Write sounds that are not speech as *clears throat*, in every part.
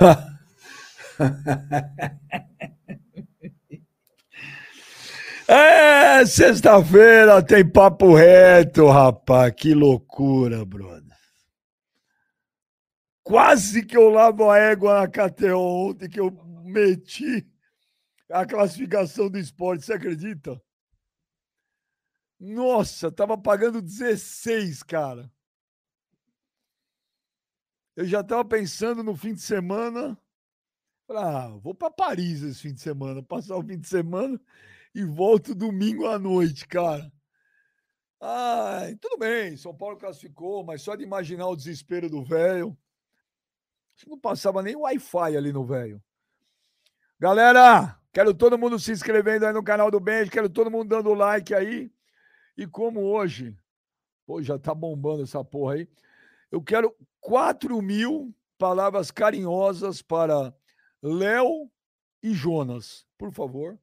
*laughs* É, sexta-feira tem papo reto, rapaz. Que loucura, brother. Quase que eu lavo a égua na KTO ontem, que eu meti a classificação do esporte, você acredita? Nossa, tava pagando 16, cara. Eu já tava pensando no fim de semana. Ah, vou para Paris esse fim de semana, passar o fim de semana e volto domingo à noite, cara. Ai, tudo bem, São Paulo classificou, mas só de imaginar o desespero do velho. Não passava nem Wi-Fi ali no velho. Galera, quero todo mundo se inscrevendo aí no canal do Benji, quero todo mundo dando like aí. E como hoje, pô, já tá bombando essa porra aí, eu quero 4 mil palavras carinhosas para Léo e Jonas, por favor.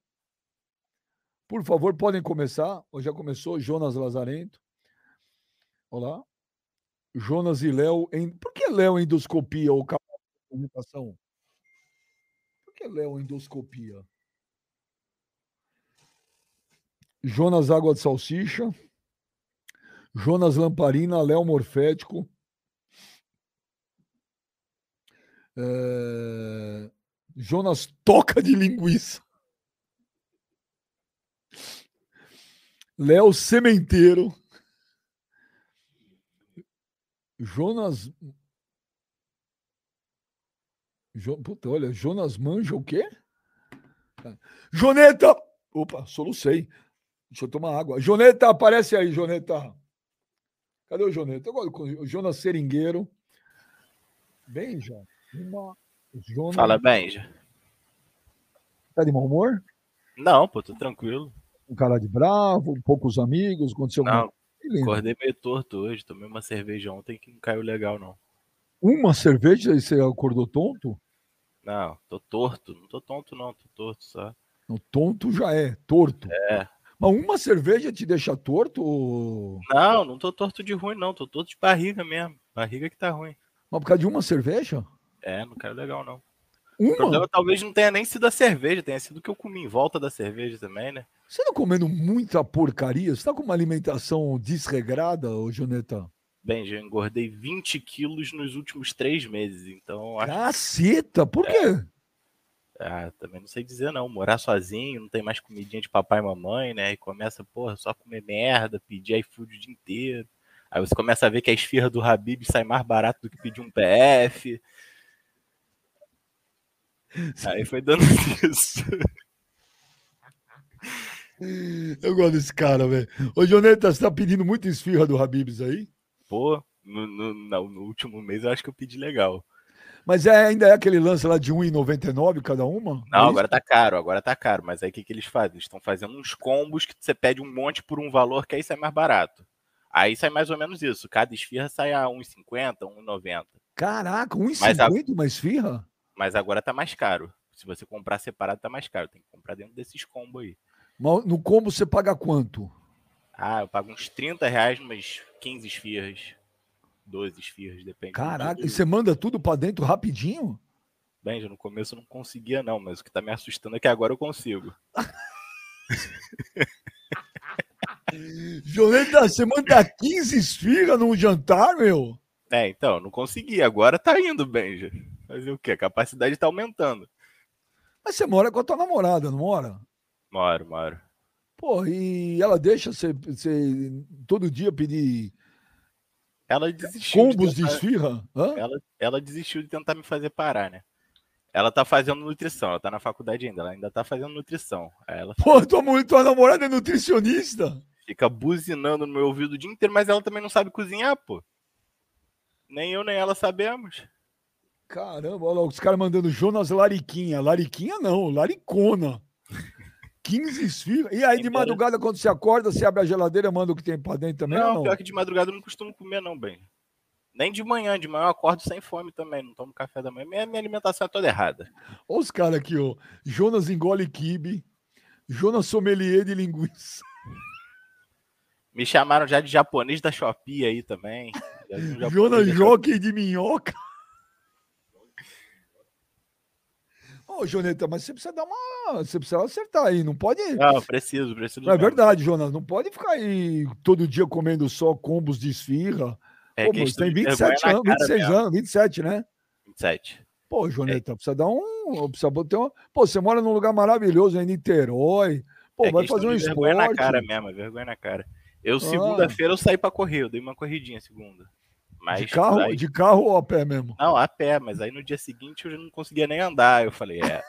Por favor, podem começar. Já começou Jonas Lazarento. Olá. Jonas e Léo. Em... Por que Léo endoscopia ou comunicação? Por que Léo endoscopia? Jonas Água de Salsicha. Jonas Lamparina, Léo Morfético. É... Jonas Toca de Linguiça. Léo Sementeiro. Jonas. Jo... Puta, olha, Jonas Manja o quê? Joneta! Opa, solucei. Deixa eu tomar água. Joneta, aparece aí, Joneta. Cadê o Joneta? Eu gosto Jonas Seringueiro. Benja. Uma... Jonas... Fala, Benja. Tá de mau humor? Não, pô, tô tranquilo um cara de bravo, poucos amigos, aconteceu Não, acordei meio torto hoje, tomei uma cerveja ontem que não caiu legal, não. Uma cerveja e você acordou tonto? Não, tô torto, não tô tonto não, tô torto só. Não, tonto já é, torto. É. Mas uma cerveja te deixa torto? Ou... Não, não tô torto de ruim não, tô torto de barriga mesmo, barriga que tá ruim. Mas por causa de uma cerveja? É, não caiu legal não. Uma? O problema talvez não tenha nem sido a cerveja, tenha sido o que eu comi em volta da cerveja também, né? Você tá comendo muita porcaria? Você tá com uma alimentação desregrada, ô Joneta? Bem, já engordei 20 quilos nos últimos três meses, então... Acho... Caceta, por quê? É. Ah, também não sei dizer não. Morar sozinho, não tem mais comidinha de papai e mamãe, né? E começa, porra, só comer merda, pedir iFood o dia inteiro. Aí você começa a ver que a esfirra do Habib sai mais barato do que pedir um PF. Aí foi dando *laughs* isso. Eu gosto desse cara, velho. Ô, Joneta, você tá pedindo muito esfirra do Habibs aí? Pô, no, no, no, último mês eu acho que eu pedi legal. Mas é, ainda é aquele lance lá de R$1,99 cada uma? Não, é agora tá caro, agora tá caro. Mas aí o que, que eles fazem? Eles estão fazendo uns combos que você pede um monte por um valor que aí sai mais barato. Aí sai mais ou menos isso. Cada esfirra sai a R$1,50, R$1,90. Caraca, R$1,50 a... uma esfirra? Mas agora tá mais caro. Se você comprar separado, tá mais caro. Tem que comprar dentro desses combos aí. No combo você paga quanto? Ah, eu pago uns 30 reais, umas 15 esfirras. 12 esfirras, depende. Caraca, e você manda tudo para dentro rapidinho? Bem, já no começo eu não conseguia, não, mas o que tá me assustando é que agora eu consigo. *laughs* Violeta, você manda 15 esfirras num jantar, meu? É, então, não consegui. Agora tá indo, Benja. Fazer o quê? A capacidade tá aumentando. Mas você mora com a tua namorada, não mora? Moro, moro. Pô, e ela deixa você, você todo dia pedir. Ela desistiu. Combos de, tentar... de esfirra? Ela, ela desistiu de tentar me fazer parar, né? Ela tá fazendo nutrição, ela tá na faculdade ainda, ela ainda tá fazendo nutrição. ela Pô, tua, tua namorada é nutricionista? Fica buzinando no meu ouvido o dia inteiro, mas ela também não sabe cozinhar, pô. Nem eu nem ela sabemos. Caramba, olha lá, os caras mandando Jonas Lariquinha. Lariquinha não, Laricona. *laughs* 15 esfirras. E aí, de madrugada, quando você acorda, você abre a geladeira, manda o que tem pra dentro também? Não, não? pior que de madrugada eu não costumo comer, não, bem. Nem de manhã, de manhã eu acordo sem fome também, não tomo café da manhã. Minha, minha alimentação é toda errada. Olha os caras aqui, ó. Jonas engole kibe, Jonas sommelier de linguiça. Me chamaram já de japonês da Shopee aí também. *laughs* Jonas jockey de minhoca. Ô, Joneta, mas você precisa dar uma. Você precisa acertar aí, não pode. Não, preciso, preciso. Não, é verdade, Jonas. Não pode ficar aí todo dia comendo só combos de esfirra. É Pô, você tem 27 anos, 26 anos, 27, né? 27. Pô, Joneta, é. precisa dar um. Precisa botar um. Pô, você mora num lugar maravilhoso aí, em Niterói. Pô, é vai fazer um esporte. Vergonha na cara mesmo, vergonha na cara. Eu, ah. segunda-feira, eu saí pra correr, eu dei uma corridinha segunda. Mas de carro, de carro ou a pé mesmo? Não, a pé, mas aí no dia seguinte eu já não conseguia nem andar. Eu falei, é.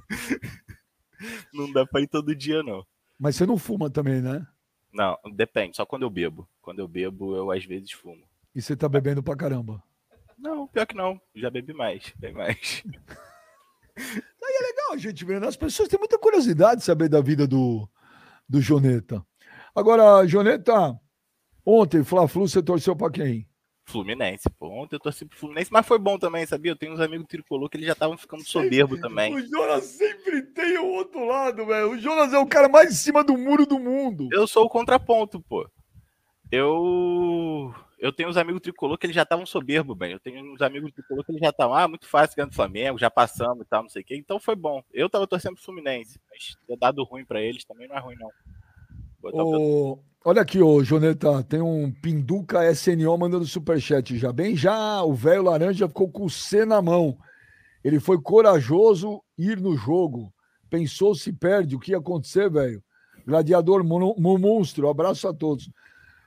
*laughs* não dá pra ir todo dia, não. Mas você não fuma também, né? Não, depende, só quando eu bebo. Quando eu bebo, eu às vezes fumo. E você tá bebendo pra caramba? Não, pior que não. Já bebi mais, bem mais. *laughs* Aí é legal gente ver? As pessoas têm muita curiosidade de saber da vida do, do Joneta. Agora, Joneta, ontem, Fla-Flu, você torceu pra quem? Fluminense, pô. Ontem eu torci pro Fluminense, mas foi bom também, sabia? Eu tenho uns amigos tricolor que eles já estavam ficando soberbo também. O Jonas sempre tem o outro lado, velho. O Jonas é o cara mais em cima do muro do mundo. Eu sou o contraponto, pô. Eu eu tenho uns amigos tricolor que eles já estavam soberbo, bem. Eu tenho uns amigos tricolor que eles já estavam, ah, muito fácil ganhando do Flamengo, já passamos e tal, não sei o quê. Então foi bom. Eu tava torcendo pro Fluminense, mas ter dado ruim para eles também não é ruim, não. O... Olha aqui, ô Joneta, tem um Pinduca SNO mandando superchat já. Bem, já o velho laranja ficou com o C na mão. Ele foi corajoso ir no jogo. Pensou se perde, o que ia acontecer, velho? Gladiador monstro, abraço a todos.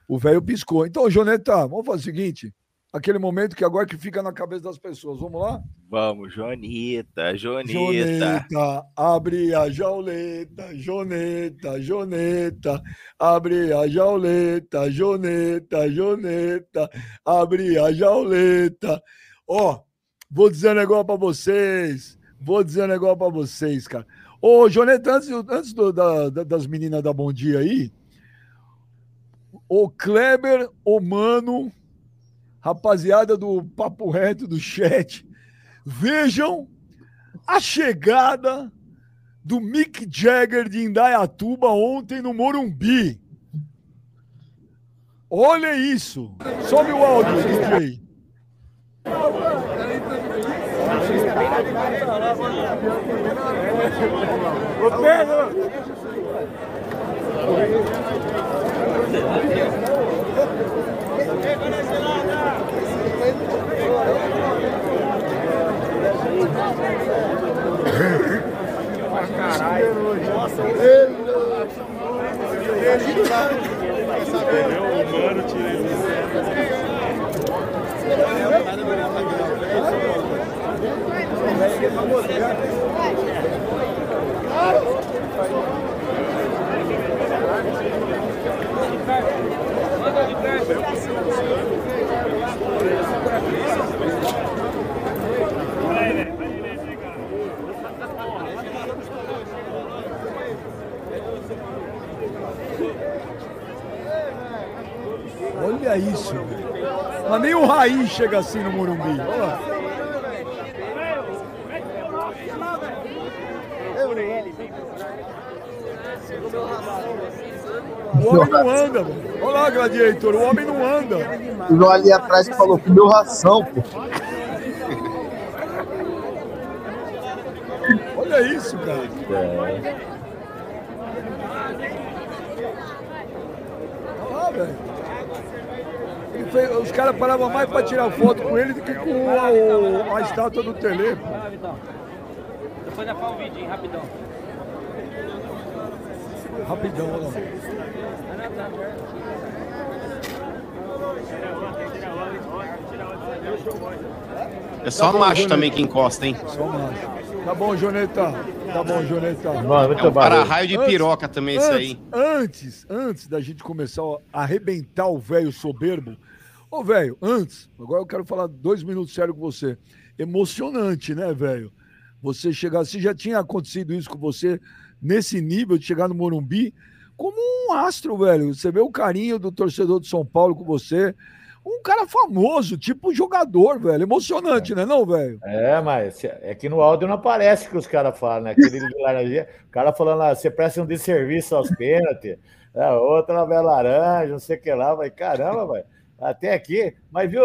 O velho piscou. Então, Joneta, vamos fazer o seguinte: aquele momento que agora que fica na cabeça das pessoas. Vamos lá? Vamos, Jonita, Jonita. Joneta, abre a jauleta, Joneta, Joneta, abre a jauleta, Joneta, Joneta, abre a jauleta. Ó, oh, vou dizer um negócio pra vocês. Vou dizer um negócio pra vocês, cara. Ô, Joneta, antes, antes do, da, das meninas da Bom Dia aí, o Kleber, o Mano rapaziada do Papo Reto, do chat, vejam a chegada do Mick Jagger de Indaiatuba ontem no Morumbi. Olha isso. Sobe o áudio, DJ. Ô, Pedro! Caralho. Nossa, ele. O mano tirei do Olha isso, Mas nem o Raiz chega assim no Morumbi. Olha. O homem não anda, mano. Olha lá, Gladiator, o homem não anda. O ali atrás que falou que meu ração, pô. Olha isso, cara. É. Olha lá, velho. Os caras paravam mais para tirar foto com ele do que com a, a estátua do Tele. Depois já fala o vídeo, rapidão. Rapidão, olha lá. É só tá bom, macho também que encosta, hein? Só macho. Tá bom, Joneta. Tá bom, Joneta. é um para-raio de piroca também antes, isso aí. Antes, antes da gente começar a arrebentar o velho soberbo. Ô, velho, antes, agora eu quero falar dois minutos sério com você. Emocionante, né, velho? Você chegar, se já tinha acontecido isso com você nesse nível de chegar no Morumbi como um astro, velho. Você vê o carinho do torcedor de São Paulo com você. Um cara famoso, tipo jogador, velho. Emocionante, é. né, não, velho? É, mas é que no áudio não aparece que os caras falam, né? Aquele o cara falando, ah, você presta um desserviço aos pênaltis. É, outra bela laranja, não sei o que lá. Vai, caramba, velho. Até aqui. Mas, viu,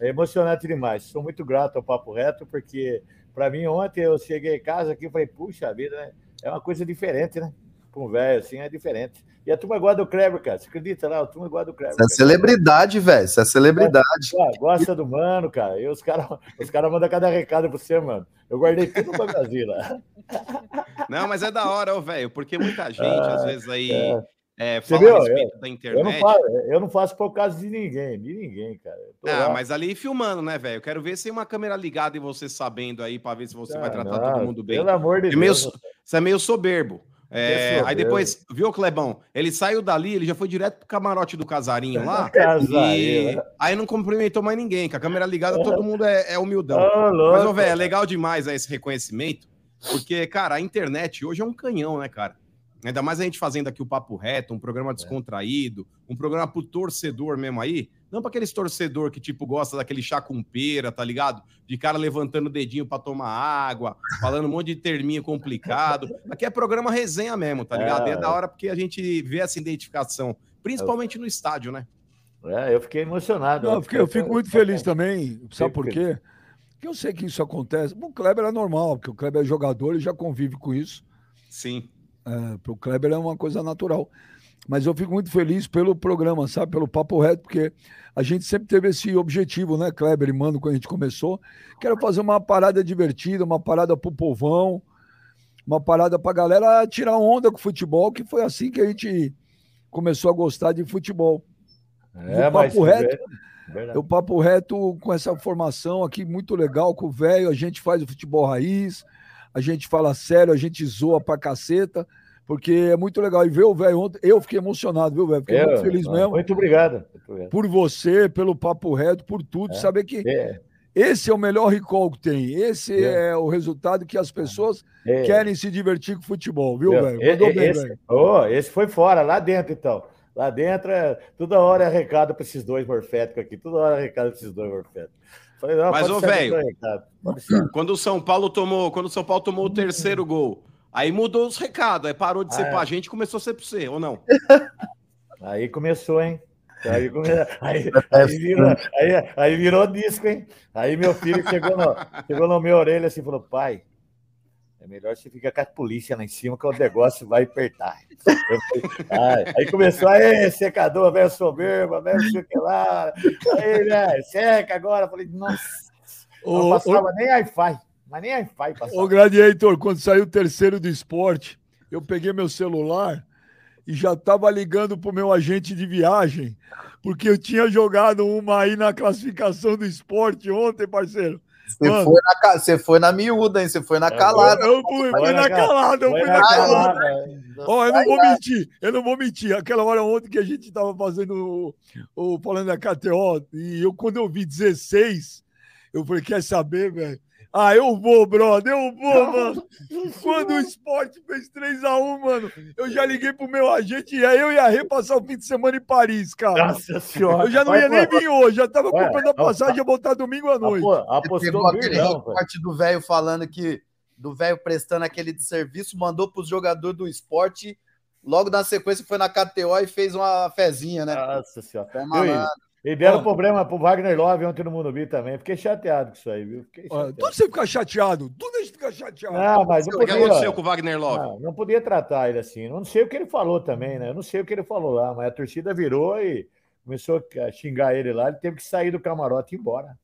é emocionante demais. Sou muito grato ao Papo Reto, porque Pra mim, ontem eu cheguei em casa aqui e falei, puxa vida, né? É uma coisa diferente, né? Com um velho assim é diferente. E a turma gosta do Kleber, cara. Você acredita lá? A turma gosta do Kleber. Isso é celebridade, velho. Isso é celebridade. Gosta, gosta do mano, cara. E os caras os cara mandam cada recado pra você, mano. Eu guardei tudo bagagem lá. Não, mas é da hora, velho, porque muita gente, às vezes, aí é. É, fala respeito da Eu não, internet. faço, eu não faço por causa de ninguém, de ninguém, cara. Ah, lá. mas ali filmando, né, velho? Eu quero ver se tem uma câmera ligada e você sabendo aí pra ver se você vai Ah, tratar não, todo mundo bem. Pelo amor de É Deus. você é meio soberbo. É, aí depois, viu, Clebão? Ele saiu dali, ele já foi direto pro camarote do casarinho lá. *laughs* Casarinho, E né? aí não cumprimentou mais ninguém. Com a câmera ligada, todo mundo é, é humildão. Ô, Mas, velho, é legal demais aí esse reconhecimento, porque, cara, a internet hoje é um canhão, né, cara? Ainda mais a gente fazendo aqui o Papo Reto, um programa descontraído, um programa pro torcedor mesmo aí. Não para aqueles torcedor que, tipo, gosta daquele chá com pera, tá ligado? De cara levantando o dedinho pra tomar água, falando um monte de terminho complicado. Aqui é programa resenha mesmo, tá ligado? E é da hora porque a gente vê essa identificação, principalmente no estádio, né? É, eu fiquei emocionado. Não, eu, fiquei- eu fico muito feliz também. Sabe por quê? Porque eu sei que isso acontece. O Kleber é normal, porque o Kleber é jogador e já convive com isso. Sim. É, para o Kleber é uma coisa natural. Mas eu fico muito feliz pelo programa, sabe? Pelo Papo Reto, porque a gente sempre teve esse objetivo, né, Kleber e Mano, quando a gente começou, que era fazer uma parada divertida, uma parada pro povão, uma parada pra galera tirar onda com o futebol, que foi assim que a gente começou a gostar de futebol. É, o Papo Reto, é verdade. o Papo Reto com essa formação aqui muito legal com o velho, a gente faz o futebol raiz, a gente fala sério, a gente zoa pra caceta, porque é muito legal. E ver o velho ontem, eu fiquei emocionado, viu, velho? Fiquei Eu- muito feliz mesmo Muito obrigado. Por você, pelo Papo Reto, por tudo, É. saber que É, esse é o melhor recall que tem, esse É. é, o resultado que as pessoas é. querem se divertir com futebol, viu, velho? Mandou bem, esse, velho. Ô, esse foi fora, lá dentro, então. Lá dentro, é, toda hora é recado para esses dois morféticos aqui. Toda hora é recado para esses dois morféticos. Falei, não, Mas, ô, ser velho, ser. Quando o São Paulo tomou, quando o São Paulo tomou o terceiro gol, aí mudou os recados, aí parou de ser Ah, é. pra gente e começou a ser pra você, ou não? *laughs* Aí começou, hein? Aí, *laughs* come... aí, aí, virou, aí, aí virou disco, hein? Aí meu filho chegou, no, chegou na minha orelha assim e falou: pai, é melhor você ficar com a polícia lá em cima, que o negócio vai apertar. Aí começou, aí, secador, velho soberba, velho não sei o que lá. Aí, né, seca agora. Falei, nossa, Ô, não ô, passava nem Wi-Fi, mas nem Wi-Fi passava. Ô, Gladiator, quando saiu o terceiro do esporte, eu peguei meu celular e já estava ligando pro meu agente de viagem, porque eu tinha jogado uma aí na classificação do esporte ontem, parceiro. Você Mano. foi, na, você foi na miúda, hein? Você foi na É, calada. Eu fui, Foi fui na na ca- calada, eu fui na calada. Ó, eu não vou mentir, eu não vou mentir. Aquela hora ontem que a gente tava fazendo o, o falando da KTO, e eu quando eu vi 16, eu falei, quer saber, velho? Ah, eu vou, brother, eu vou, mano. *laughs* Quando o esporte fez 3x1, mano, eu já liguei pro meu agente e aí eu ia repassar o fim de semana em Paris, cara. Nossa senhora. Eu já não Mas, ia nem vir hoje, já tava Ué, comprando a passagem e ia voltar domingo à noite. Apostou aquele recorte do velho falando que do velho prestando aquele de serviço, mandou pros jogadores do esporte. Logo na sequência foi na KTO e fez uma fezinha, né? Nossa senhora. É. E deram Ó. problema pro Wagner Love ontem no Mundo B também. Fiquei chateado com isso aí, viu? Fiquei Ó, chateado. Tudo você fica chateado, tudo a gente fica chateado. Não, mas não O que podia, aconteceu com o Wagner Love? não, não podia tratar ele assim. Não sei o que ele falou também, né? Eu não sei o que ele falou lá, mas a torcida virou e começou a xingar ele lá. Ele teve que sair do camarote e ir embora.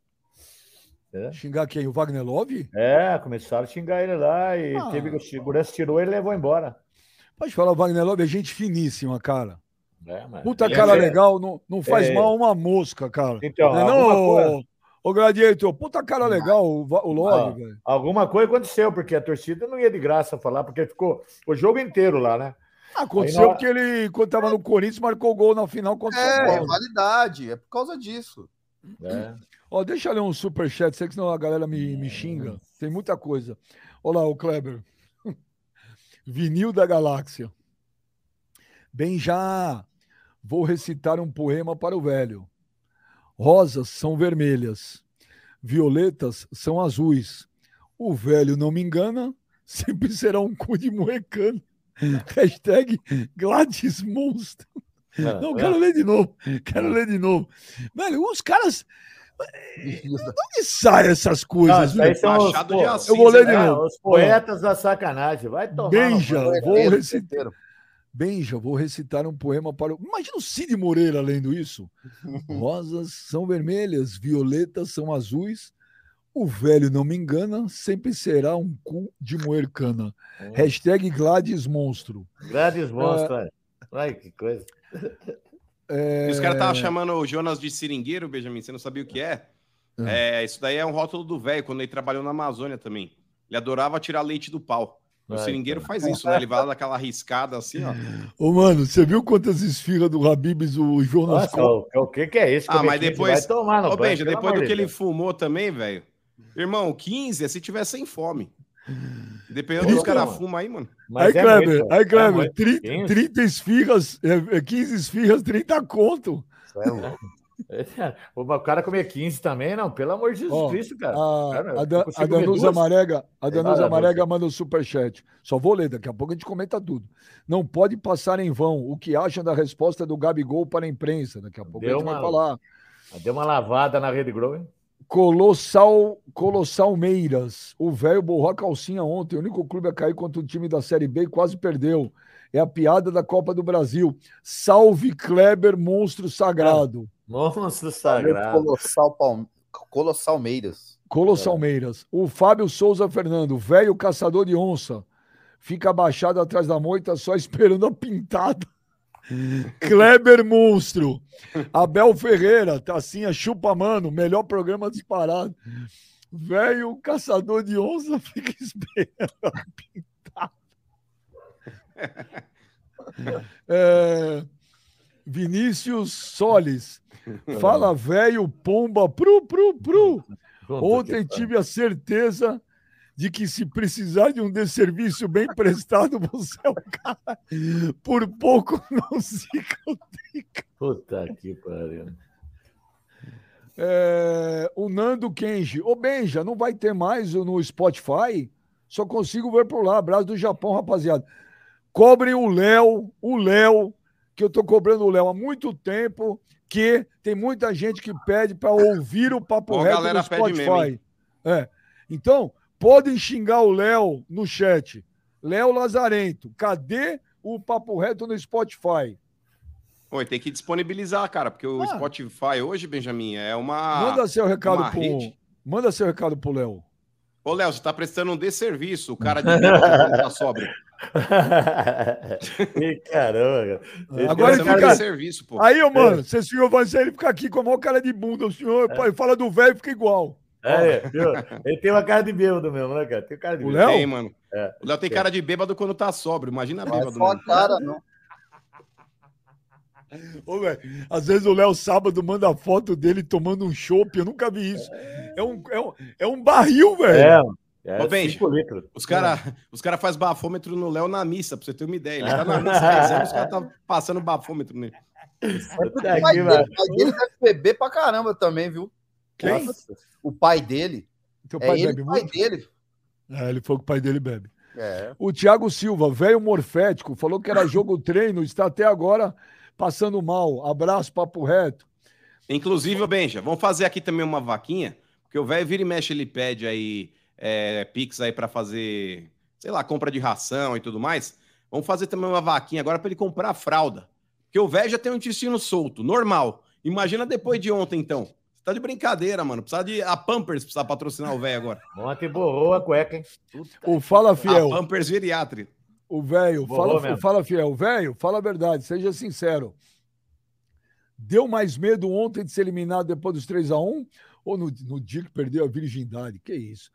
Xingar quem? O Wagner Love? É, começaram a xingar ele lá e Ah. teve que o segurança tirou ele e levou embora. Pode falar, o Wagner Love é gente finíssima, cara. É, mas- Puta ele cara é- legal, não, não faz É. mal uma mosca, cara. Então, Não, é alguma, não, coisa, Gladiator, puta cara legal o, o Ah. velho. alguma coisa aconteceu, porque a torcida não ia de graça falar, porque ficou o jogo inteiro lá, né? Aconteceu Aí na- porque ele, quando tava no Corinthians, marcou gol na final contra o São É, Paulo. validade. É por causa disso. É. Ó, deixa eu ler um superchat, sei que senão a galera me, me xinga. Tem muita coisa. Olha lá, o Kleber. *laughs* Vinil da Galáxia. Bem já, vou recitar um poema para o velho. Rosas são vermelhas, violetas são azuis. O velho não me engana, *laughs* sempre será um cu de moecano. *laughs* Hashtag Gladys Monstro. Não, quero ler de novo. Quero ler de novo. Velho, os caras. Onde sai essas coisas? Não, são os, de Assis, Eu vou ler de né? é, novo. os poetas da sacanagem. Vai tomar. Cu. vou recitar. Benja, vou recitar um poema para o. Imagina o Cid Moreira lendo isso. *laughs* Rosas são vermelhas, violetas são azuis. O velho não me engana, sempre será um cu de moer cana. Hashtag Gladys Monstro. Grandes monstros. olha. Ai, que coisa. É, os caras estavam chamando o Jonas de seringueiro, Benjamin, você não sabia o que é? Ah. É, isso daí é um rótulo do velho, quando ele trabalhou na Amazônia também. Ele adorava tirar leite do pau. O Ai, seringueiro cara. faz isso, né? Ele vai lá daquela riscada assim, ó. Ô, mano, você viu quantas esfirras do Habibs o Jonas Nossa, o, o que, que é isso? Ah, mas 15 depois- Vai tomar no Ô, Benja, depois do que ele fumou também, velho. Irmão, 15 é se tiver sem fome. Dependendo dos caras fumam aí, mano. Mas aí, é Kleber, muito, aí, é Kleber, muito. 30, 15? 30 esfirras, é, é 15 esfirras, 30 conto. Isso é louco. O cara comer 15 também, não, pelo amor de Jesus Ó, Cristo, cara. A, Cara, a, Dan- a Danusa? Marega, a É Danusa. Marega manda o superchat. Só vou ler, daqui a pouco a gente comenta tudo. Não pode passar em vão o que acham da resposta do Gabigol para a imprensa. Daqui a pouco Deu a gente vai uma- falar. Deu uma lavada na rede Growing. Colossal, Colossal Meiras. O velho borrou a calcinha ontem. O único clube a cair contra o time da Série B e quase perdeu. É a piada da Copa do Brasil. Salve Kleber, monstro sagrado. Monstro sagrado. Colossal, Palme... Colossal Meiras. Colossal Meiras. O Fábio Souza Fernando, velho caçador de onça. Fica abaixado atrás da moita só esperando a pintada. *laughs* Kleber Monstro. Abel Ferreira, Tacinha Chupa Mano, melhor programa disparado. Velho caçador de onça *laughs* fica esperando a pintada. *laughs* É, Vinícius Solis. Fala, velho, pomba, pru, pru, pru. Ontem tive a certeza de que se precisar de um desserviço bem prestado, *laughs* você é o cara. Por pouco *laughs* não se pariu. Puta que pariu. É, o Nando Kenji. Ô, Benja, não vai ter mais no Spotify? Só consigo ver por lá. Abraço do Japão, rapaziada. Cobrem o Léo, o Léo, que eu tô cobrando o Léo há muito tempo, que tem muita gente que pede para ouvir o Papo Reto galera no pede Spotify. é. Então, podem xingar o Léo no chat. Léo Lazarento, cadê o Papo Reto no Spotify? Oi, tem que disponibilizar, cara, porque o Ah. Spotify hoje, Benjamin, é uma. Manda seu recado pro. rede. Manda seu recado pro Léo. Ô, Léo, você tá prestando um desserviço. O cara *laughs* de tá sóbrio. *laughs* Caramba, cara. Ele Agora ele Prestando fica- desserviço, pô. Aí, ô, mano, se esse senhor vai ser, ele fica aqui com a maior cara de bunda. O senhor pai, fala do velho fica igual. É, viu? Ele tem uma cara de bêbado mesmo, né, cara? Tem cara de O bêbado. Léo? Tem, mano. É. O Léo tem cara de bêbado quando tá sóbrio. Imagina Não é bêbado, só mano. a cara, não. Ô, velho, às vezes o Léo sábado manda foto dele tomando um chopp. Eu nunca vi isso. É um, é um, é um barril, velho. É, é Ô, Benji, 5 litros. Os caras os cara fazem bafômetro no Léo na missa, pra você ter uma ideia. Ele tá na *laughs* missa rezando, os caras tá passando bafômetro nele. Puta O pai, dele, pai dele deve beber pra caramba também, viu? Quem? Nossa, O pai dele. Teu É pai ele bebe o pai muito? dele. É, ele falou que o pai dele bebe. É. O Thiago Silva, velho morfético, falou que era jogo *laughs* treino, está até agora passando mal. Abraço, papo reto. Inclusive, ô Benja, vamos fazer aqui também uma vaquinha, porque o velho vira e mexe, ele pede aí é, Pix aí pra fazer, sei lá, compra de ração e tudo mais. Vamos fazer também uma vaquinha agora pra ele comprar a fralda. Porque o velho já tem um intestino solto, normal. Imagina depois de ontem, então. Você tá de brincadeira, mano. Precisa de. A Pampers precisa patrocinar o velho agora. *laughs* Ontem borrou a cueca, hein? Puta O Fala A Fiel, Pampers Geriatri. o velho, fala, mesmo. fala Fiel, velho, fala a verdade, seja sincero. Deu mais medo ontem de ser eliminado depois dos 3 a 1 ou no, no dia que perdeu a virgindade? Que isso?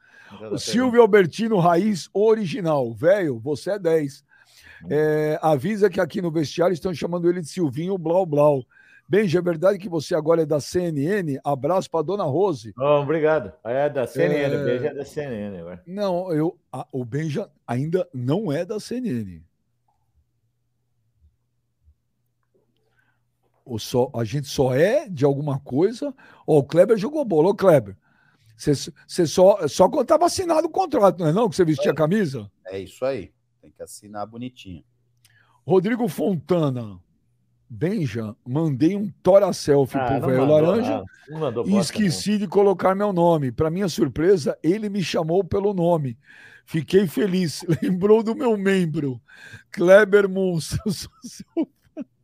O Silvio Albertino Raiz original. Velho, você é 10. É, avisa que aqui no vestiário estão chamando ele de Silvinho Blau Blau. Benja, é verdade que você agora é da CNN? Abraço para dona Rose. Não, obrigado. É da CNN, É. o beijo é da CNN agora. Não, eu, a- o Benja ainda não é da CNN. O só, a gente só é de alguma coisa. Ó, o Kleber jogou bola. Ô, Kleber, você só, só quando tá vacinado o contrato, não é não? Que você vestia a camisa? É isso aí. Tem que assinar bonitinho. Rodrigo Fontana. Benja, mandei um tora selfie Ah, pro não velho laranja não e esqueci de colocar meu nome. Para minha surpresa, ele me chamou pelo nome. Fiquei feliz. *laughs* Lembrou do meu membro, Kleber Monstro.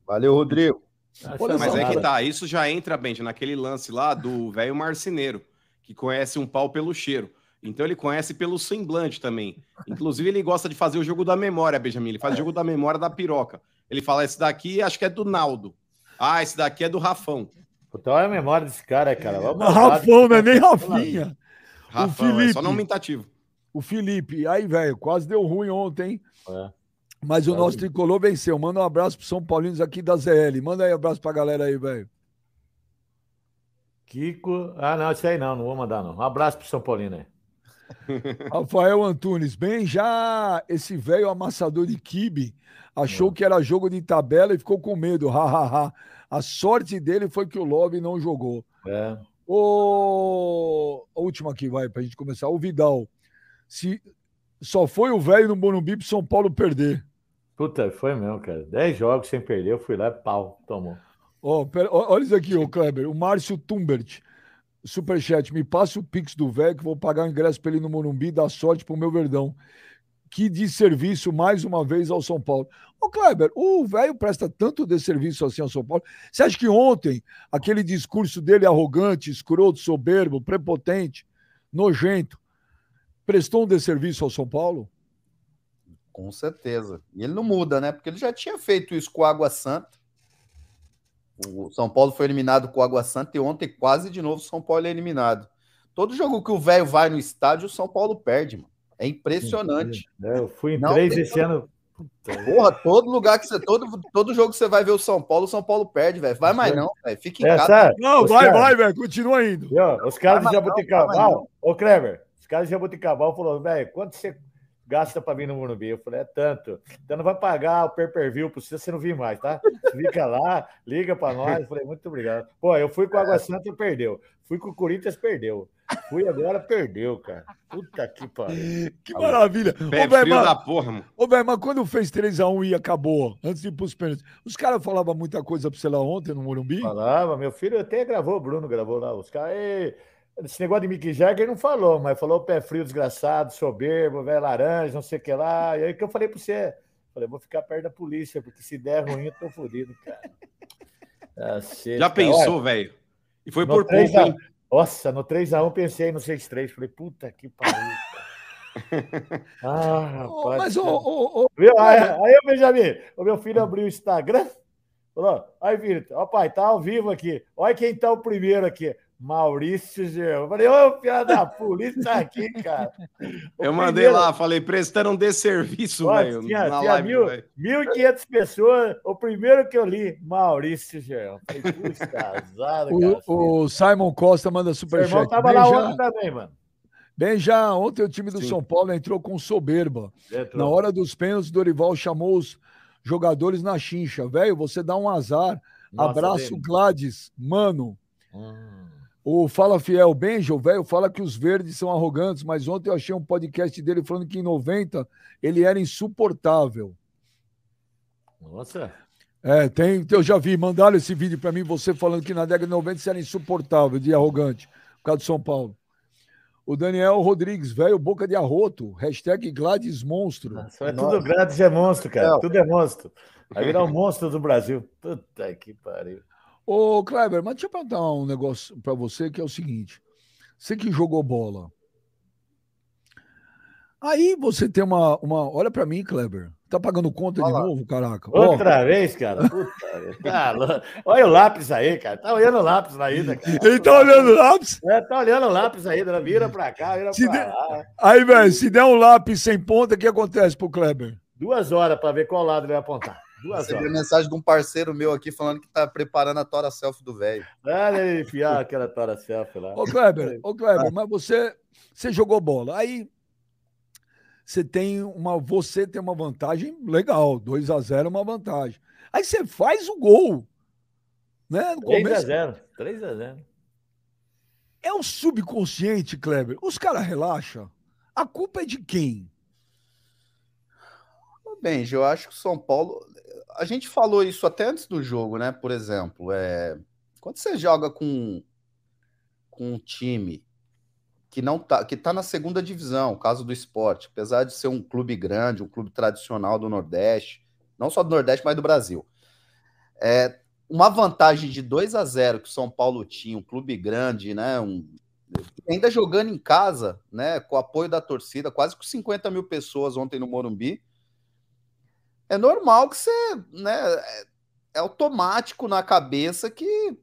Valeu, Rodrigo. Não. Olha Mas é que tá, isso já entra, Bente, naquele lance lá do velho marceneiro, que conhece um pau pelo cheiro. Então ele conhece pelo semblante também. Inclusive, ele gosta de fazer o jogo da memória, Benjamin. Ele faz o jogo da memória da piroca. Ele fala: esse daqui acho que é do Naldo. Ah, esse daqui é do Rafão. Puta, olha a memória desse cara, cara. Vamos Rafão, não é nem Rafinha. Rafão, é Felipe. só nomentativo. O Felipe. Aí, velho, quase deu ruim ontem, hein? É. Mas o Quase. nosso tricolor venceu. Manda um abraço pro São Paulinos aqui da ZL. Manda aí um abraço pra galera aí, velho. Kiko. Ah, não, isso aí não, não vou mandar, não. Um abraço pro São Paulino aí. *laughs* Rafael Antunes, bem já esse velho amassador de kibe achou que era jogo de tabela e ficou com medo. Ha, ha, ha. A sorte dele foi que o Love não jogou. É. O a última aqui, vai, pra gente começar. O Vidal. Se só foi o velho no Morumbi pro São Paulo perder. Puta, foi mesmo, cara. Dez jogos sem perder, eu fui lá, pau, tomou. Ó, pera- olha isso aqui, ô Kleber. O Márcio Tumbert. Superchat, me passa o Pix do velho que vou pagar o ingresso pra ele no Morumbi e dar sorte pro meu Verdão. Que desserviço mais uma vez ao São Paulo. Ô, Kleber, o velho presta tanto desserviço assim ao São Paulo. Você acha que ontem aquele discurso dele arrogante, escroto, soberbo, prepotente, nojento, prestou um desserviço ao São Paulo? Com certeza. E ele não muda, né? Porque ele já tinha feito isso com o Água Santa. O São Paulo foi eliminado com o Água Santa e ontem quase de novo o São Paulo é eliminado. Todo jogo que o velho vai no estádio, o São Paulo perde, mano. É impressionante. É, Eu fui em Não três esse ano. Puta, Porra, todo lugar que você. Todo, todo jogo que você vai ver o São Paulo, o São Paulo perde, velho. Vai mais não, velho. Fica em É, casa. sabe? Não, Os vai, vai, velho. Continua indo. Os caras de Jabuticabal, ô Kleber, os caras de Jabuticabal falaram, velho, quanto você gasta pra vir no Morumbi? Eu falei, é tanto. Então não vai pagar o pay-per-view pra você, você não vir mais, tá? Fica lá, liga pra nós. Eu falei, muito obrigado. Pô, eu fui com o Água Santa e perdeu. Fui com o Corinthians, perdeu. Fui agora, perdeu, cara. Puta que pariu. Que maravilha. Ô, Pé frio mas- da porra, mano. Ô, velho, mas quando fez 3x1 e acabou, antes de ir pros pênaltis, os caras falavam muita coisa pra você lá ontem no Morumbi? Falava, meu filho até gravou, o Bruno gravou lá. Os caras, "Ei, esse negócio de Mick Jagger não falou, mas falou pé frio, desgraçado, soberbo, velho laranja, não sei o que lá. E aí que eu falei pra você, falei, vou ficar perto da polícia, porque se der ruim, eu tô fodido, cara. *laughs* Cacete, Já cara. pensou, velho? E foi por 3 pouco, a- hein? Nossa, no 3x1 pensei no 6x3. Falei, puta que pariu. *laughs* cara. Ah, rapaz. mas, ô, ô, ô, Viu? Aí, aí o Benjamin, o meu filho abriu o Instagram, falou: aí, filho, ó, pai, tá ao vivo aqui. Olha quem tá o primeiro aqui. Maurício Gerão. Eu falei, ô, piada da polícia tá aqui, cara. O Eu mandei primeiro- lá, falei, prestando um desserviço, velho, tinha, na tinha live, mil, velho. 1.500 pessoas. O primeiro que eu li, Maurício Gerão. Falei, puxa, *laughs* azar, cara. o, o Simon Costa manda Seu irmão superchat. tava Bem lá já, ontem também, mano. bem já, ontem o time do Sim. São Paulo entrou com soberba. Entrou. Na hora dos pênaltis, Dorival chamou os jogadores na chincha. Velho, você dá um azar. Nossa, Abraço, dele. Gladys. Mano, Hum. O Fala Fiel Benjo, velho, fala que os verdes são arrogantes, mas ontem eu achei um podcast dele falando que em 90 ele era insuportável. Nossa. É, tem, eu já vi, mandaram esse vídeo pra mim, você falando que na década de 90 você era insuportável, de arrogante, por causa do São Paulo. O Daniel Rodrigues, velho, boca de arroto, hashtag Gladys Monstro. Só é Nossa. tudo grátis, é monstro, cara. Não. Tudo é monstro. Vai virar um monstro do Brasil. Puta que pariu. Ô, Kleber, mas deixa eu perguntar um negócio pra você que é o seguinte. Você que jogou bola. Aí você tem uma. uma olha pra mim, Kleber. Tá pagando conta de lá. novo, caraca? Outra vez, cara. Puta, *laughs* tá. Olha o lápis aí, cara. Tá olhando o lápis ainda, cara. ele tá olhando o lápis. É, tá olhando o lápis ainda. Vira pra cá, vira Se pra der- lá. Aí, velho, se der um lápis sem ponta, o que acontece pro Kleber? Duas horas pra ver qual lado ele vai apontar. Duas Recebi horas. mensagem de um parceiro meu aqui falando que tá preparando a tora selfie do velho. Olha ele enfiar aquela tora selfie lá. Ô, Kleber, ô, Kleber, mas você, você jogou bola. Aí você tem uma, você tem uma vantagem legal, 2 a 0 é uma vantagem. Aí você faz o gol. Né? No 3 a começo, 0 3 a 0 é o subconsciente, Kleber. Os caras relaxam. A culpa é de quem? Bem, eu acho que o São Paulo. A gente falou isso até antes do jogo, né? Por exemplo, é... quando você joga com, com um time que não tá, que tá na segunda divisão, caso do esporte, apesar de ser um clube grande, um clube tradicional do Nordeste, não só do Nordeste, mas do Brasil. É, uma vantagem de 2 a 0 que o São Paulo tinha, um clube grande, né? Um, ainda jogando em casa, né? Com o apoio da torcida, quase com 50 mil pessoas ontem no Morumbi. É normal que você, né? É, automático na cabeça que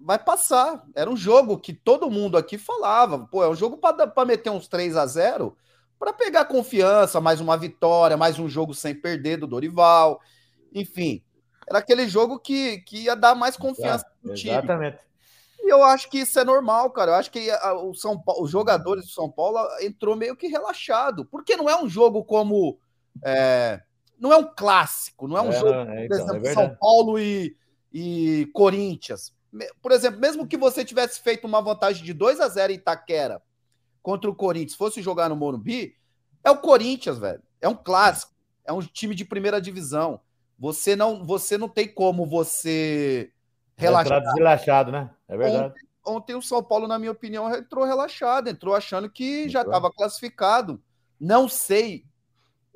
vai passar. Era um jogo que todo mundo aqui falava. Pô, é um jogo para meter uns 3 a 0 para pegar confiança, mais uma vitória, mais um jogo sem perder do Dorival. Enfim, era aquele jogo que, que ia dar mais confiança pro time. Exatamente. E eu acho que isso é normal, cara. Eu acho que a, o São Paulo, os jogadores do São Paulo entrou meio que relaxado. Porque não é um jogo como. É, não é um clássico, não é um é, jogo, por então, exemplo, é São Paulo e, e Corinthians por exemplo, mesmo que você tivesse feito uma vantagem de 2 a 0 em Itaquera contra o Corinthians, fosse jogar no Morumbi, é o Corinthians, velho. É um clássico, é um time de primeira divisão. Você não, você não tem como você relaxar. relaxado, né? É verdade. Ontem, ontem, o São Paulo, na minha opinião, entrou relaxado, entrou achando que já estava classificado. Não sei.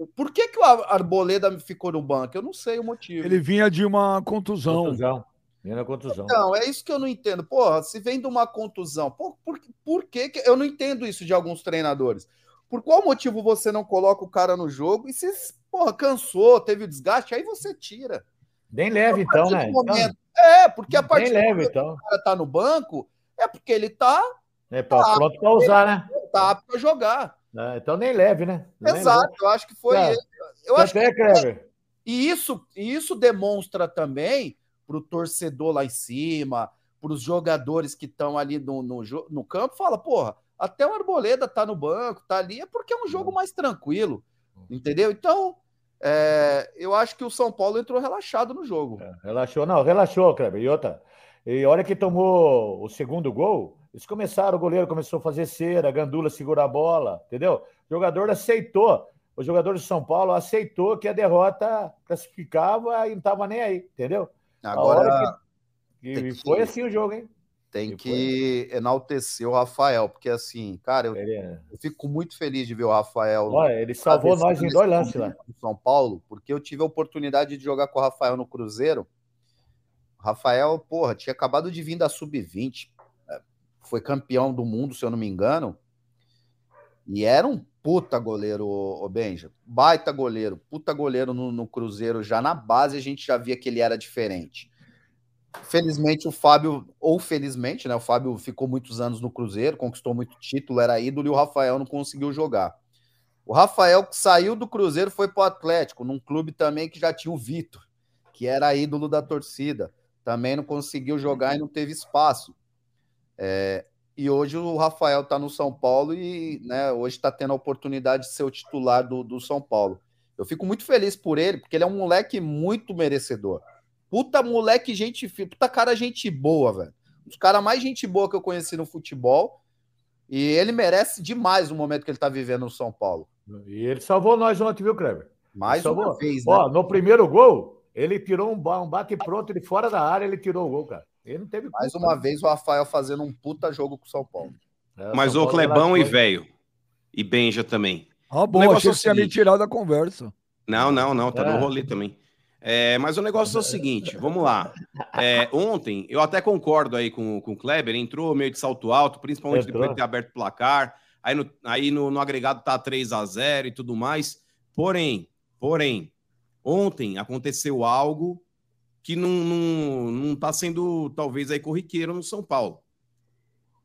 Por que, que o Arboleda ficou no banco? Eu não sei o motivo. Ele vinha de uma contusão. contusão. Vinha na contusão. Então, é isso que eu não entendo. Porra, se vem de uma contusão, por, por, por que, que. Eu não entendo isso de alguns treinadores. Por qual motivo você não coloca o cara no jogo e se, porra, cansou, teve desgaste, aí você tira. Bem leve, então, né? Momento, então, é, porque a partir bem leve, então. o cara tá no banco, é porque ele tá. É pra, tá pronto para usar, né? Tá apto pra jogar. É, então nem leve, né? Nem Exato, leve. eu acho que foi. Tá. Eu acho é, que, e isso, e isso demonstra também para o torcedor lá em cima, para os jogadores que estão ali no, no, no, campo, fala, porra, até o Arboleda tá no banco, tá ali, é porque é um jogo mais tranquilo, entendeu? Então, é, eu acho que o São Paulo entrou relaxado no jogo. É, relaxou, não, relaxou, Kleber. E outra, e a hora que tomou o segundo gol, eles começaram, o goleiro começou a fazer cera, a Gandula segura a bola, entendeu? O jogador aceitou, o jogador de São Paulo aceitou que a derrota classificava e não estava nem aí, entendeu? Agora. Que... E foi assim o jogo, hein? Tem que enaltecer o Rafael, porque assim, cara, eu, é... eu, fico muito feliz de ver o Rafael. Olha, ele salvou nós em dois lances lá. São Paulo, porque eu tive a oportunidade de jogar com o Rafael no Cruzeiro. O Rafael, porra, tinha acabado de vir da Sub-20. Foi campeão do mundo, se eu não me engano. E era um puta goleiro, o Benja. Baita goleiro, puta goleiro no, no, Cruzeiro. Já na base a gente já via que ele era diferente. Felizmente o Fábio, ou felizmente, né? O Fábio ficou muitos anos no Cruzeiro, conquistou muito título, era ídolo, e o Rafael não conseguiu jogar. O Rafael saiu do Cruzeiro foi para o Atlético, num clube também que já tinha o Vitor, que era ídolo da torcida. Também não conseguiu jogar e não teve espaço. É, e hoje o Rafael está no São Paulo e né, hoje está tendo a oportunidade de ser o titular do, do São Paulo. Eu fico muito feliz por ele, porque ele é um moleque muito merecedor. Puta moleque, gente, puta cara, gente boa, velho. Um dos caras mais gente boa que eu conheci no futebol. E ele merece demais o momento que ele está vivendo no São Paulo. E ele salvou nós ontem, viu, Kleber? Mais uma vez, né? Ó, no primeiro gol, ele tirou um, bate pronto, ele fora da área, ele tirou o gol, cara. Ele não teve Mais uma vez o Rafael fazendo um puta jogo com o São Paulo. É, Mas o Clebão e velho. E Benja também. Ah, bom, achei é que você ia me tirar da conversa. Não, não, não, tá é. no rolê também. É, mas o negócio é o seguinte, vamos lá. É, ontem, eu até concordo aí com, com o Kleber, entrou meio de salto alto, principalmente entrou. depois de ter aberto o placar. Aí no, aí no, no agregado tá 3 a 0 e tudo mais. Porém, porém, ontem aconteceu algo que não, não, não tá sendo, talvez, aí corriqueiro no São Paulo.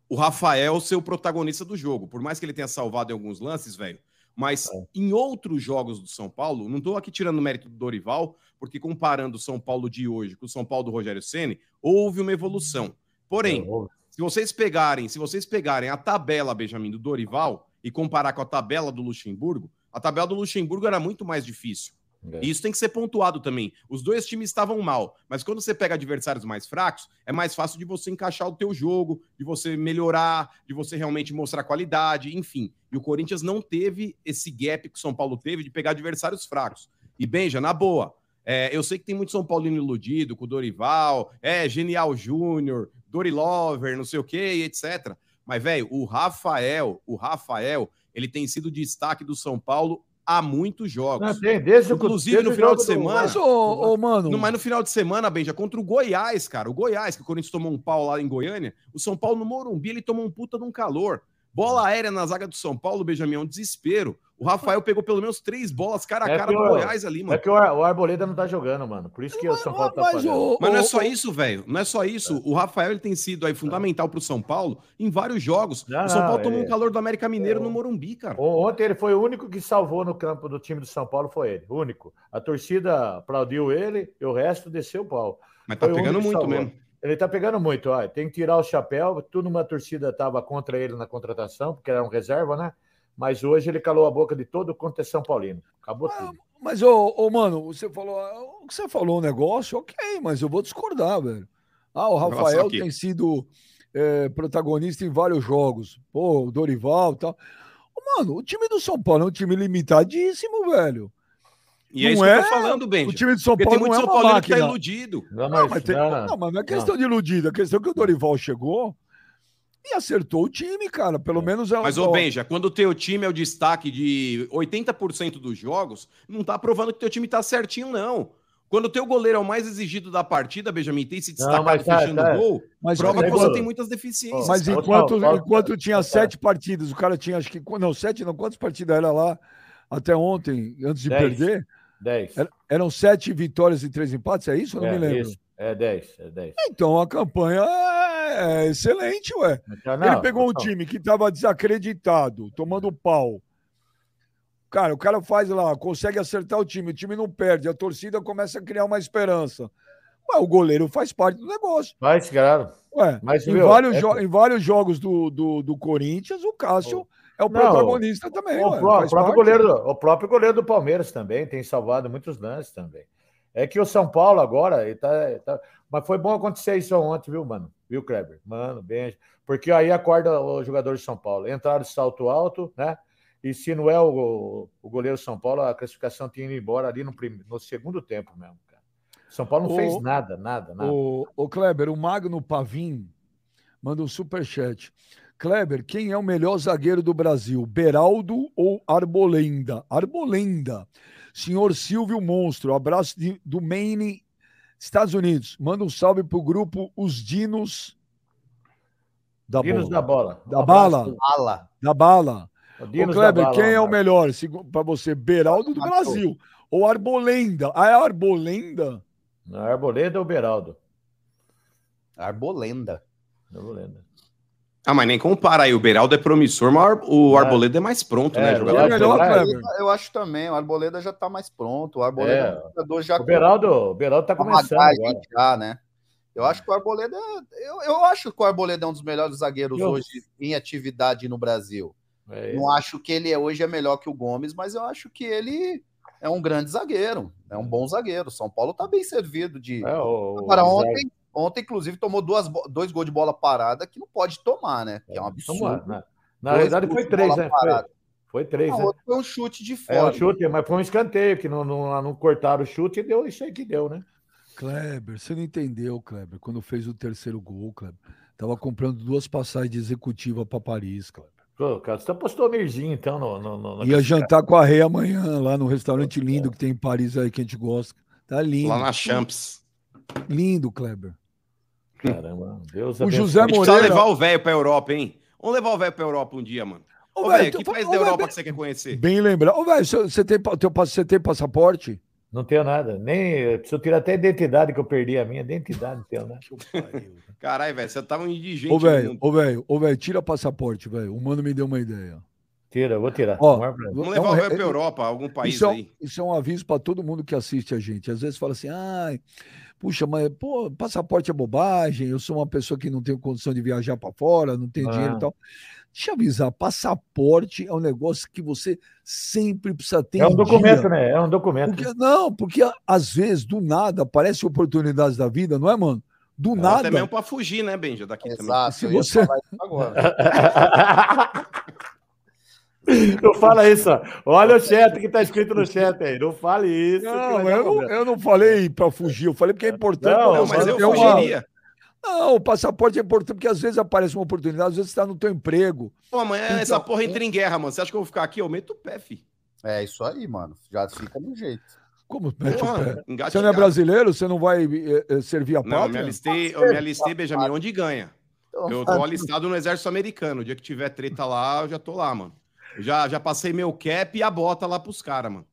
O Rafael ser o protagonista do jogo. Por mais que ele tenha salvado em alguns lances, velho. Mas é. em outros jogos do São Paulo, não estou aqui tirando o mérito do Dorival, porque comparando o São Paulo de hoje com o São Paulo do Rogério Ceni, houve uma evolução. Porém, é, se vocês pegarem, se vocês pegarem a tabela, Benjamin, do Dorival e comparar com a tabela do Luxemburgo, a tabela do Luxemburgo era muito mais difícil. É. E isso tem que ser pontuado também. Os dois times estavam mal, mas quando você pega adversários mais fracos, é mais fácil de você encaixar o teu jogo, de você melhorar, de você realmente mostrar qualidade, enfim. E o Corinthians não teve esse gap que o São Paulo teve de pegar adversários fracos. E Benja, na boa, é, eu sei que tem muito São Paulino iludido com o Dorival, é Genial Júnior, Dorilover, não sei o que, etc. Mas, velho, o Rafael, o Rafael, ele tem sido destaque do São Paulo há muitos jogos. Não, tem, desde Inclusive desde no final de semana. Mas, ô, ô, mano. No, mas no final de semana, Benja, contra o Goiás, cara. O Goiás, que o Corinthians tomou um pau lá em Goiânia. O São Paulo no Morumbi, ele tomou um puta de um calor. Bola aérea na zaga do São Paulo, Benjamin, é um desespero. O Rafael pegou pelo menos três bolas cara a é cara do Goiás ali, mano. É que o, Arboleda não tá jogando, mano. Por isso que mas, o São Paulo tá mas, o, mas não é só isso, velho. Não é só isso. O Rafael ele tem sido aí fundamental pro São Paulo em vários jogos. Não, o São Paulo tomou é... um calor do América Mineiro no Morumbi, cara. Ontem ele foi o único que salvou no campo do time do São Paulo, foi ele. O único. A torcida aplaudiu ele e o resto desceu o pau. Mas tá foi pegando muito mesmo. Ele tá pegando muito, ó. Tem que tirar o chapéu. Tudo uma torcida tava contra ele na contratação, porque era um reserva, né? Mas hoje ele calou a boca de todo quanto é São Paulino. Acabou ah, tudo. Mas, ô, ô, mano, você falou. O que você falou um negócio, ok, mas eu vou discordar, velho. Ah, o Rafael tem sido é, protagonista em vários jogos. Pô, o Dorival e tal. Mano, o time do São Paulo é um time limitadíssimo, velho. E é não é isso que eu tô falando, Ben. O time de São Paulo tem muito não é São Paulo que tá iludido. Não, mas, não, mas, tem, não, mas não é questão não. de iludido. A questão é que o Dorival chegou e acertou o time, cara. Pelo é. menos é Mas, ô Benja, quando o teu time é o destaque de 80% dos jogos, não tá provando que o teu time tá certinho, não. Quando o teu goleiro é o mais exigido da partida, Benjamin, tem se destacado não, tá, fechando tá, gol, mas, prova que você tem muitas deficiências. Mas enquanto, enquanto tinha sete partidas, o cara tinha, acho que. Não, sete, não, quantas partidas era lá até ontem, antes de Dez. perder? Dez. Eram sete vitórias e três empates, é isso? Eu não é, me lembro. Isso. É 10, é 10. Então a campanha é, é excelente, ué. Então, não, Ele pegou um time que estava desacreditado, tomando pau. Cara, o cara faz lá, consegue acertar o time, o time não perde, a torcida começa a criar uma esperança. Ué, o goleiro faz parte do negócio. Faz, claro. Ué, Mas, em, vários é... em vários jogos do, do, do Corinthians, o Cássio. Oh. É o protagonista não, também. O, ué, o, próprio goleiro, o próprio goleiro do Palmeiras também tem salvado muitos lances também. É que o São Paulo agora, ele tá, tá, mas foi bom acontecer isso ontem, viu, mano? Viu, Kleber? Mano, bem. Porque aí acorda o jogador de São Paulo. Entraram de salto alto, né? E se não é o, o goleiro São Paulo, a classificação tinha ido embora ali no, no segundo tempo mesmo, cara. São Paulo não o, fez nada, nada, nada. O, o Kleber, o Magno Pavim manda um superchat. Kleber, quem é o melhor zagueiro do Brasil? Beraldo ou Arbolenda? Arbolenda. Senhor Silvio Monstro, abraço de, do Maine, Estados Unidos. Manda um salve pro grupo Os Dinos da Dinos bola. da bola. Da um bala. bala. Da bala. Ô, Kleber, bala, quem é o melhor para você? Beraldo do Brasil ou Arbolenda? Ah, é Arbolenda? Não, Arbolenda ou Beraldo? Arbolenda. Arbolenda. Ah, mas nem compara aí. O Beraldo é promissor, mas o é. Arboleda é mais pronto, né, é, né? Jogador é melhor, eu acho também. O Arboleda já tá mais pronto. O Arboleda é. já. O Beraldo, o Beraldo tá começando. Agora. Já, né? Eu acho que o Arboleda. Eu, eu acho que o Arboleda é um dos melhores zagueiros eu... hoje em atividade no Brasil. É Não acho que ele é, hoje é melhor que o Gomes, mas eu acho que ele é um grande zagueiro. É um bom zagueiro. São Paulo tá bem servido de. É, o, Agora, ontem, Ontem, inclusive, tomou duas, dois gols de bola parada que não pode tomar, né? Que é um absurdo. Tomar, né? Na dois verdade, foi três, né? Foi, foi, três. Não, né? foi um chute de fora. É, um chute, mas foi um escanteio que não, não, não cortaram o chute e deu isso aí que deu, né? Kleber, você não entendeu, Kleber, quando fez o terceiro gol, Kleber. Tava comprando duas passagens de executiva para Paris, Kleber. Pô, cara, você apostou Mirzinho, então, no, no, no Ia jantar com a Rei amanhã, lá no restaurante lindo que tem em Paris aí, que a gente gosta. Tá lindo. Lá na Champs. Lindo, Kleber. Caramba, Deus O José Moreira... precisa levar o velho pra Europa, hein? Vamos levar o velho pra Europa um dia, mano. Ô, Ô velho, que país da Europa que você quer conhecer? Bem lembrado. Ô, velho, você tem, você tem passaporte? Não tenho nada. Nem. Preciso tirar até a identidade que eu perdi a minha. Identidade não tenho, né? Caralho, velho, você tava um indigente. Ô, velho, ô, velho, ô, velho, tira passaporte, velho. O mano me deu uma ideia. Tira, eu vou tirar. Ó, é. Vamos É um levar o re- réu pra Europa, algum país Isso é, um, aí. isso é um aviso para todo mundo que assiste a gente. Às vezes fala assim, ai, puxa, mas pô, passaporte é bobagem, eu sou uma pessoa que não tenho condição de viajar para fora, não tenho dinheiro Ah. e tal. Deixa eu avisar, passaporte é um negócio que você sempre precisa ter É um documento, dia. né? É um documento. Porque, não, porque às vezes, do nada, aparecem oportunidades da vida, não é, mano? Do Até nada. mesmo pra fugir, né, Benja, daqui também. Exato. Se eu ia você- agora. *laughs* *laughs* Não fala isso, ó. Olha o chat que tá escrito no chat aí. Não fale isso. Não, eu não, eu não falei para fugir, eu falei porque é importante. Não, você mas eu fugiria. Não, o passaporte é importante porque às vezes aparece uma oportunidade, às vezes você está no teu emprego. Pô, amanhã Então, essa porra entra em guerra, mano. Você acha que eu vou ficar aqui? Eu meto o pé, fi. É isso aí, mano. Já fica no jeito. Como mete o Porra, pé? Você engatilhado. não é brasileiro? Você não vai eh, eh, servir a Não, eu me pátria? alistei, eu me alistei, Benjamin, onde ganha. Eu tô alistado no exército americano. O dia que tiver treta lá, eu já tô lá, mano. Já, já passei meu cap e a bota lá pros caras, mano.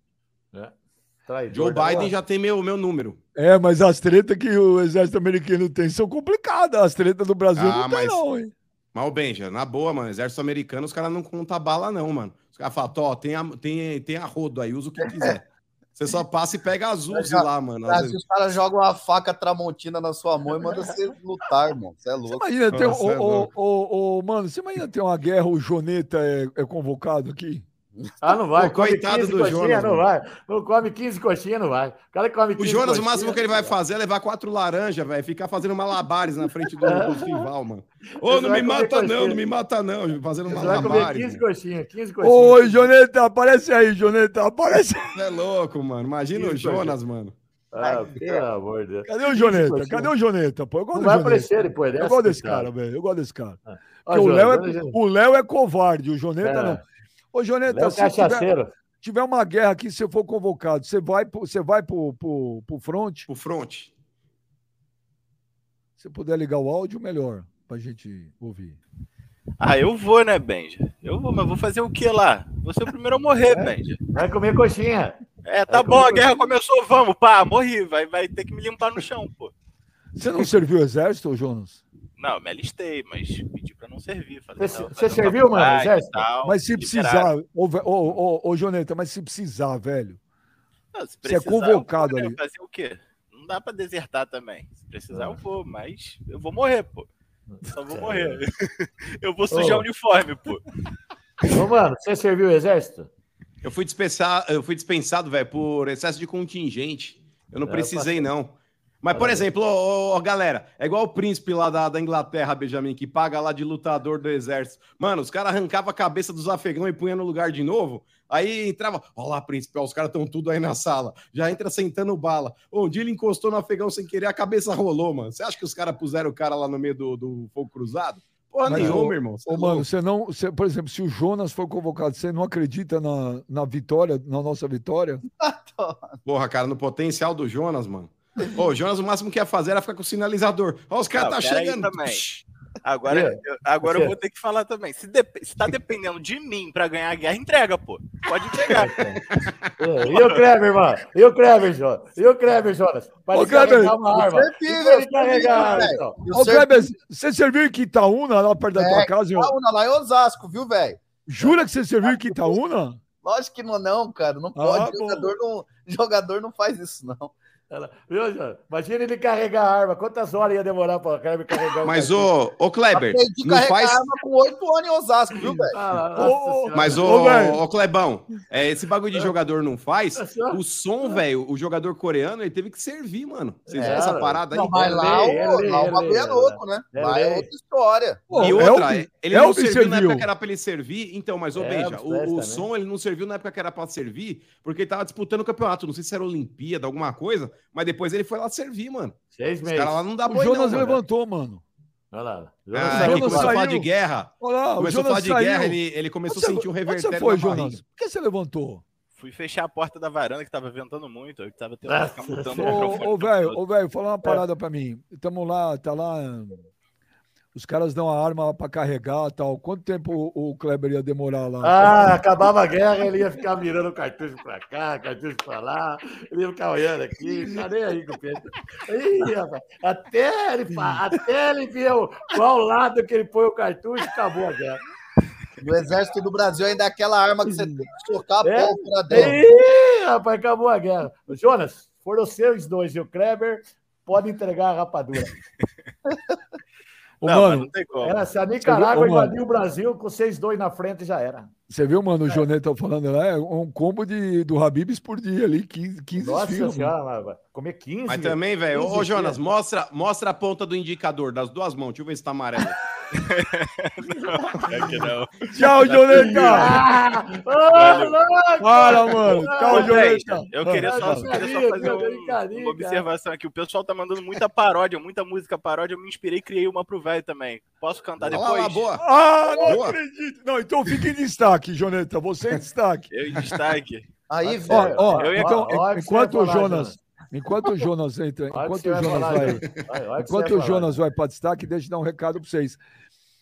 Traidor Joe Biden já tem meu, meu número. É, mas as tretas que o exército americano tem são complicadas. As tretas do Brasil Ah, não tem, mas- não, hein? Mas, ô, Benja, na boa, mano. Exército americano, os caras não contam bala, não, mano. Os caras falam, ó, tem a, tem, tem a rodo aí, usa o que quiser. *laughs* Você só passa e pega as Uzi lá, mano. Vezes- se os caras jogam uma faca tramontina na sua mão e mandam você lutar, irmão. Você é Você louco. imagina ter. Nossa, Ô, é ô, louco. ô, ô, mano, você imagina ter uma guerra, o Joneta é, é convocado aqui? Ah, não vai. Come coitado 15 do coxinha, Jonas, não vai. Não come 15 coxinhas, não vai. O cara come 15 O Jonas, o coxinha, máximo que ele vai não fazer é levar quatro laranjas, velho. Ficar fazendo malabares na frente do, do rival, mano. *laughs* Ô, Você não me mata, não, coxinha. não me mata, não. Fazendo Você vai comer malabares. 15 mano. coxinhas, 15 coxinhas. Oi, Joneta, aparece aí, Joneta, aparece. Você é louco, mano. Imagina o Jonas, mano. Ah, pelo amor de Deus. Cadê o Joneta? Cadê o Joneta? Pô, eu gosto Não vai Joneta. aparecer depois Eu dessa. gosto desse cara, velho. Eu gosto desse cara. Ó, Porque o Léo é, o Léo é covarde, o Joneta É. não. Ô, Joneta, Léo se tiver, cachaceiro. tiver uma guerra aqui, se você for convocado, você vai, pro- você vai pro, pro, pro front? Pro front. Se puder ligar o áudio, melhor, pra gente ouvir. Ah, eu vou, né, Benja? Eu vou, mas vou fazer o que lá? Vou ser o primeiro a morrer, Benja. Vai comer coxinha. É, tá É, bom, a guerra começou, vamos, pá, morri. Vai, vai ter que me limpar no chão, pô. Você não serviu o exército, Jonas? Não, me alistei, mas pedi pra não servir. Você- você serviu, mano, tal, Mas se precisar, ô, ô, ô, ô, Joneta, mas se precisar, velho. Não, se Você é precisar, eu vou, convocado ali. Fazer o quê? Não dá pra desertar também. Se precisar, eu vou, mas eu vou morrer, pô. Só vou morrer. *laughs* Eu vou sujar o uniforme, pô. Ô, mano, você serviu o exército? Eu fui dispensado, eu fui dispensado, velho, por excesso de contingente. Eu não É, precisei, não. Mas, por exemplo, ô, ô, ô, galera, é igual o príncipe lá da, da Inglaterra, Benjamin, que paga lá de lutador do exército. Mano, os caras arrancavam a cabeça dos afegãos e punha no lugar de novo. Aí entrava, ó lá, príncipe, ó, os caras estão tudo aí na sala. Já entra sentando bala. Um dia ele encostou no afegão sem querer, a cabeça rolou, mano. Você acha que os caras puseram o cara lá no meio do, do fogo cruzado? Porra Mas, nenhuma, ô, irmão. Cê é Ô, mano, você não. Você, por exemplo, se o Jonas for convocado, você não acredita na, na vitória, na nossa vitória? *laughs* Porra, cara, no potencial do Jonas, mano. Ô, o Jonas, o máximo que ia fazer era ficar com o sinalizador. Ó, os caras tá chegando. também. Agora, Você- eu, agora eu vou ter que falar também. Se, dep- se tá dependendo de mim pra ganhar a guerra, entrega, pô. Pode entregar. É, E o Kleber, mano? E o Kleber, Jonas? E o Kleber, Jonas? Para de Kleber, carregar uma arma. ele carregar, então. Ô, Kleber, você serviu em Quitaúna, lá perto da É, tua casa? Quitaúna, lá em Osasco, viu, velho? Jura que você serviu em Quitaúna? Lógico que não, não, cara. Não Ah, pode. bom. jogador, não, jogador não faz isso, não. Ela- Viu? Imagina ele carregar a arma. Quantas horas ia demorar para o Kleber carregar o Mas, ô, ô Kleber, não carregar faz. arma com oito anos em Osasco, viu, velho? Ah, senhora. Mas, Ô, ô, velho. ô, Clebão, é, esse bagulho de jogador não faz. Nossa. O som, velho, o jogador coreano, ele teve que servir, mano. Vocês É, viram essa mano. parada aí? Não, mas lá, o, lá o bagulho é louco, né? ele, Lá é outra história. Pô, E outra, Elvis- ele não serviu na época que era pra ele servir. Então, mas, ô, É, Beija, o, o também. som ele não serviu na época que era pra servir, porque ele tava disputando o campeonato. Não sei se era Olimpíada, alguma coisa, mas depois ele foi lá servir, mano. Seis Os meses. caras lá não dá O boi, Jonas não, levantou, mano. Olha lá. Ah, Jonas é saiu que Jonas começou a falar saiu. de guerra. Olha lá, o Começou a Jonas falar de saiu. guerra, ele, ele começou Onde a sentir um revertério você foi, na barriga. Jonas? Por que você levantou? Fui fechar a porta da varanda que tava ventando muito. Eu tava que ficar mutando o microfone. Ô, o velho, ô, velho, fala uma parada pra mim. Tamo lá, tá lá. Os caras dão a arma pra carregar e tal. Quanto tempo o, o Kleber ia demorar lá? Ah, acabava a guerra, ele ia ficar mirando o cartucho pra cá, cartucho pra lá, ele ia ficar olhando aqui, tá nem aí com o Pedro. Ih, rapaz, até ele, até ele ver qual lado que ele põe o cartucho, acabou a guerra. No exército do Brasil ainda é aquela arma que você tem que socar a É? pólvora dentro. Ih, rapaz, acabou a guerra. Jonas, foram vocês dois e o Kleber, pode entregar a rapadura. *laughs* Ô, não, mano, não tem como. Era se a Nicarágua invadir o Brasil com vocês dois na frente já era. Você viu, mano, o Joneta falando lá, é um combo de, do Habibs por dia ali, 15, 15 Nossa mano. senhora, comer 15. Mas também, velho, ô 15 Jonas, mostra, mostra a ponta do indicador das duas mãos. Deixa eu ver se tá amarelo. *laughs* É que não. Tchau, Joneta! Ah! Fala, mano. Tchau, Véi, Joneta. eu queria Ah, só, fala. queria só fazer um- uma observação aqui. O pessoal tá mandando muita paródia, muita música paródia. Eu me inspirei e criei uma pro velho também. Posso cantar depois? lá, boa. Ah, não Boa. acredito. Não, então fica em destaque, Joneta. Você em destaque. Eu em destaque. Aí, Ó, velho. ó, Eu ia- então, ó, ó, enquanto vai o falar, Jonas, enquanto o Jonas entra, Olha enquanto o vai Jonas vai, você enquanto vai o. Jonas vai para destaque, deixa eu dar um recado para vocês.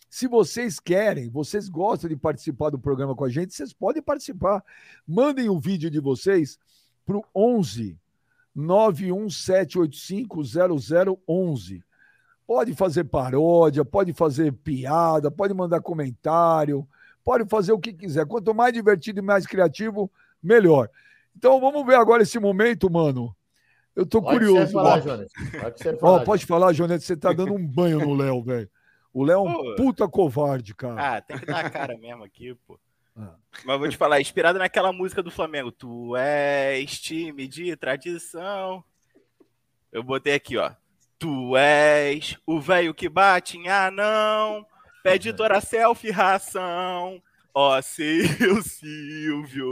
Se vocês querem, vocês gostam de participar do programa com a gente, vocês podem participar. Mandem o vídeo de vocês para o 11 91785 0011. Pode fazer paródia, pode fazer piada, pode mandar comentário, pode fazer o que quiser. Quanto mais divertido e mais criativo, melhor. Então vamos ver agora esse momento, mano. Eu tô você curioso. falar, Jonas. Você Ó, falar, pode falar, Jonete, você tá dando um banho no Léo, velho. O Léo é um puta covarde, cara. Ah, tem que dar a cara mesmo aqui, pô. Ah. Mas eu vou te falar, inspirado naquela música do Flamengo. Tu és time de tradição. Eu botei aqui, ó. Tu és o velho que bate em anão. Pede toda selfie ração. Ó, seu Silvio.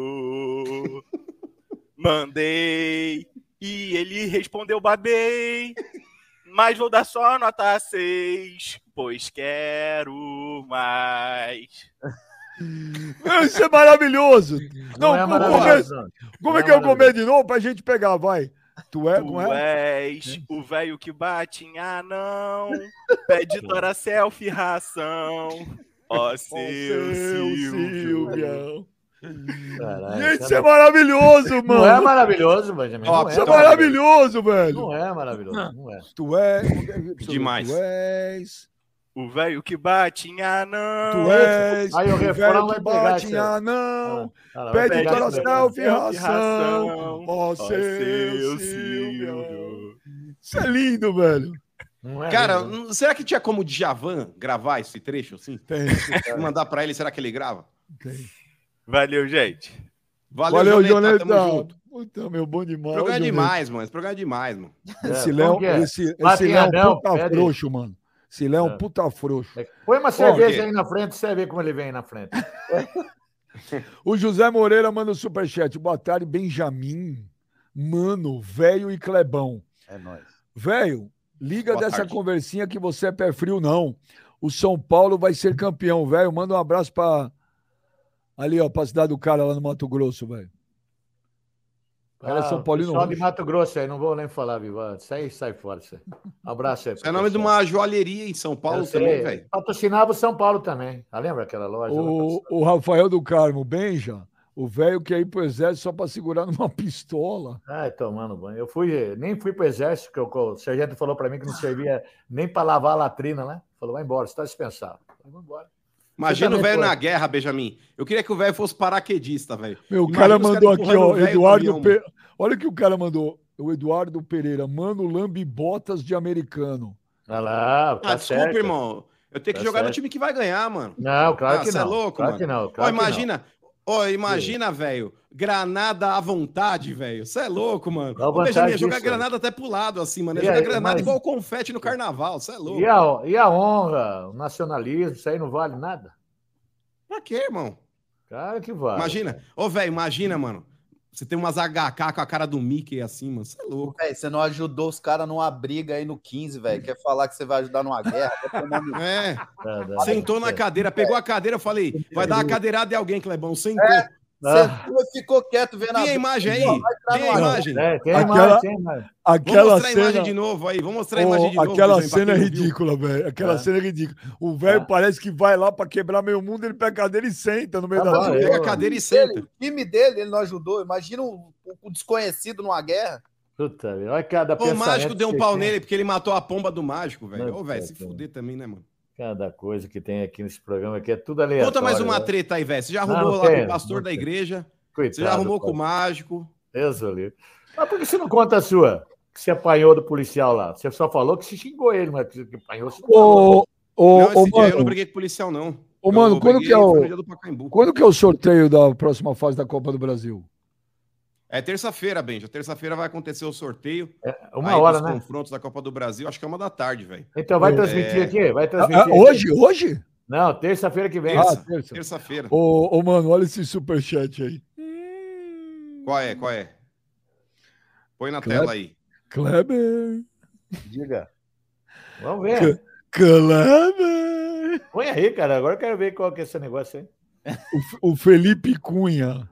Mandei. E ele respondeu babei. Mas vou dar só nota 6, pois quero mais. Isso é maravilhoso. Não, Não, é como, maravilhoso. não. como é Não que eu é comer de novo pra gente pegar? Vai. Tu é? Tu é? és o velho que bate em anão, *laughs* pede toda selfie ração. Ó, seu, Seu Silvio. Silvio. Caralho, Gente, isso isso é maravilhoso, Não é mano. maravilhoso, Benjamin. Ó, Não Isso é é maravilhoso, velho. Não é maravilhoso. Não é. Tu és. Demais. Tu és. O velho que bate em anão. Tu és. Aí o refrão velho vai bate em anão. Ah, Pede aí. selfie ração. Ó, seu Silvio. Isso é lindo, velho. Não é Cara, lindo. será que tinha como o Djavan gravar esse trecho assim? Tem, Mandar pra ele, será que ele grava? tem. Valeu, gente. Valeu, Valeu, Joneta. tamo junto. Puta, meu bom demais. Esse programa é demais, mano. Esse programa é demais, mano. Esse É, Léo, é? esse, esse Bate Léo é um puta frouxo, mano. Esse Léo é um É. puta frouxo. Põe uma cerveja quê? aí na frente, você vê como ele vem na frente. *laughs* O José Moreira manda o superchat. Boa tarde, Benjamin. Mano, velho e Clebão. É nóis. Velho, liga Boa dessa tarde. conversinha que você é pé frio, não. O São Paulo vai ser campeão, velho. Manda um abraço pra. Ali, ó, pra cidade do cara lá no Mato Grosso, velho. Cara, Ah, São Paulino Pessoal de roxo. Mato Grosso aí, não vou nem falar, Viva. Sai, sai fora. Sai. Um abraço aí. Isso é nome de uma joalheria em São Paulo Eu também, velho. Patrocinava o São Paulo também. Ah, lembra aquela loja? O, o Rafael do Carmo, Benja, o velho que ir pro exército só pra segurar numa *laughs* pistola. Ai, tomando banho. Eu fui, nem fui pro exército, que o, o sargento falou para mim que não servia nem para lavar a latrina, né? Falou, vai embora, você está dispensado. Vou embora. Imagina o velho na guerra, Benjamin. Eu queria que o velho fosse paraquedista, velho. Meu, o Imagina cara mandou aqui, ó, Eduardo. Pe... Olha o que o cara mandou. O Eduardo Pereira, mano, lambe botas de americano. Olha lá, tá Ah, desculpa, certo. irmão. Eu tenho que Tá jogar no certo. time que vai ganhar, mano. Não, claro Ah, que cê não. é louco, claro mano. que não. Ó, Claro que não. imagina. Ó, imagina, velho. Granada à vontade, velho. Você é louco, mano. A Ô, Benjamin, vantagem jogar granada até pro lado, assim, mano. É jogar granada mas- igual confete no carnaval. Você é louco. E a, e a honra, o nacionalismo, isso aí não vale nada? Pra quê, irmão? Claro que vale. Imagina. Ô, velho, imagina, mano. Você tem umas HK com a cara do Mickey assim, mano. Você é louco. Véi, você não ajudou os caras numa briga aí no 15, velho. Quer falar que você vai ajudar numa guerra? É. Dá, Sentou na cadeira, pegou a cadeira, eu falei, vai dar uma cadeirada em alguém, Clebão. Sentou. Ah, Sentou e ficou quieto vendo Tem a imagem aí? Tem a imagem? É, tem Aquela- mais, tem mais. Vamos Aquela mostrar a imagem cena. de novo aí. Vamos mostrar a imagem de novo. aquela cena é ridícula, velho. Aquela É. cena é ridícula. O velho É. parece que vai lá pra quebrar meio mundo, ele pega a cadeira e senta no meio Tá da rua. Pega a cadeira e senta. o time dele, ele não ajudou. Imagina o, o desconhecido numa guerra. Puta, olha cada o mágico deu um pau tem. nele porque ele matou a pomba do mágico, velho. Ô, velho, se cara. fuder também, né, mano? Cada coisa que tem aqui nesse programa aqui é tudo aleatório. Conta mais uma né? treta aí, velho. Você já Não, arrumou não lá tem, com o pastor não da igreja, Coitado, você já arrumou com pai. o mágico. Deus livre. Mas por que você não conta a sua? Que você apanhou do policial lá. Você só falou que se xingou ele, mas que apanhou. Você não falou. Ô, ô, não, ô, dia eu não mano, briguei com o policial, não. ô, mano, quando que é o, quando que é o sorteio da próxima fase da Copa do Brasil? É terça-feira, Benja. Terça-feira vai acontecer o sorteio. Uma aí hora, né? confrontos da Copa do Brasil. Acho que é uma da tarde, velho. Então vai É. transmitir aqui? Vai Ah, transmitir. ah, aqui? hoje? Hoje? Não, terça-feira que vem. Terça. Ah, terça. Terça-feira. Ô, ô, mano, olha esse superchat aí. Qual é? Qual é? Põe na Claro. tela aí. Kleber. Diga. Vamos ver. Kleber. Põe aí, cara. Agora eu quero ver qual que é esse negócio aí. O, F- o Felipe Cunha.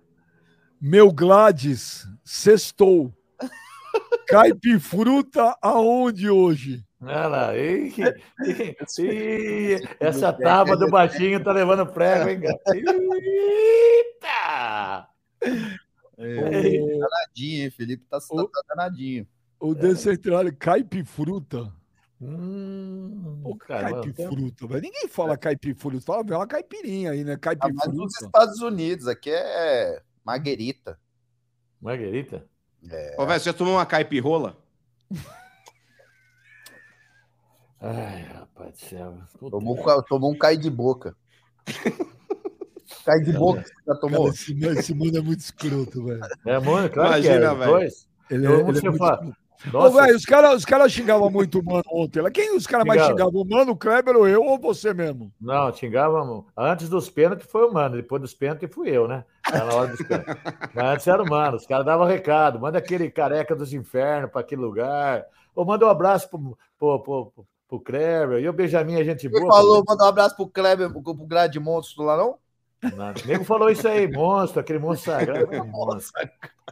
Meu Gladys, sextou. *laughs* Caipifruta aonde hoje? Olha lá. Ih, *laughs* essa tábua do baixinho tá levando prego, hein, cara? *laughs* Eita! É, danadinho, hein? Felipe tá, tá, tá danadinho. O descentrado caipifruta. Hum, Pô, cara, caipifruta, velho. Ninguém fala caipifruta. Fala, uma caipirinha aí, né? Ah, mas nos Caipifruta. Estados Unidos, aqui é Marguerita. Marguerita? Ô, velho, você já tomou uma caipirrola? *laughs* Ai, rapaz do céu. Tomou, tomou um cai de boca. Cai de boca, você já Cara, tomou? esse, mano- esse mano é muito escroto, velho. É, mano, claro Imagina, que é. velho. Dois. Ele, é, Eu ele é muito falar. Escroto. Ô, Nossa, velho, os caras os cara xingavam muito o mano ontem. lá. Quem os caras mais Xingava. xingavam? O mano, o Kleber ou eu ou você mesmo? Não, xingava. Antes dos pênaltis foi o mano, depois dos pênaltis fui eu, né? Lá na hora dos pênaltis. *laughs* Mas antes era o mano, os caras davam recado, manda aquele careca dos infernos para aquele lugar. Ou manda um abraço pro, pro, pro, pro, pro Kleber. E o Benjamin é gente boa. falou, mandar um abraço pro Kleber, pro, pro Grade Monstro lá, não? Não, o nego falou isso aí, monstro, aquele monstro sagrado. *laughs* monstro,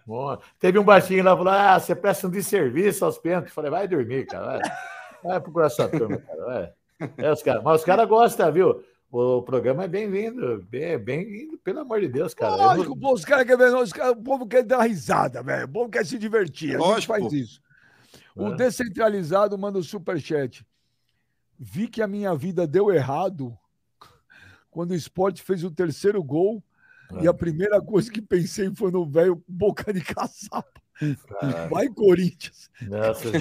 monstro. Teve um baixinho lá, falou: Ah, você presta um desserviço aos pênaltis. Falei, vai dormir, cara. Vai, vai procurar sua turma, cara. Vai. É, os cara. Mas os caras gostam, viu? O programa é bem-vindo, bem- bem-vindo, pelo amor de Deus, cara. Lógico, não- os caras querem ver, os caras- o povo quer dar risada, velho. O povo quer se divertir. A gente Lógico, faz isso. O É. descentralizado manda o superchat. Vi que a minha vida deu errado quando o esporte fez o terceiro gol. E É. a primeira coisa que pensei foi no velho boca de caçapa. Vai, Corinthians. Nossa,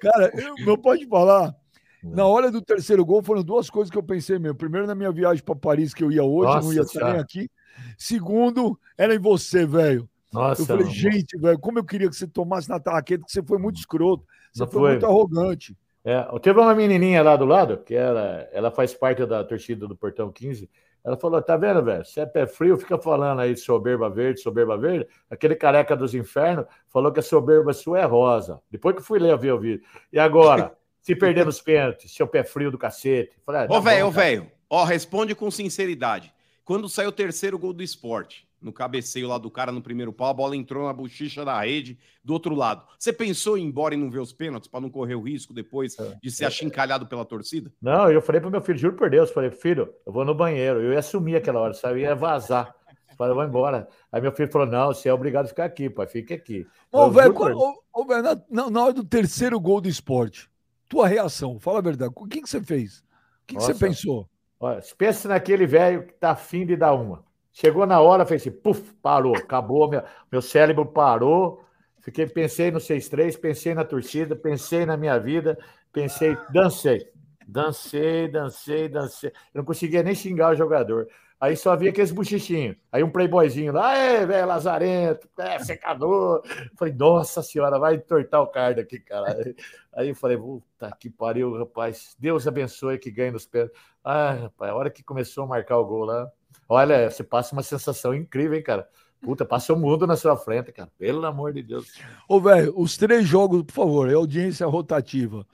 Cara, eu, não pode falar. Na hora do terceiro gol, foram duas coisas que eu pensei mesmo. Primeiro, na minha viagem para Paris, que eu ia hoje, Nossa não ia estar nem aqui. Segundo, era em você, velho. Nossa, Eu falei, mano. gente, velho, como eu queria que você tomasse na tarraqueta, que você foi muito escroto. Você Não foi, foi. muito arrogante. É, teve uma menininha lá do lado, que ela, ela faz parte da torcida do Portão 15. Ela falou: tá vendo, velho? Você é pé frio, fica falando aí de soberba verde, soberba verde. Aquele careca dos infernos falou que a soberba sua é rosa. Depois que fui ler, eu vi o vídeo. E agora? *laughs* Se perder nos pênaltis, seu pé frio do cacete. Falei, ah, tá Ô, velho, bom, ô, velho. Ó, responde com sinceridade. Quando saiu o terceiro gol do esporte, no cabeceio lá do cara no primeiro pau, a bola entrou na bochicha da rede do outro lado. Você pensou em ir embora e não ver os pênaltis para não correr o risco depois de ser achincalhado pela torcida? Não, eu falei pro meu filho, juro por Deus, falei, filho, eu vou no banheiro. Eu ia sumir aquela hora, sabe? Eu ia vazar. Falei, vou embora. Aí meu filho falou: não, você é obrigado a ficar aqui, pai, fica aqui. Ô, Eu velho, ô, ô, velho, na, na- hora do terceiro gol do esporte, tua reação, fala a verdade. O que, que você fez? O que, que você pensou? Olha, pensa naquele velho que tá afim de dar uma. Chegou na hora, fez assim, puf, parou, acabou, meu, meu cérebro parou. Fiquei, pensei no 6-3, pensei na torcida, pensei na minha vida, pensei, dancei. Dancei, dancei, dancei. Eu não conseguia nem xingar o jogador. Aí só via aqueles buchichinhos. Aí um playboyzinho lá, é, velho, lazarento, é, secador. Falei, nossa senhora, vai entortar o card aqui, cara. Aí eu falei, puta que pariu, rapaz. Deus abençoe que ganhe nos pés. Ah, rapaz, a hora que começou a marcar o gol lá. Olha, você passa uma sensação incrível, hein, cara? Puta, passa o mundo na sua frente, cara. Pelo amor de Deus. Ô, velho, os três jogos, por favor, é audiência rotativa.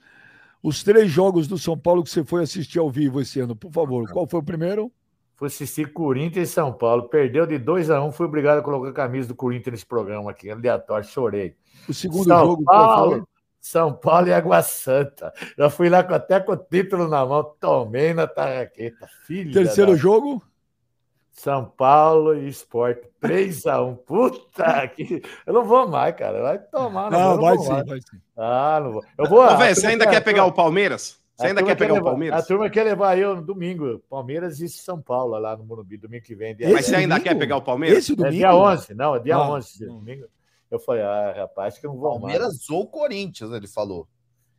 Os três jogos do São Paulo que você foi assistir ao vivo esse ano, por favor. Qual foi o primeiro? Fui assistir Corinthians e São Paulo. Perdeu de 2 a 1 um, fui obrigado a colocar a camisa do Corinthians nesse programa aqui, aleatório, chorei. O segundo São jogo, qual foi? Paulo, São Paulo e Água Santa. Já fui lá até com o título na mão, tomei na tarraqueta. Filho Terceiro da... jogo? São Paulo e Sport 3x1. Puta que. Eu não vou mais, cara. Vai tomar. Não, vou, vai sim, vai sim. Ah, não vou. Eu vou. Ô, velho, você ainda quer pegar o Palmeiras? Você ainda quer pegar o levar- Palmeiras? A turma quer levar eu no domingo. Palmeiras e São Paulo lá no Morumbi, domingo que vem. Dia, Mas você ainda domingo? quer pegar o Palmeiras? Esse é domingo? dia 11, não, é dia Ah, 11. esse não. Domingo. Eu falei, ah, rapaz, acho que eu não vou mais. Palmeiras ou Corinthians, ele falou.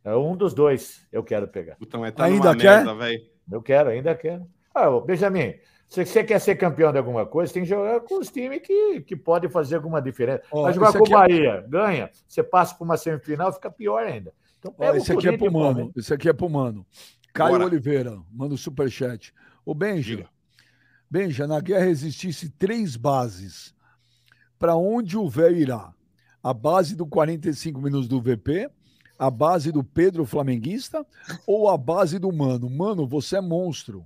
É um dos dois eu quero pegar. Puta, mas tá Ainda numa quer? merda, velho. Eu quero, ainda quero. Ah, Benjamin, se você quer ser campeão de alguma coisa, tem que jogar com os times que, que podem fazer alguma diferença. Ó, Vai jogar com o é- Bahia, ganha, você passa para uma semifinal, fica pior ainda. Então pega o esse aqui é pro o mano. Esse aqui é pro mano. Caio Bora. Oliveira, manda o superchat. Ô, Benja, Diga. Benja, na guerra existisse três bases. Para onde o velho irá? A base do 45 minutos do VP, a base do Pedro Flamenguista ou a base do Mano? Mano, você é monstro.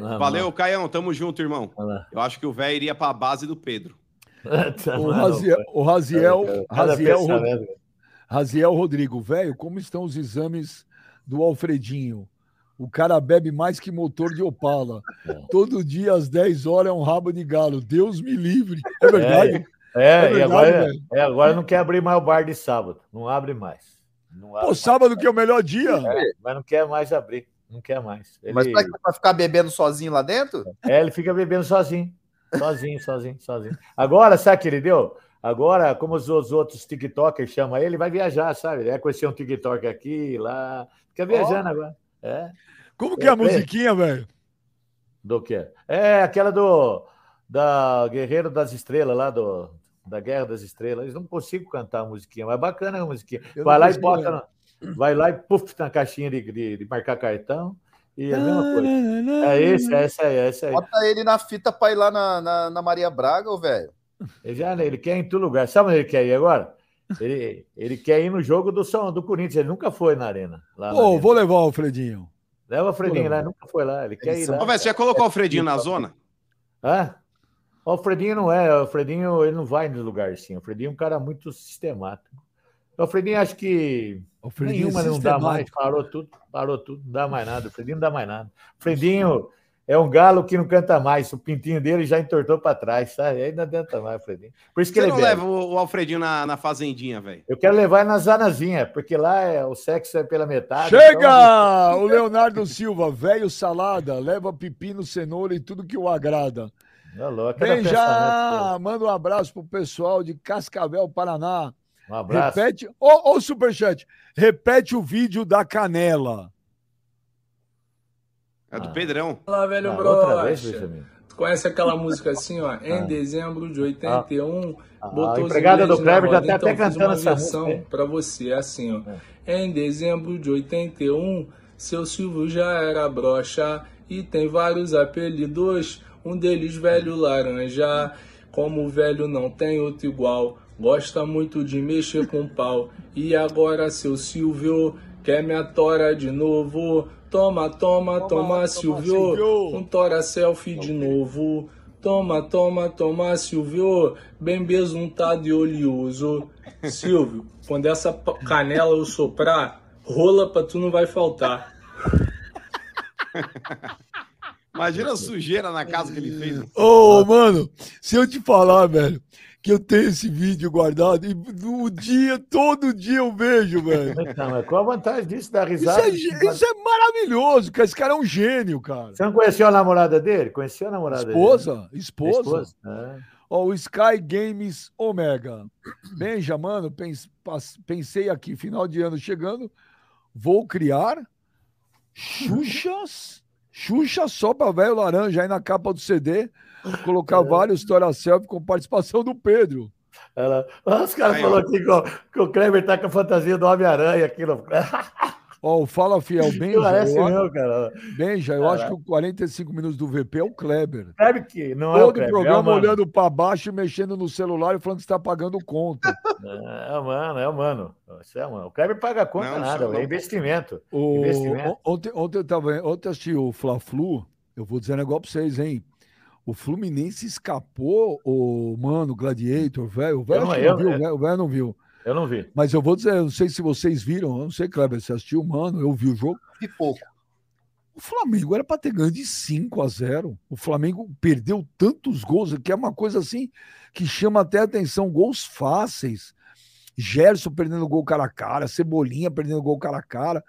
Não, Valeu, Caião. Tamo junto, irmão. Eu acho que o velho iria pra base do Pedro. *laughs* Tá, O Raziel, o Raziel, cada Raziel, Rodrigo, velho, como estão os exames do Alfredinho? O cara bebe mais que motor de Opala. É. Todo dia às 10 horas é um rabo de galo. Deus me livre. É verdade? É, É e verdade, agora, velho. é, agora não quer abrir mais o bar de sábado. Não abre mais. Não abre Pô, mais. sábado que é o melhor dia. É, mas não quer mais abrir. Não quer mais. Ele, Mas será que vai ficar bebendo sozinho lá dentro? é, ele fica bebendo sozinho. Sozinho, sozinho, sozinho. Agora, sabe o que ele deu? Agora, como os, os outros TikTokers chamam ele, ele vai viajar, sabe? É conhecer um TikTok aqui, lá. Fica viajando agora. É. Como que é a É, musiquinha, velho? Do que? É aquela do da Guerreiro das Estrelas, lá do, da Guerra das Estrelas. Eles não consigo cantar a musiquinha, mas bacana a musiquinha. Eu Vai lá e bota, na- vai lá e puf na caixinha de, de, de marcar cartão e é a mesma coisa. É esse, é esse aí, é esse aí. Bota ele na fita pra ir lá na, na, na Maria Braga, ô velho. Ele, já, ele quer ir em todo lugar. Sabe onde ele quer ir agora? *laughs* Ele, ele quer ir no jogo do, São, do Corinthians. Ele nunca foi na arena. Lá na Pô, arena. vou levar o Alfredinho. Leva o Fredinho lá, nunca foi lá. Ele quer ir lá. Ô, velho, você já colocou o Alfredinho na zona? Hã? O Alfredinho não é, o Alfredinho ele não vai no lugar assim. O Alfredinho é um cara muito sistemático. O Alfredinho acho que Alfredinho nenhuma é não dá mais, parou tudo, parou tudo, não dá mais nada. O Alfredinho não dá mais nada. O Alfredinho é um galo que não canta mais, o pintinho dele já entortou para trás, sabe? Aí não adianta mais, Alfredinho. Por isso que Você ele não bebe. leva o o Alfredinho na, na fazendinha, velho? Eu quero levar ele na zanazinha, porque lá é, o sexo é pela metade. Chega! então- O Leonardo Silva, velho salada, leva pepino, cenoura e tudo que o agrada. Não, louco, cada Vem pensamento, já! Manda um abraço pro pessoal de Cascavel, Paraná. Um abraço. Repete. Ô, ô, Superchat, repete o vídeo da canela. É do Ah. Pedrão. Fala, velho Ah, outra vez, broxa. Benjamin. Tu conhece aquela música assim, ó? Em dezembro de 81, Ah, botou a empregada do Kleber já tá até Então, fiz cantando uma essa versão música, pra você, é assim, ó. Em dezembro de 81, seu Silvio já era broxa e tem vários apelidos. Um deles, velho laranja. Como o velho não tem outro igual, gosta muito de mexer com pau. E agora, seu Silvio, quer minha tora de novo. Toma, toma, toma, Silvio. Silvio. Um tora selfie de novo. Toma, toma, toma, Silvio. Bem besuntado e oleoso. Silvio, quando essa canela eu soprar, rola pra tu não vai faltar. Imagina a sujeira na casa que ele fez. Ô, mano, se eu te falar, velho, que eu tenho esse vídeo guardado e no dia, todo dia eu vejo, velho. Então, qual a vantagem disso da Isso risada? é, gê- isso é maravilhoso, cara. Esse cara é um gênio, cara. Você não conheceu a namorada dele? Conheceu a namorada dele? Esposa, esposa. Esposa? É. Ó, o Sky Games Omega. *clears throat* Benja, mano, pensei aqui, final de ano chegando, vou criar *laughs* Xuxas, Xuxa só pra velho laranja aí na capa do CD, colocar vários história selfie com participação do Pedro. Ela... Ah, Os caras falaram aqui que o, que o Kleber tá com a fantasia do Homem-Aranha aqui. No... *laughs* Ó, o Fala Fiel Benja, Parece eu, mesmo, cara. Benja, eu acho que o 45 minutos do VP é o Kleber. Kleber que não é o Todo Kleber, programa é o olhando pra baixo e mexendo no celular e falando que está pagando conta. *laughs* É o mano, é o mano. Isso é o mano. O Kleber paga conta Não, nada, é não. investimento. O- Investimento. on- ontem, ontem eu tava, ontem eu assisti o Fla-Flu, eu vou dizer um negócio pra vocês, hein? O Fluminense escapou, o mano, Gladiator, velho. O velho não- não viu, velho- o velho não viu. Eu não vi. Mas eu vou dizer, eu não sei se vocês viram, eu não sei, Kleber, você assistiu, mano, eu vi o jogo. E pouco. O Flamengo era para ter ganho de 5 a 0. O Flamengo perdeu tantos gols, que é uma coisa assim que chama até atenção, gols fáceis. Gerson perdendo gol cara a cara, Cebolinha perdendo gol cara a cara.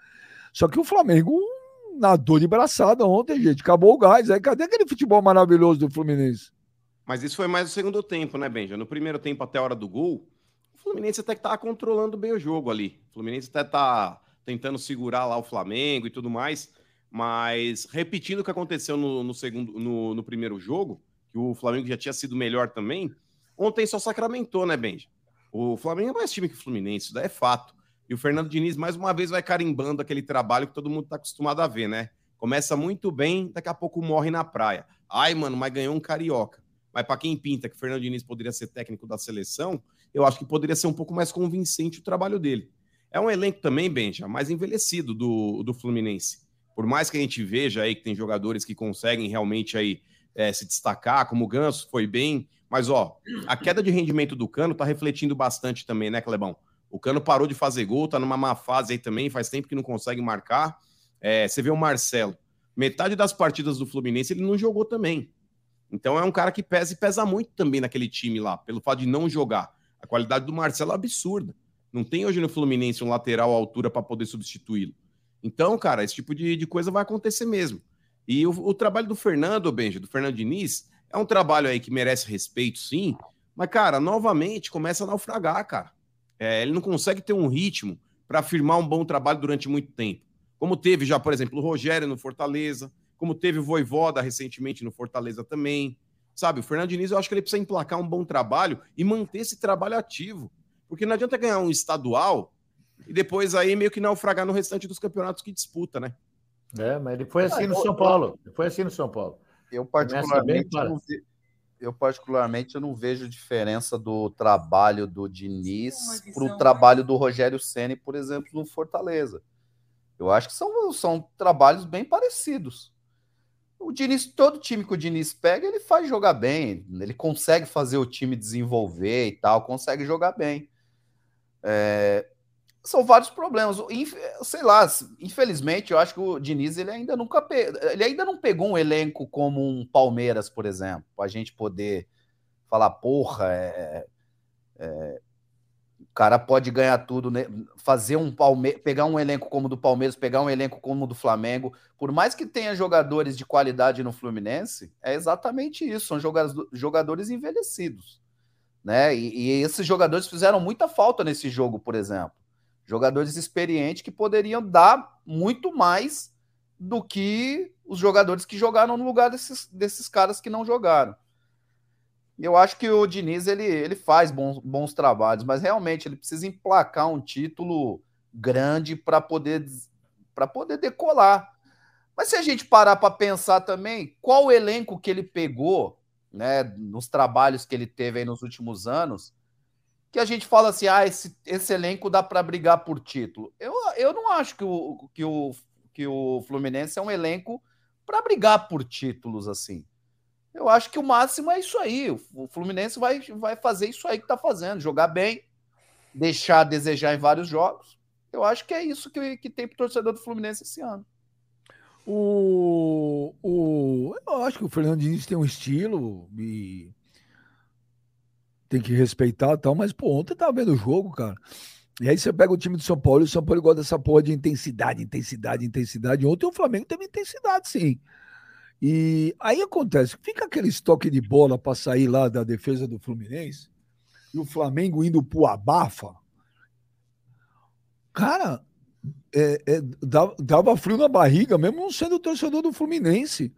Só que o Flamengo nadou de braçada ontem, gente. Acabou o gás. Aí cadê aquele futebol maravilhoso do Fluminense? Mas isso foi mais no segundo tempo, né, Benja? No primeiro tempo, até a hora do gol, Fluminense até que tava controlando bem o jogo ali. O Fluminense até tá tentando segurar lá o Flamengo e tudo mais. Mas repetindo o que aconteceu no, no segundo, no, no, primeiro jogo, que o Flamengo já tinha sido melhor também, ontem só sacramentou, né, Benja? O Flamengo é mais time que o Fluminense, isso daí é fato. E o Fernando Diniz, mais uma vez, vai carimbando aquele trabalho que todo mundo está acostumado a ver, né? Começa muito bem, daqui a pouco morre na praia. Ai, mano, mas ganhou um carioca. Mas para quem pinta que o Fernando Diniz poderia ser técnico da seleção, eu acho que poderia ser um pouco mais convincente o trabalho dele. É um elenco também, Benja, mais envelhecido do, do Fluminense. Por mais que a gente veja aí que tem jogadores que conseguem realmente aí é, se destacar, como o Ganso foi bem, mas ó, a queda de rendimento do Cano tá refletindo bastante também, né, Clebão? O Cano parou de fazer gol, tá numa má fase aí também, faz tempo que não consegue marcar. É, você vê o Marcelo, metade das partidas do Fluminense ele não jogou também. Então é um cara que pesa e pesa muito também naquele time lá, pelo fato de não jogar. A qualidade do Marcelo é absurda. Não tem hoje no Fluminense um lateral à altura para poder substituí-lo. Então, cara, esse tipo de, de coisa vai acontecer mesmo. E o, o trabalho do Fernando, Benja, do Fernando Diniz, é um trabalho aí que merece respeito, sim. Mas, cara, novamente começa a naufragar, cara. É, ele não consegue ter um ritmo para afirmar um bom trabalho durante muito tempo. Como teve já, por exemplo, o Rogério no Fortaleza, como teve o Voivoda recentemente no Fortaleza também. Sabe, o Fernando Diniz, eu acho que ele precisa emplacar um bom trabalho e manter esse trabalho ativo. Porque não adianta ganhar um estadual e depois aí meio que naufragar no restante dos campeonatos que disputa, né? É, mas ele foi assim no São Paulo. Ele foi assim no São Paulo. Eu particularmente, não, eu particularmente eu não vejo diferença do trabalho do Diniz para o trabalho do Rogério Ceni, por exemplo, no Fortaleza. Eu acho que são, são trabalhos bem parecidos. O Diniz, todo time que o Diniz pega, ele faz jogar bem, ele consegue fazer o time desenvolver e tal, consegue jogar bem. É, são vários problemas. Sei lá, infelizmente, eu acho que o Diniz ele ainda nunca pe... ele ainda não pegou um elenco como um Palmeiras, por exemplo, para a gente poder falar, porra, é, é, cara pode ganhar tudo, né? fazer um Palme... pegar um elenco como o do Palmeiras, pegar um elenco como o do Flamengo, por mais que tenha jogadores de qualidade no Fluminense, é exatamente isso, são jogadores envelhecidos, né? E, e esses jogadores fizeram muita falta nesse jogo, por exemplo jogadores experientes que poderiam dar muito mais do que os jogadores que jogaram no lugar desses, desses caras que não jogaram. Eu acho que o Diniz ele, ele faz bons, bons trabalhos, mas realmente ele precisa emplacar um título grande para poder para poder decolar. Mas se a gente parar para pensar também, qual o elenco que ele pegou, né, nos trabalhos que ele teve aí nos últimos anos, que a gente fala assim, ah, esse, esse elenco dá para brigar por título. Eu, eu não acho que o, que, o, que o Fluminense é um elenco para brigar por títulos assim. Eu acho que o máximo é isso aí. O Fluminense vai, vai fazer isso aí que está fazendo, jogar bem, deixar a desejar em vários jogos. Eu acho que é isso que, que tem para o torcedor do Fluminense esse ano. O, o, eu acho que o Fernando Diniz tem um estilo e tem que respeitar e tal, mas, pô, ontem tava vendo o jogo, cara. E aí você pega o time do São Paulo e o São Paulo gosta dessa porra de intensidade, intensidade, intensidade. Ontem o Flamengo teve intensidade, sim. E aí acontece, fica aquele estoque de bola para sair lá da defesa do Fluminense e o Flamengo indo pro abafa. Cara, é, é, dava, frio na barriga, mesmo não sendo torcedor do Fluminense.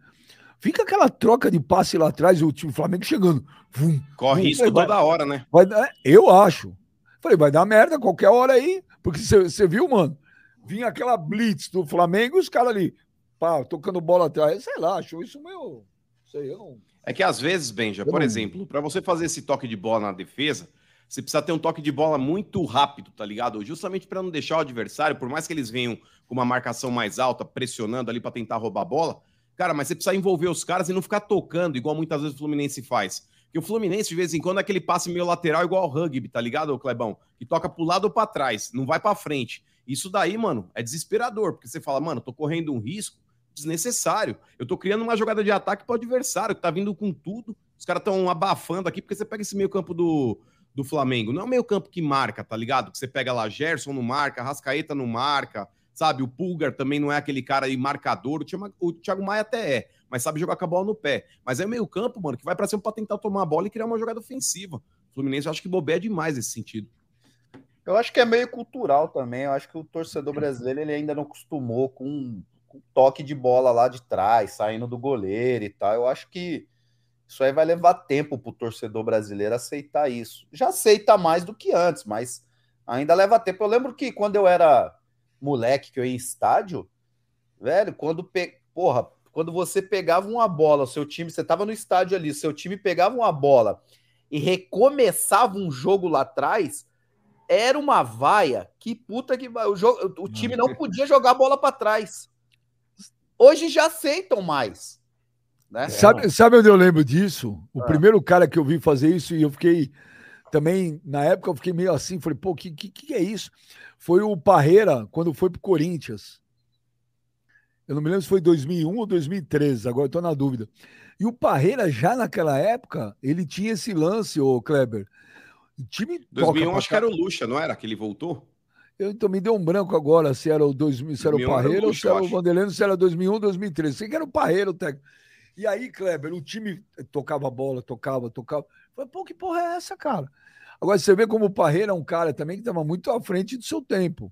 Fica aquela troca de passe lá atrás, o time Flamengo chegando. Vum, Corre vum, risco toda vai, hora, né? Vai, eu acho. Falei, vai dar merda qualquer hora aí. Porque você viu, mano? Vinha aquela blitz do Flamengo e os caras ali, pá, tocando bola atrás. Sei lá, achou isso meio. Sei, eu não. É que às vezes, Benja, por não... exemplo, para você fazer esse toque de bola na defesa, você precisa ter um toque de bola muito rápido, tá ligado? Justamente para não deixar o adversário, por mais que eles venham com uma marcação mais alta, pressionando ali para tentar roubar a bola, Cara, mas você precisa envolver os caras e não ficar tocando, igual muitas vezes o Fluminense faz. Porque o Fluminense, de vez em quando, é aquele passe meio lateral igual ao rugby, tá ligado, Clebão? Que toca pro lado ou pra trás, não vai pra frente. Isso daí, mano, é desesperador, porque você fala, mano, tô correndo um risco desnecessário. Eu tô criando uma jogada de ataque pro adversário, que tá vindo com tudo. Os caras estão abafando aqui, porque você pega esse meio campo do, do Flamengo. Não é o meio campo que marca, tá ligado? Que você pega lá, Gerson não marca, Rascaeta não marca, sabe? O Pulgar também não é aquele cara aí marcador. O Thiago, Maia até é, mas sabe jogar com a bola no pé. Mas é o meio campo, mano, que vai pra cima pra tentar tomar a bola e criar uma jogada ofensiva. O Fluminense eu acho que bobeia demais nesse sentido. Eu acho que é meio cultural também. Eu acho que o torcedor brasileiro ele ainda não acostumou com toque de bola lá de trás, saindo do goleiro e tal. Eu acho que isso aí vai levar tempo para o torcedor brasileiro aceitar isso. Já aceita mais do que antes, mas ainda leva tempo. Eu lembro que quando eu era moleque, que eu ia em estádio, velho, quando pe... porra, quando você pegava uma bola, o seu time, você tava no estádio ali, seu time pegava uma bola e recomeçava um jogo lá atrás, era uma vaia que puta que o, jogo, o time não *laughs* podia jogar a bola para trás. Hoje já aceitam mais. Né? Sabe, sabe onde eu lembro disso? O ah. primeiro cara que eu vi fazer isso e eu fiquei também, na época, eu fiquei meio assim, falei, pô, que, que, que é isso? Foi o Parreira, quando foi pro Corinthians. Eu não me lembro se foi 2001 ou 2013, agora estou na dúvida. E o Parreira, já naquela época, ele tinha esse lance, ô Kleber, o time 2001 acho que era o Lucha, não era? Que ele voltou? Eu então me deu um branco agora se era o 2000, se era o Parreira ou se era o Vanderlei, se era 2001 ou 2013. Sei que era o Parreira o técnico. E aí, Kleber, o time tocava bola, tocava, tocava. Falei, pô, que porra é essa, cara? Agora você vê como o Parreira é um cara também que estava muito à frente do seu tempo.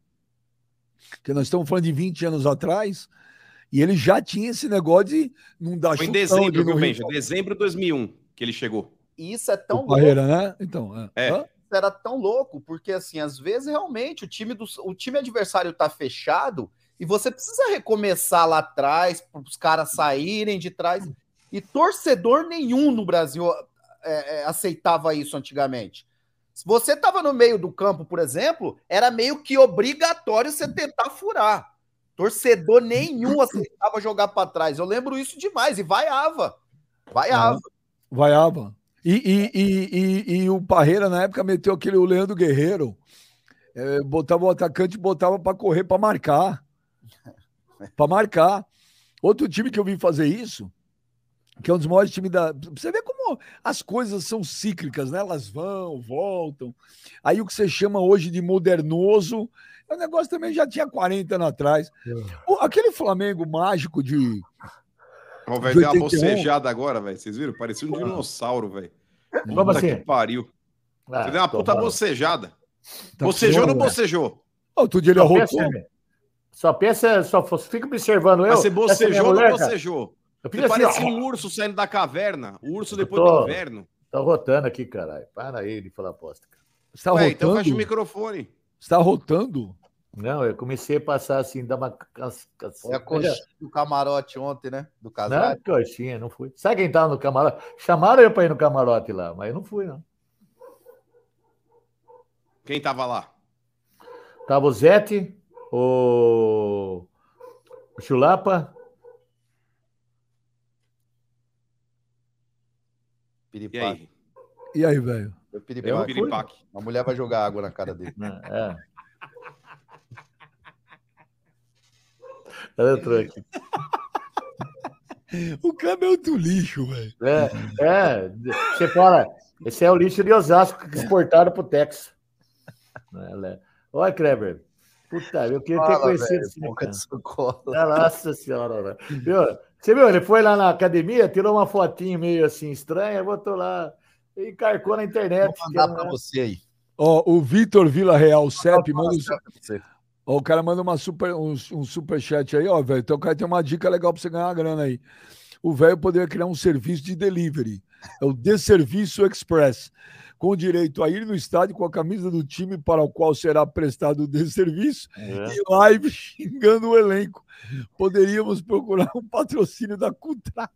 Porque nós estamos falando de 20 anos atrás, e ele já tinha esse negócio de não dar Foi em dezembro, viu, Benja? Dezembro de 2001 que ele chegou. E isso é tão o Parreira, né? Então, é. é. Era tão louco, porque assim, às vezes realmente o time do o time adversário tá fechado e você precisa recomeçar lá atrás para os caras saírem de trás. E torcedor nenhum no Brasil é, é, aceitava isso antigamente. Se você estava no meio do campo, por exemplo, era meio que obrigatório você tentar furar. Torcedor nenhum *clears throat* aceitava jogar para trás. Eu lembro isso demais e vaiava. Vaiava. Vaiava. E, e, e, e, o Parreira, na época, meteu aquele o Leandro Guerreiro. É, botava o atacante botava para correr para marcar. *laughs* Para marcar. Outro time que eu vi fazer isso, que é um dos maiores times da. Você vê como as coisas são cíclicas, né? Elas vão, voltam. Aí o que você chama hoje de modernoso, o negócio também já tinha 40 anos atrás. É. O, aquele Flamengo mágico de Ó, vai dar uma bocejada agora, velho. Vocês viram? Parecia um dinossauro, velho. Como assim? Que pariu. Ah, Você deu uma puta bocejada. Tá bocejou ou não bocejou? Outro dia ele arrotou. Só pensa, só fica observando eu. Mas você bocejou ou não bocejou? Você assim, parecia um urso saindo da caverna. O urso depois tô, do inverno. Tá rotando aqui, caralho. Para aí de falar aposta. Você tá Ué, rotando? Então fecha o microfone. Você tá rotando? Não, eu comecei a passar assim, dar uma. Foi a coxinha do camarote ontem, né? Do casal. Não, coxinha, não fui. Sabe quem tava no camarote? Chamaram eu para ir no camarote lá, mas eu não fui, não. Quem tava lá? Tava o Zete, o, o Chulapa. E aí? E aí, velho? Eu piripaque. A mulher vai jogar água na cara dele. É. Ela entrou aqui. *laughs* o câmbio é outro lixo, velho. É, é. Você fala, esse é o lixo de Osasco exportado pro Texas. Olha, Kleber. Puta, eu queria ter conhecido esse Nossa senhora, velho. Você viu? Ele foi lá na academia, tirou uma fotinho meio assim estranha, botou lá e carcou na internet. Vou mandar para você aí. Ó, o Vitor Vila Real Cep manda. Ó, o cara manda uma super, um, um super chat aí, ó, velho. Então o cara tem uma dica legal para você ganhar uma grana aí. O velho poderia criar um serviço de delivery. É o Desserviço Express. Com direito a ir no estádio com a camisa do time para o qual será prestado o desserviço é. e live *laughs* xingando o elenco. Poderíamos procurar um patrocínio da Cutra.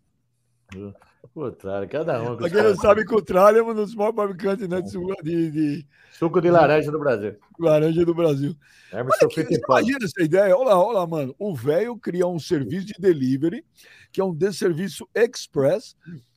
Contrário, cada um. Pra quem não sabe, Contrário é um dos maiores fabricantes né, de, de, Suco de laranja do Brasil. Laranja do Brasil. É, olha aqui, imagina essa ideia. Olha lá, olha lá, mano. O velho cria um serviço de delivery, que é um desserviço express,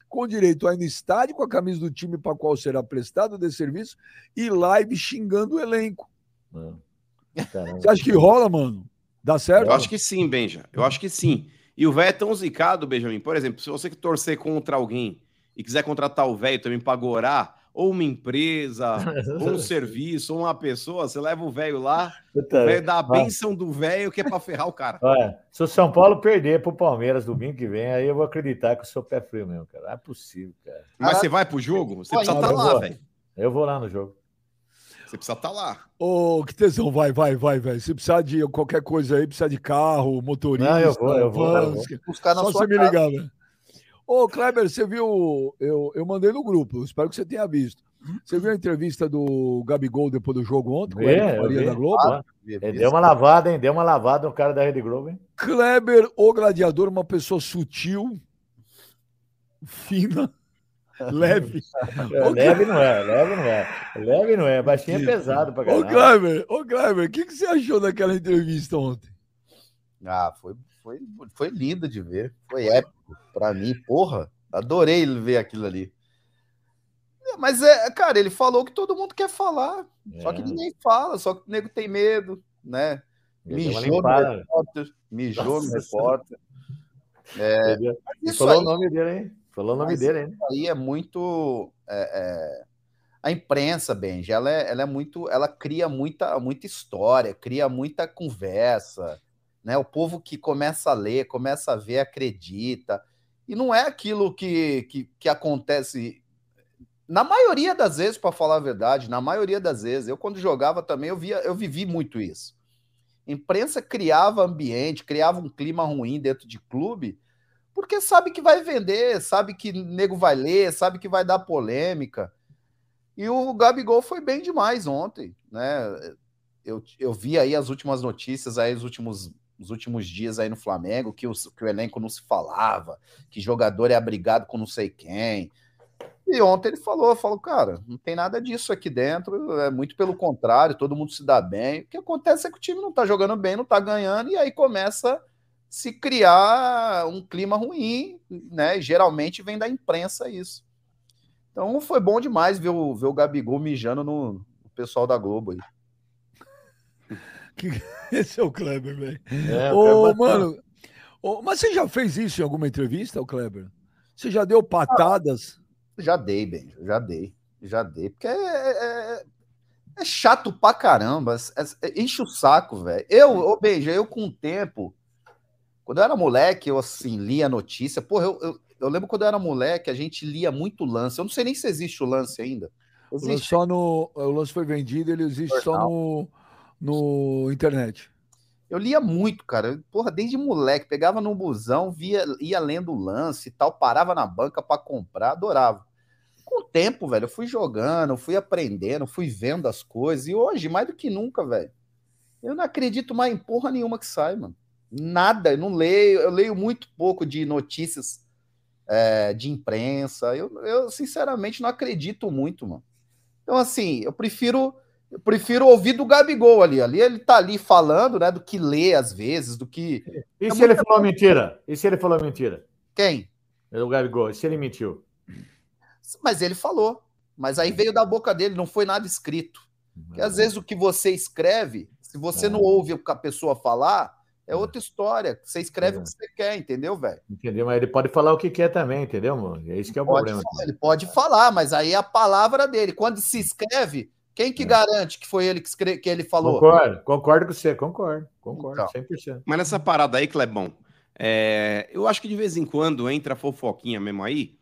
com direito a ir no estádio com a camisa do time para qual será prestado o desserviço e live xingando o elenco. *laughs* Você acha que rola, mano? Dá certo? Eu acho que sim, Benja. Eu acho que sim. E o velho é tão zicado, Benjamin. Por exemplo, se você que torcer contra alguém e quiser contratar o velho também para gorar, ou uma empresa, *laughs* ou um serviço, ou uma pessoa, você leva o velho lá, Puta, o velho dá a benção do velho que é pra ferrar o cara. olha, se o São Paulo perder pro Palmeiras domingo que vem, aí eu vou acreditar que eu sou pé frio mesmo, cara. Não é possível, cara. Mas você vai pro jogo? Você precisa estar eu lá, velho. Eu vou lá no jogo. Você precisa estar lá. Ô, que tesão, vai, vai, vai, velho. Se precisar de qualquer coisa aí, precisar de carro, motorista, Não, eu vou, eu vou, eu vans, vou. Buscar na só sua você me casa. ligar, velho. Ô, Kleber, você viu. Eu, eu mandei no grupo, espero que você tenha visto. Você viu a entrevista do Gabigol depois do jogo ontem, com Eric eu Faria vi. da Globo? Ah, Ele deu uma lavada, hein? Deu uma lavada no cara da Rede Globo, hein? Kleber, o gladiador, uma pessoa sutil, fina, *laughs* leve. É, Ô, leve não é, leve não é. Leve não é, baixinho é pesado pra Ô, caralho. Kleber, ô, Kleber, o que, que você achou daquela entrevista ontem? Ah, foi, foi, foi lindo de ver. Foi épico pra mim. Porra, adorei ver aquilo ali. É, Mas é, cara, ele falou que todo mundo quer falar. Só que É. ninguém fala, só que o nego tem medo, né? Ele Mijou no repórter. Mijou no repórter. Entendeu? E Isso falou aí, o nome dele, hein? Falou o nome Mas- dele, hein? aí é muito. é, é, a imprensa, Benji, ela é, ela é muito. Ela cria muita, muita história, cria muita conversa. Né? O povo que começa a ler, começa a ver, acredita. E não é aquilo que, que, que acontece. Na maioria das vezes, para falar a verdade, na maioria das vezes, eu quando jogava também, eu, via, eu vivi muito isso. Imprensa criava ambiente, criava um clima ruim dentro de clube, porque sabe que vai vender, sabe que nego vai ler, sabe que vai dar polêmica. E o Gabigol foi bem demais ontem, né? Eu, eu vi aí as últimas notícias aí, os últimos, os últimos dias aí no Flamengo, que, os, que o elenco não se falava, que jogador é abrigado com não sei quem. E ontem ele falou, falou, cara, não tem nada disso aqui dentro, é muito pelo contrário, todo mundo se dá bem. O que acontece é que o time não tá jogando bem, não tá ganhando, e aí começa se criar um clima ruim, né? Geralmente vem da imprensa isso. Então foi bom demais ver o, ver o Gabigol mijando no, no pessoal da Globo aí. *laughs* *laughs* Esse é o Kleber, velho. É, Ô, mano, ô, mas você já fez isso em alguma entrevista, o Kleber? Você já deu patadas? Já dei, bem, já dei, já dei. Porque é, é- é chato pra caramba, é- é- enche o saco, velho. Eu, ô Beija, eu com o tempo, quando eu era moleque, eu assim, lia notícia. Porra, eu, eu, eu lembro quando eu era moleque, a gente lia muito lance. Eu não sei nem se existe o lance ainda. O lance, Existe. só no, o lance foi vendido, ele existe só no, no internet. Eu lia muito, cara. Porra, desde moleque, pegava no busão, via, ia lendo o lance e tal, parava na banca pra comprar, adorava. Com o tempo, velho, eu fui jogando, fui aprendendo, fui vendo as coisas, e hoje, mais do que nunca, velho, eu não acredito mais em porra nenhuma que sai, mano. Nada, eu não leio, eu leio muito pouco de notícias é, de imprensa. Eu, eu, sinceramente, não acredito muito, mano. Então, assim, eu prefiro eu prefiro ouvir do Gabigol ali. Ali ele tá ali falando, né, do que lê às vezes, do que E É se ele muita falou mentira? E se ele falou mentira? quem? O Gabigol, e se ele mentiu? Mas ele falou. Mas aí veio da boca dele, não foi nada escrito. Porque às vezes o que você escreve, se você não ouve o que a pessoa falar, é outra história. Você escreve o que você quer, entendeu, velho? Entendeu? Mas ele pode falar o que quer também, entendeu, mano? É isso que é o Pode problema. falar, ele pode falar, mas aí é a palavra dele. Quando se escreve, quem que É. garante que foi ele que, escre... que ele falou? Concordo, concordo com você, concordo, concordo, Então. 100%. Mas nessa parada aí, Clebão, é, eu acho que de vez em quando entra fofoquinha mesmo aí,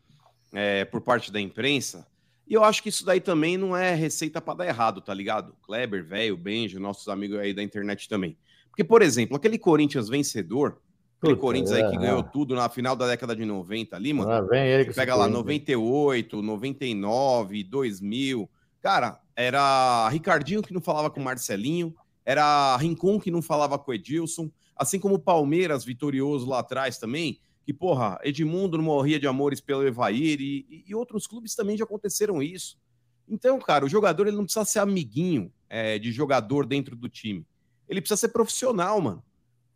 é, por parte da imprensa, e eu acho que isso daí também não é receita para dar errado, tá ligado? Kleber, velho, Benjo, nossos amigos aí da internet também. Porque, por exemplo, aquele Corinthians vencedor, aquele Puta, Corinthians aí que é, ganhou é. tudo na final da década de 90 ali, mano. Ah, vem ele que Você pega lá põe, 98, 99, 2000. Cara, era Ricardinho que não falava com Marcelinho, era Rincon que não falava com Edilson, assim como o Palmeiras vitorioso lá atrás também, que, porra, Edmundo não morria de amores pelo Evair e, e outros clubes também já aconteceram isso. Então, cara, o jogador ele não precisa ser amiguinho é, de jogador dentro do time. Ele precisa ser profissional, mano.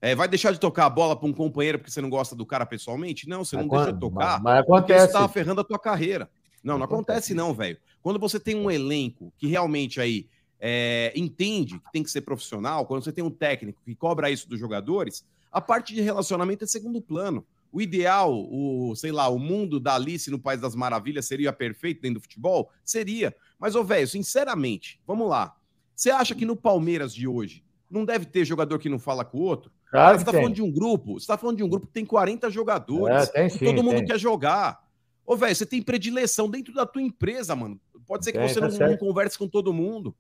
É, vai deixar de tocar a bola para um companheiro porque você não gosta do cara pessoalmente? Não, você não deixa de tocar Mas, mas acontece. tava ferrando a tua carreira. Não, não Acontece. acontece não, velho. Quando você tem um elenco que realmente aí é, entende que tem que ser profissional, quando você tem um técnico que cobra isso dos jogadores, a parte de relacionamento é segundo plano. O ideal, o, sei lá, o mundo da Alice no País das Maravilhas seria perfeito dentro do futebol? Seria. Mas, ô, velho, sinceramente, vamos lá. Você acha que no Palmeiras de hoje não deve ter jogador que não fala com o outro? Claro você tá tem. falando de um grupo, você tá falando de um grupo que tem 40 jogadores. É, tem sim, todo mundo tem. quer jogar. Ô, velho, você tem predileção dentro da tua empresa, mano. Pode ser que Tem, você tá não, não converse com todo mundo.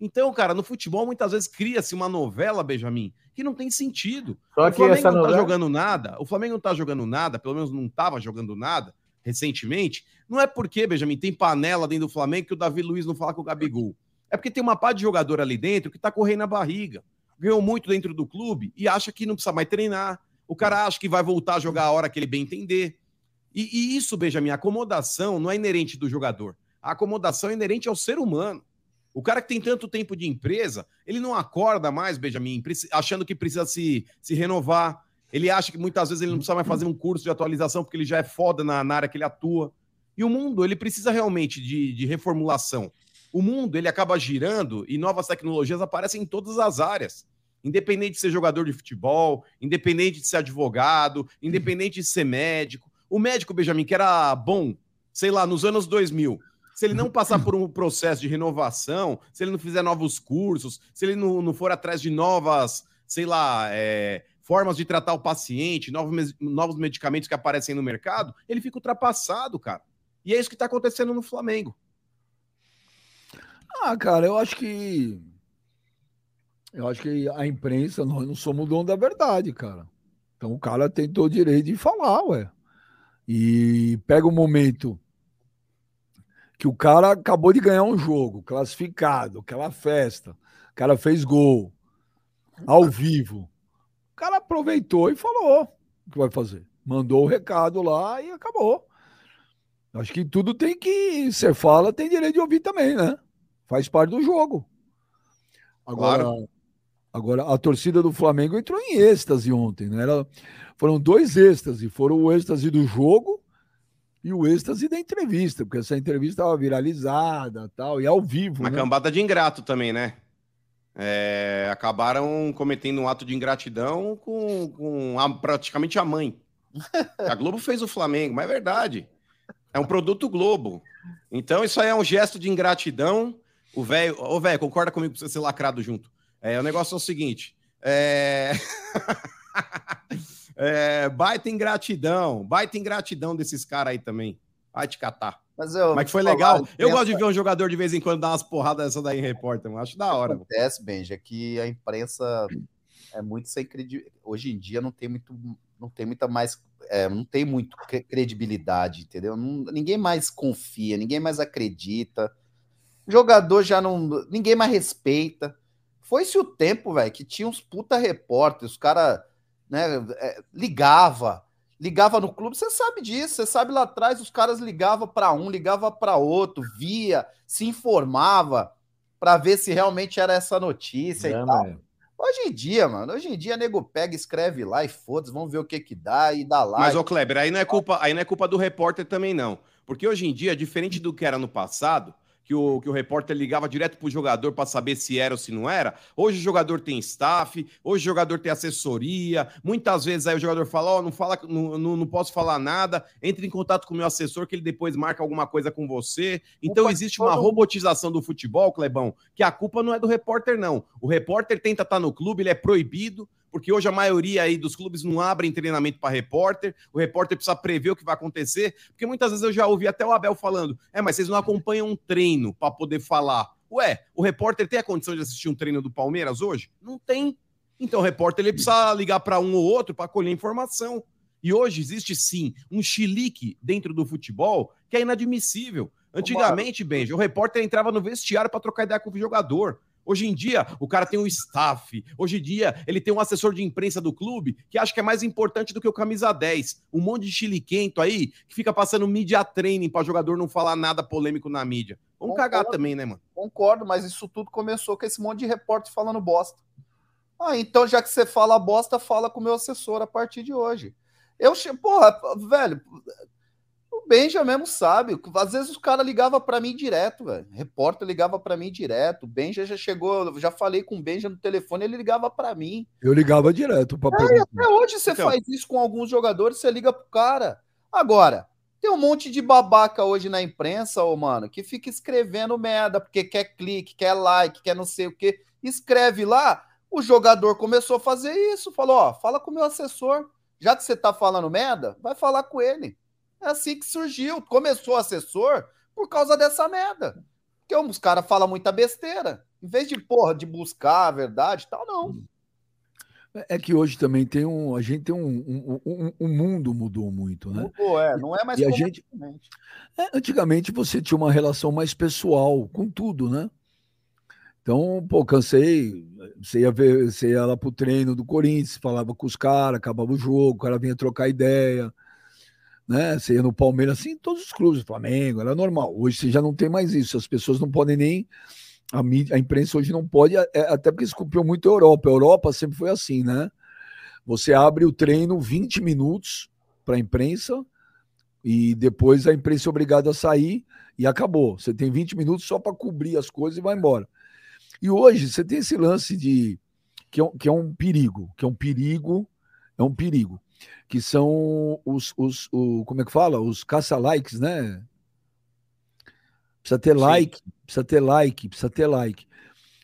Então, cara, no futebol muitas vezes cria-se uma novela, Benjamin, que não tem sentido. Só o Flamengo não tá novela- jogando nada, o Flamengo não tá jogando nada, pelo menos não tava jogando nada recentemente. Não é porque, Benjamin, tem panela dentro do Flamengo que o Davi Luiz não fala com o Gabigol. É porque tem uma pá de jogador ali dentro que tá correndo na barriga. Ganhou muito dentro do clube e acha que não precisa mais treinar. O cara acha que vai voltar a jogar a hora que ele bem entender. E, e isso, Benjamin, a acomodação não é inerente do jogador. A acomodação é inerente ao ser humano. O cara que tem tanto tempo de empresa, ele não acorda mais, Benjamin, achando que precisa se, se renovar. Ele acha que muitas vezes ele não precisa mais fazer um curso de atualização porque ele já é foda na, na área que ele atua. E o mundo, ele precisa realmente de, de reformulação. O mundo, ele acaba girando e novas tecnologias aparecem em todas as áreas. Independente de ser jogador de futebol, independente de ser advogado, independente de ser médico. O médico, Benjamin, que era bom, sei lá, nos anos 2000, se ele não passar por um processo de renovação, se ele não fizer novos cursos, se ele não, não for atrás de novas, sei lá, é, formas de tratar o paciente, novos, novos medicamentos que aparecem no mercado, ele fica ultrapassado, cara. E é isso que tá acontecendo no Flamengo. Ah, cara, eu acho que. Eu acho que a imprensa, nós não somos o dono da verdade, cara. Então o cara tem todo o direito de falar, ué. E pega o momento que o cara acabou de ganhar um jogo, classificado, aquela festa. O cara fez gol, ao vivo. O cara aproveitou e falou o que vai fazer. Mandou o recado lá e acabou. Acho que tudo tem que. Você fala, tem direito de ouvir também, né? Faz parte do jogo. Agora, agora a torcida do Flamengo entrou em êxtase ontem, né? Ela- foram dois êxtase, foram o êxtase do jogo e o êxtase da entrevista, porque essa entrevista estava viralizada, tal, e ao vivo, Uma né? cambada de ingrato também, né? É, acabaram cometendo um ato de ingratidão com, com a- praticamente a mãe. A Globo fez o Flamengo, mas é verdade. É um produto Globo. Então, isso aí é um gesto de ingratidão. O velho, ô velho, concorda comigo pra você ser lacrado junto. É, o negócio é o seguinte: é... *laughs* é, baita ingratidão, baita ingratidão desses caras aí também. Vai te catar. Mas, eu, Mas que foi falar, legal. Eu gosto de ver um jogador de vez em quando dar umas porradas dessa daí em repórter, mano. Acho da hora. mano. acontece, Benji, é que a imprensa é muito sem credibilidade. Hoje em dia não tem muito, não tem muita mais, é, não tem muito cre- credibilidade, entendeu? Não- ninguém mais confia, ninguém mais acredita. Jogador já não, ninguém mais respeita. Foi-se o tempo, velho, que tinha uns puta repórteres, os caras, né, é, ligava, ligava no clube, você sabe disso, você sabe lá atrás os caras ligavam para um, ligava para outro, via, se informava para ver se realmente era essa notícia É, e tal. mano. Hoje em dia, mano, hoje em dia nego pega, escreve lá e foda-se, vamos ver o que que dá e dá lá. Mas, ô Kleber, aí não, é culpa, aí não é culpa do repórter também, não. Porque hoje em dia, diferente do que era no passado, que o, que o repórter ligava direto pro jogador para saber se era ou se não era, hoje o jogador tem staff, hoje o jogador tem assessoria, muitas vezes aí o jogador fala, ó, não, fala, não, não, não posso falar nada, entre em contato com o meu assessor que ele depois marca alguma coisa com você. Então existe uma robotização do futebol, Clebão, que a culpa não é do repórter, não. O repórter tenta estar no clube, ele é proibido, porque hoje a maioria aí dos clubes não abrem treinamento para repórter, o repórter precisa prever o que vai acontecer, porque muitas vezes eu já ouvi até o Abel falando, é, mas vocês não acompanham um treino para poder falar. Ué, o repórter tem a condição de assistir um treino do Palmeiras hoje? Não tem. Então o repórter ele precisa ligar para um ou outro para colher informação. E hoje existe sim um chilique dentro do futebol que é inadmissível. Antigamente, Benji, o repórter entrava no vestiário para trocar ideia com o jogador. Hoje em dia, o cara tem um staff. Hoje em dia, ele tem um assessor de imprensa do clube que acha que é mais importante do que o camisa 10. Um monte de chiliquento aí que fica passando media training para jogador não falar nada polêmico na mídia. Vamos Concordo. cagar também, né, mano? Concordo, mas isso tudo começou com esse monte de repórter falando bosta. Ah, então já que você fala bosta, fala com o meu assessor a partir de hoje. Eu, porra, velho, o Benja mesmo sabe. Às vezes os caras ligavam para mim direto, velho. Repórter ligava para mim direto. O Benja já chegou, já falei com o Benja no telefone, ele ligava para mim. Eu ligava direto para é, Até hoje você então... faz isso com alguns jogadores, você liga pro cara. Agora, tem um monte de babaca hoje na imprensa, ô mano, que fica escrevendo merda, porque quer clique, quer like, quer não sei o que. Escreve lá, o jogador começou a fazer isso, falou: ó, fala com o meu assessor. Já que você tá falando merda, vai falar com ele. É assim que surgiu. Começou o assessor por causa dessa merda. Porque os caras falam muita besteira. Em vez de, porra, de buscar a verdade tal, não. É que hoje também tem um. A gente tem um. Um, um, um mundo mudou muito, né? Mudou, é. Não é mais e a gente, é, Antigamente você tinha uma relação mais pessoal com tudo, né? Então, pô, cansei. Você ia, ver, você ia lá pro treino do Corinthians, falava com os caras, acabava o jogo, o cara vinha trocar ideia né? Você ia no Palmeiras, assim, todos os clubes, Flamengo, era normal. Hoje você já não tem mais isso, as pessoas não podem nem. A, mídia, a imprensa hoje não pode, é, até porque copiou muito a Europa. A Europa sempre foi assim, né? Você abre o treino 20 minutos para a imprensa e depois a imprensa é obrigada a sair e acabou. Você tem 20 minutos só para cobrir as coisas e vai embora. E hoje você tem esse lance de que é, que é um perigo, que é um perigo, é um perigo que são os, os o, como é que fala? Os caça-likes, né? Precisa ter Sim. like, precisa ter like, precisa ter like.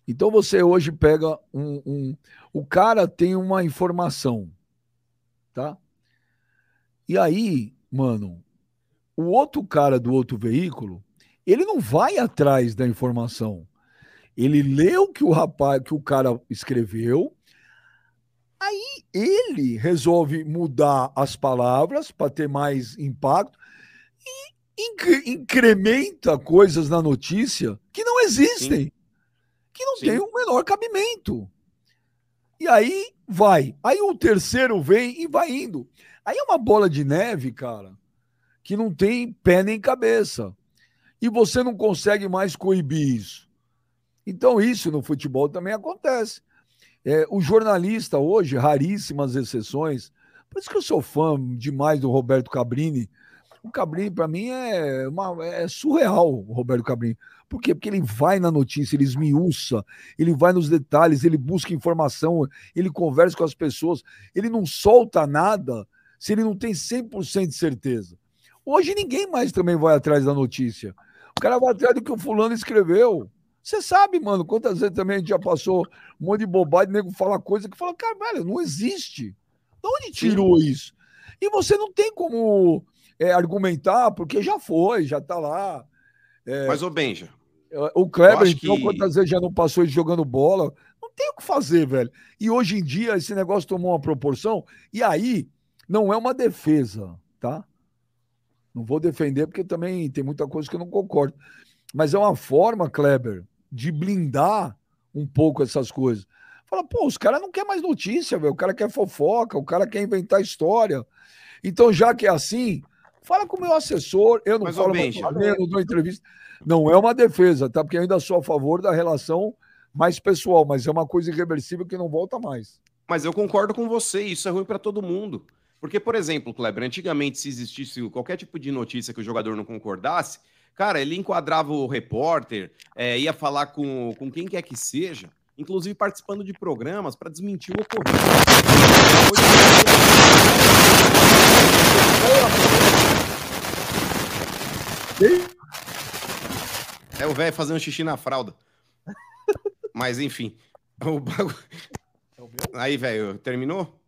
Então você hoje pega um, um, O cara tem uma informação, tá? E aí, mano, o outro cara do outro veículo, ele não vai atrás da informação. Ele lê o que o rapaz, que o cara escreveu, Aí ele resolve mudar as palavras para ter mais impacto e incrementa coisas na notícia que não existem, Sim. que não Sim. tem o menor cabimento. E aí vai. Aí o terceiro vem e vai indo. Aí é uma bola de neve, cara, que não tem pé nem cabeça. E você não consegue mais coibir isso. Então, isso no futebol também acontece. É, o jornalista hoje, raríssimas exceções, por isso que eu sou fã demais do Roberto Cabrini. O Cabrini, para mim, é, uma, é surreal, o Roberto Cabrini. Por quê? Porque ele vai na notícia, ele esmiuça, ele vai nos detalhes, ele busca informação, ele conversa com as pessoas, ele não solta nada se ele não tem 100% de certeza. Hoje ninguém mais também vai atrás da notícia. O cara vai atrás do que o fulano escreveu. Você sabe, mano, quantas vezes também a gente já passou um monte de bobagem, nego fala coisa que fala, cara, velho, não existe. De onde tirou isso? E você não tem como é, argumentar, porque já foi, já tá lá. É, Mas, ô Benja. É, o Kleber, então, que... quantas vezes já não passou ele jogando bola? Não tem o que fazer, velho. E hoje em dia esse negócio tomou uma proporção, e aí não é uma defesa, tá? Não vou defender, porque também tem muita coisa que eu não concordo. Mas é uma forma, Kleber, de blindar um pouco essas coisas. Fala, pô, os caras não querem mais notícia, velho. O cara quer fofoca, o cara quer inventar história. Então, já que é assim, fala com o meu assessor. Eu não Mas, falo, mais, eu não dou entrevista. Não é uma defesa, tá? Porque eu ainda sou a favor da relação mais pessoal, mas é uma coisa irreversível que não volta mais. Mas eu concordo com você, isso é ruim para todo mundo. Porque, por exemplo, Kleber, antigamente, se existisse qualquer tipo de notícia que o jogador não concordasse, Cara, ele enquadrava o repórter, é, ia falar com, com quem quer que seja, inclusive participando de programas para desmentir o ocorrido. É o velho fazendo xixi na fralda. Mas enfim. O bagulho. É Aí, velho, terminou?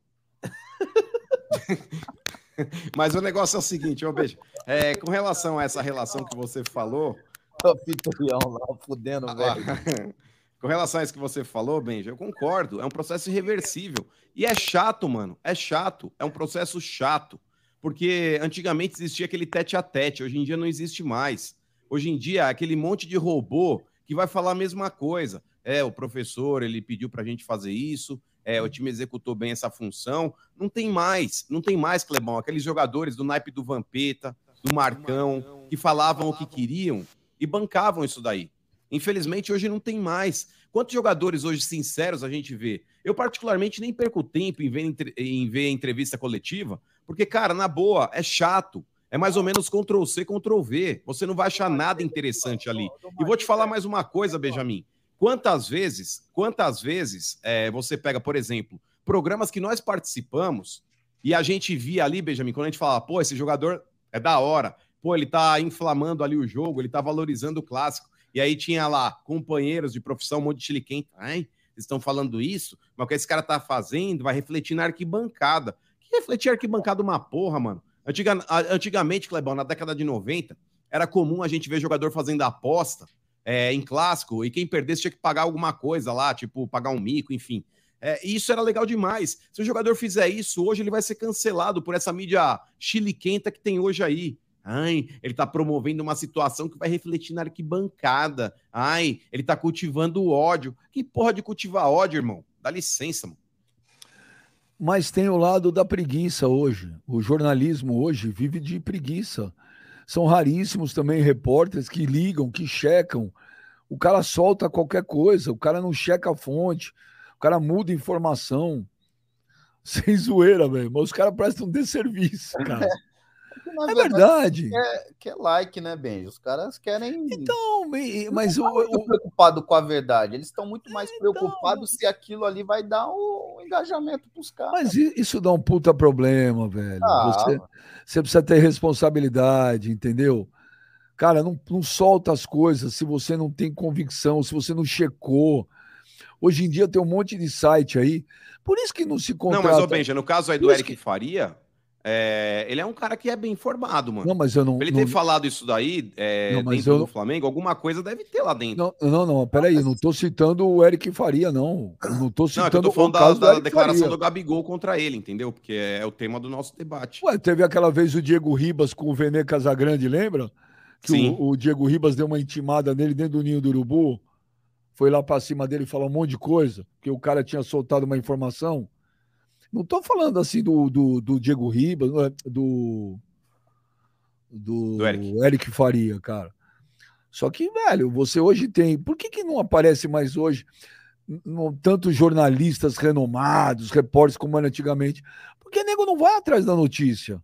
*laughs* *laughs* Mas o negócio é o seguinte, ô beijo. É, com relação a essa relação que você falou. O lá, fudendo, ah, velho. *laughs* com relação a isso que você falou, Benji, eu concordo. É um processo irreversível. E é chato, mano. É chato. É um processo chato. Porque antigamente existia aquele tete a tete, hoje em dia não existe mais. Hoje em dia, aquele monte de robô que vai falar a mesma coisa. É, o professor, ele pediu para a gente fazer isso, é, o time executou bem essa função. Não tem mais, não tem mais, Clebão. Aqueles jogadores do naipe do Vampeta, do Marcão, que falavam o que queriam e bancavam isso daí. Infelizmente, hoje não tem mais. Quantos jogadores hoje sinceros a gente vê? Eu, particularmente, nem perco tempo em ver, em ver entrevista coletiva, porque, cara, na boa, é chato. É mais ou menos Ctrl C, Ctrl V. Você não vai achar nada interessante ali. E vou te falar mais uma coisa, Benjamin. Quantas vezes, quantas vezes é, você pega, por exemplo, programas que nós participamos e a gente via ali, Benjamin, quando a gente fala, pô, esse jogador é da hora, pô, ele tá inflamando ali o jogo, ele tá valorizando o clássico. E aí tinha lá companheiros de profissão, um monte de chiliquento. Ai, eles estão falando isso, mas o que esse cara tá fazendo vai refletir na arquibancada. Que refletir arquibancada uma porra, mano? Antiga, antigamente, Clebão, na década de 90, era comum a gente ver jogador fazendo aposta é, em clássico e quem perdesse tinha que pagar alguma coisa lá, tipo pagar um mico, enfim. É, isso era legal demais. Se o jogador fizer isso hoje, ele vai ser cancelado por essa mídia chiliquenta que tem hoje aí. Ai, ele está promovendo uma situação que vai refletir na arquibancada. Ai, ele está cultivando o ódio. Que porra de cultivar ódio, irmão? Dá licença, mano. Mas tem o lado da preguiça hoje. O jornalismo hoje vive de preguiça. São raríssimos também repórteres que ligam, que checam. O cara solta qualquer coisa, o cara não checa a fonte cara muda informação. *laughs* Sem zoeira, velho. Mas os caras prestam desserviço, cara. *laughs* É, é verdade. Quer, quer like, né, Benji? Os caras querem. Então, mas o. o... preocupado com a verdade. Eles estão muito mais então... preocupados se aquilo ali vai dar o engajamento pros caras. Mas isso dá um puta problema, velho. Ah, você, você precisa ter responsabilidade, entendeu? Cara, não, não solta as coisas se você não tem convicção, se você não checou. Hoje em dia tem um monte de site aí. Por isso que não se contrata. Não, mas, ô Benja, no caso aí do Eric que... Faria, é, ele é um cara que é bem informado, mano. Não, mas eu não. Pra ele não... ter falado isso daí é, não, dentro eu... do Flamengo, alguma coisa deve ter lá dentro. Não, não, não peraí, eu não tô citando o Eric Faria, não. Eu não tô citando não, é eu tô falando da, da declaração Faria. do Gabigol contra ele, entendeu? Porque é, o tema do nosso debate. Ué, teve aquela vez o Diego Ribas com o Vene Casagrande, lembra? Que Sim. O, o Diego Ribas deu uma intimada nele dentro do ninho do urubu foi lá para cima dele falar um monte de coisa, que o cara tinha soltado uma informação. Não estou falando assim do, do, do, Diego Ribas, é, do, do, do Eric. Eric. Faria, cara. Só que, velho, você hoje tem. Por que, que não aparece mais hoje tantos jornalistas renomados, repórteres como era antigamente? Porque nego não vai atrás da notícia.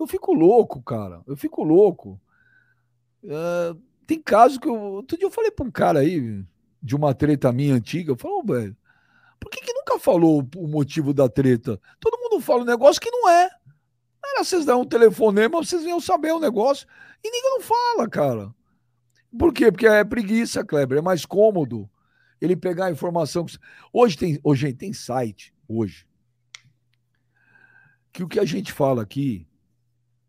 Eu fico louco, cara. Eu fico louco. Uh, tem caso que eu. Outro dia eu falei para um cara aí, de uma treta minha antiga, eu falei, oh, velho, por que, que nunca falou o motivo da treta? Todo mundo fala um negócio que não é. Era vocês dar um telefonema, vocês iam saber o negócio. E ninguém não fala, cara. Por quê? Porque é preguiça, Kleber. É mais cômodo ele pegar a informação. Hoje tem, hoje tem site, hoje, que o que a gente fala aqui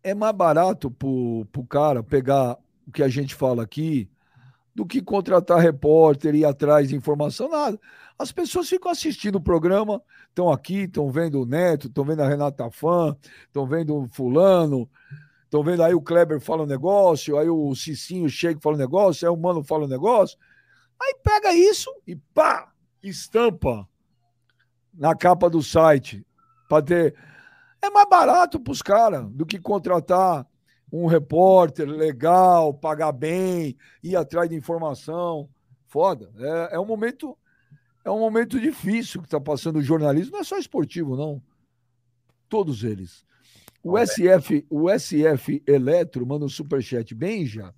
é mais barato pro, pro cara pegar o que a gente fala aqui do que contratar repórter e ir atrás de informação, nada. As pessoas ficam assistindo o programa, estão aqui, estão vendo o Neto, estão vendo a Renata Fã, estão vendo o Fulano, estão vendo aí o Kleber fala um negócio, aí o Cicinho chega fala um negócio, aí o Mano fala um negócio. Aí pega isso e pá, estampa na capa do site para ter. É mais barato para os caras do que contratar um repórter legal, pagar bem, ir atrás de informação. Foda. É, é um momento é um momento difícil que está passando o jornalismo, não é só esportivo, não. Todos eles. O SF, o SF Eletro manda um superchat. Bem, já.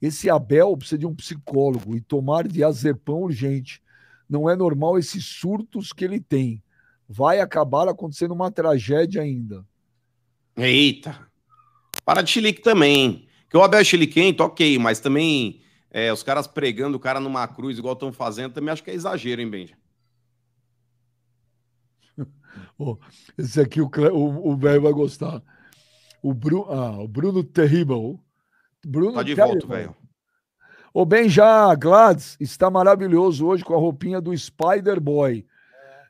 Esse Abel precisa de um psicólogo e tomar diazepam urgente. Não é normal esses surtos que ele tem. Vai acabar acontecendo uma tragédia ainda. Eita. Para de chilique também. Que o Abel é chiliquento, ok, mas também é, os caras pregando o cara numa cruz, igual estão fazendo, também acho que é exagero, hein, Benja? *laughs* oh, esse aqui o velho vai gostar. O, Bru, ah, o Bruno Terrible. Bruno tá de volta, velho. O Benja Glads está maravilhoso hoje com a roupinha do Spider Boy.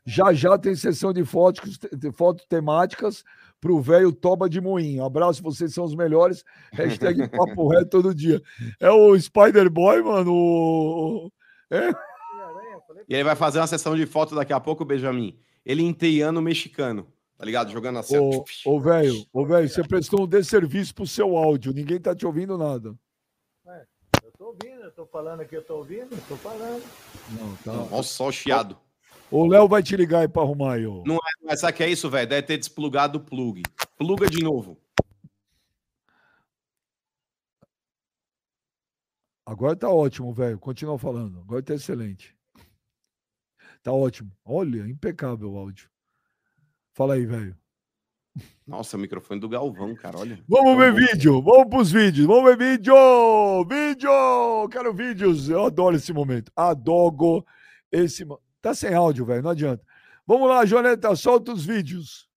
Já já tem sessão de fotos, de fotos temáticas pro velho Toba de Moinho. Abraço, vocês são os melhores. Hashtag *laughs* Papo Reto todo dia. É o Spider Boy, mano. É. E ele vai fazer uma sessão de foto daqui a pouco, Benjamin. Ele inteiano mexicano, tá ligado? Jogando assim. Ô, ô velho, ô, velho, você prestou um desserviço pro seu áudio. Ninguém tá te ouvindo nada. É, eu tô ouvindo, eu tô falando aqui, eu tô ouvindo, eu tô falando. Não, tá. Olha só o chiado. O Léo vai te ligar aí pra arrumar aí. Ó. Não é, mas sabe que é isso, velho? Deve ter desplugado o plug. Pluga de novo. Agora tá ótimo, velho. Continua falando. Agora tá excelente. Tá ótimo. Olha, impecável o áudio. Fala aí, velho. Nossa, o microfone do Galvão, cara, olha. Vamos ver tá vídeo, vamos pros vídeos, vamos ver vídeo! Vídeo! Quero vídeos, eu adoro esse momento. Adogo esse. Tá sem áudio, velho, não adianta. Vamos lá, Joneta, solta os vídeos.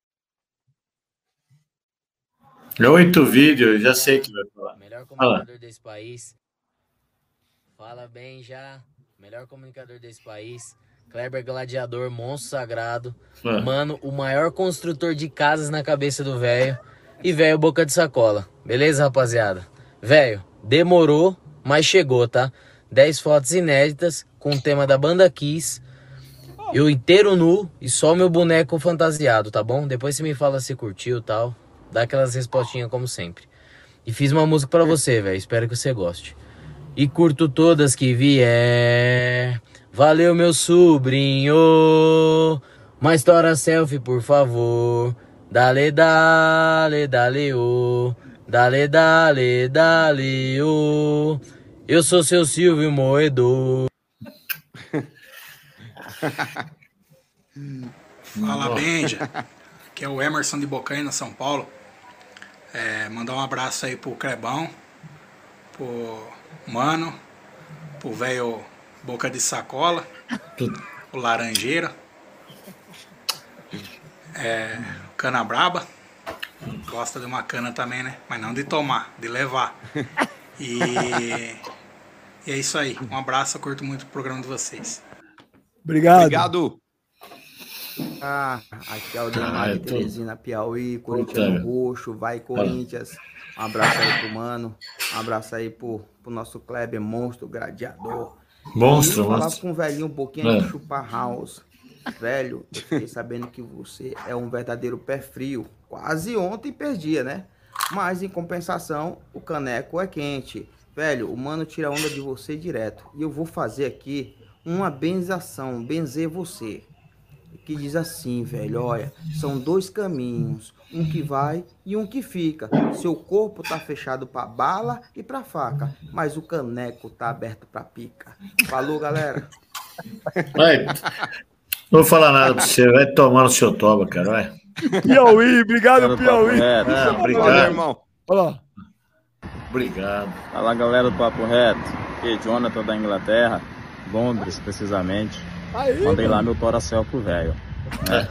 Oito vídeos, já sei que vai falar. Melhor comunicador desse país. Fala bem já. Melhor comunicador desse país. Kleber Gladiador, monstro sagrado. Ah. Mano, o maior construtor de casas na cabeça do velho. E velho, boca de sacola. Beleza, rapaziada? Velho, demorou, mas chegou, tá? 10 fotos inéditas com o tema da banda Kiss. Eu inteiro nu e só meu boneco fantasiado, tá bom? Depois você me fala se curtiu tal. Dá aquelas respostinhas como sempre. E fiz uma música pra você, velho. Espero que você goste. E curto todas que vier. Valeu, meu sobrinho. Uma história selfie, por favor. Dale, dale, dale, ô. Dale, dale, dale, ô. Eu sou seu Silvio Moedor. *laughs* Fala, Benja. Aqui é o Emerson de Bocaina, São Paulo. É, mandar um abraço aí pro Crebão, pro Mano, pro velho Boca de Sacola, o Laranjeira, é, o Cana Braba. Gosta de uma cana também, né? Mas não de tomar, de levar. E, e é isso aí. Um abraço, eu curto muito o programa de vocês. Obrigado. Obrigado. Ah, aqui é o Demar Ah, de eu tô- Teresina, Piauí, Corinthians. Roxo, vai Corinthians. Um abraço aí pro Mano, um abraço aí pro, pro nosso Kleber Monstro, Gladiador. Monstro, e falar monstro. com um velhinho um pouquinho É. de chupar house. Velho, eu fiquei sabendo que você é um verdadeiro pé frio. Quase ontem perdia, né? Mas em compensação, o caneco é quente. Velho, o mano tira onda de você direto. E eu vou fazer aqui uma benzação, benzer você. Que diz assim, velho, olha, são dois caminhos, um que vai e um que fica. Seu corpo tá fechado pra bala e pra faca, mas o caneco tá aberto pra pica. Falou, galera. Vai. Não vou falar nada pra você. Vai tomar no seu toba, cara. Vai. Piauí, obrigado, Piauí. Ah, Valeu, obrigado. irmão. Olha lá. Obrigado. Fala galera do Papo Reto, aqui é Jonathan da Inglaterra, Londres precisamente. Aí, Mandei lá mano. meu Toracel pro velho. Né?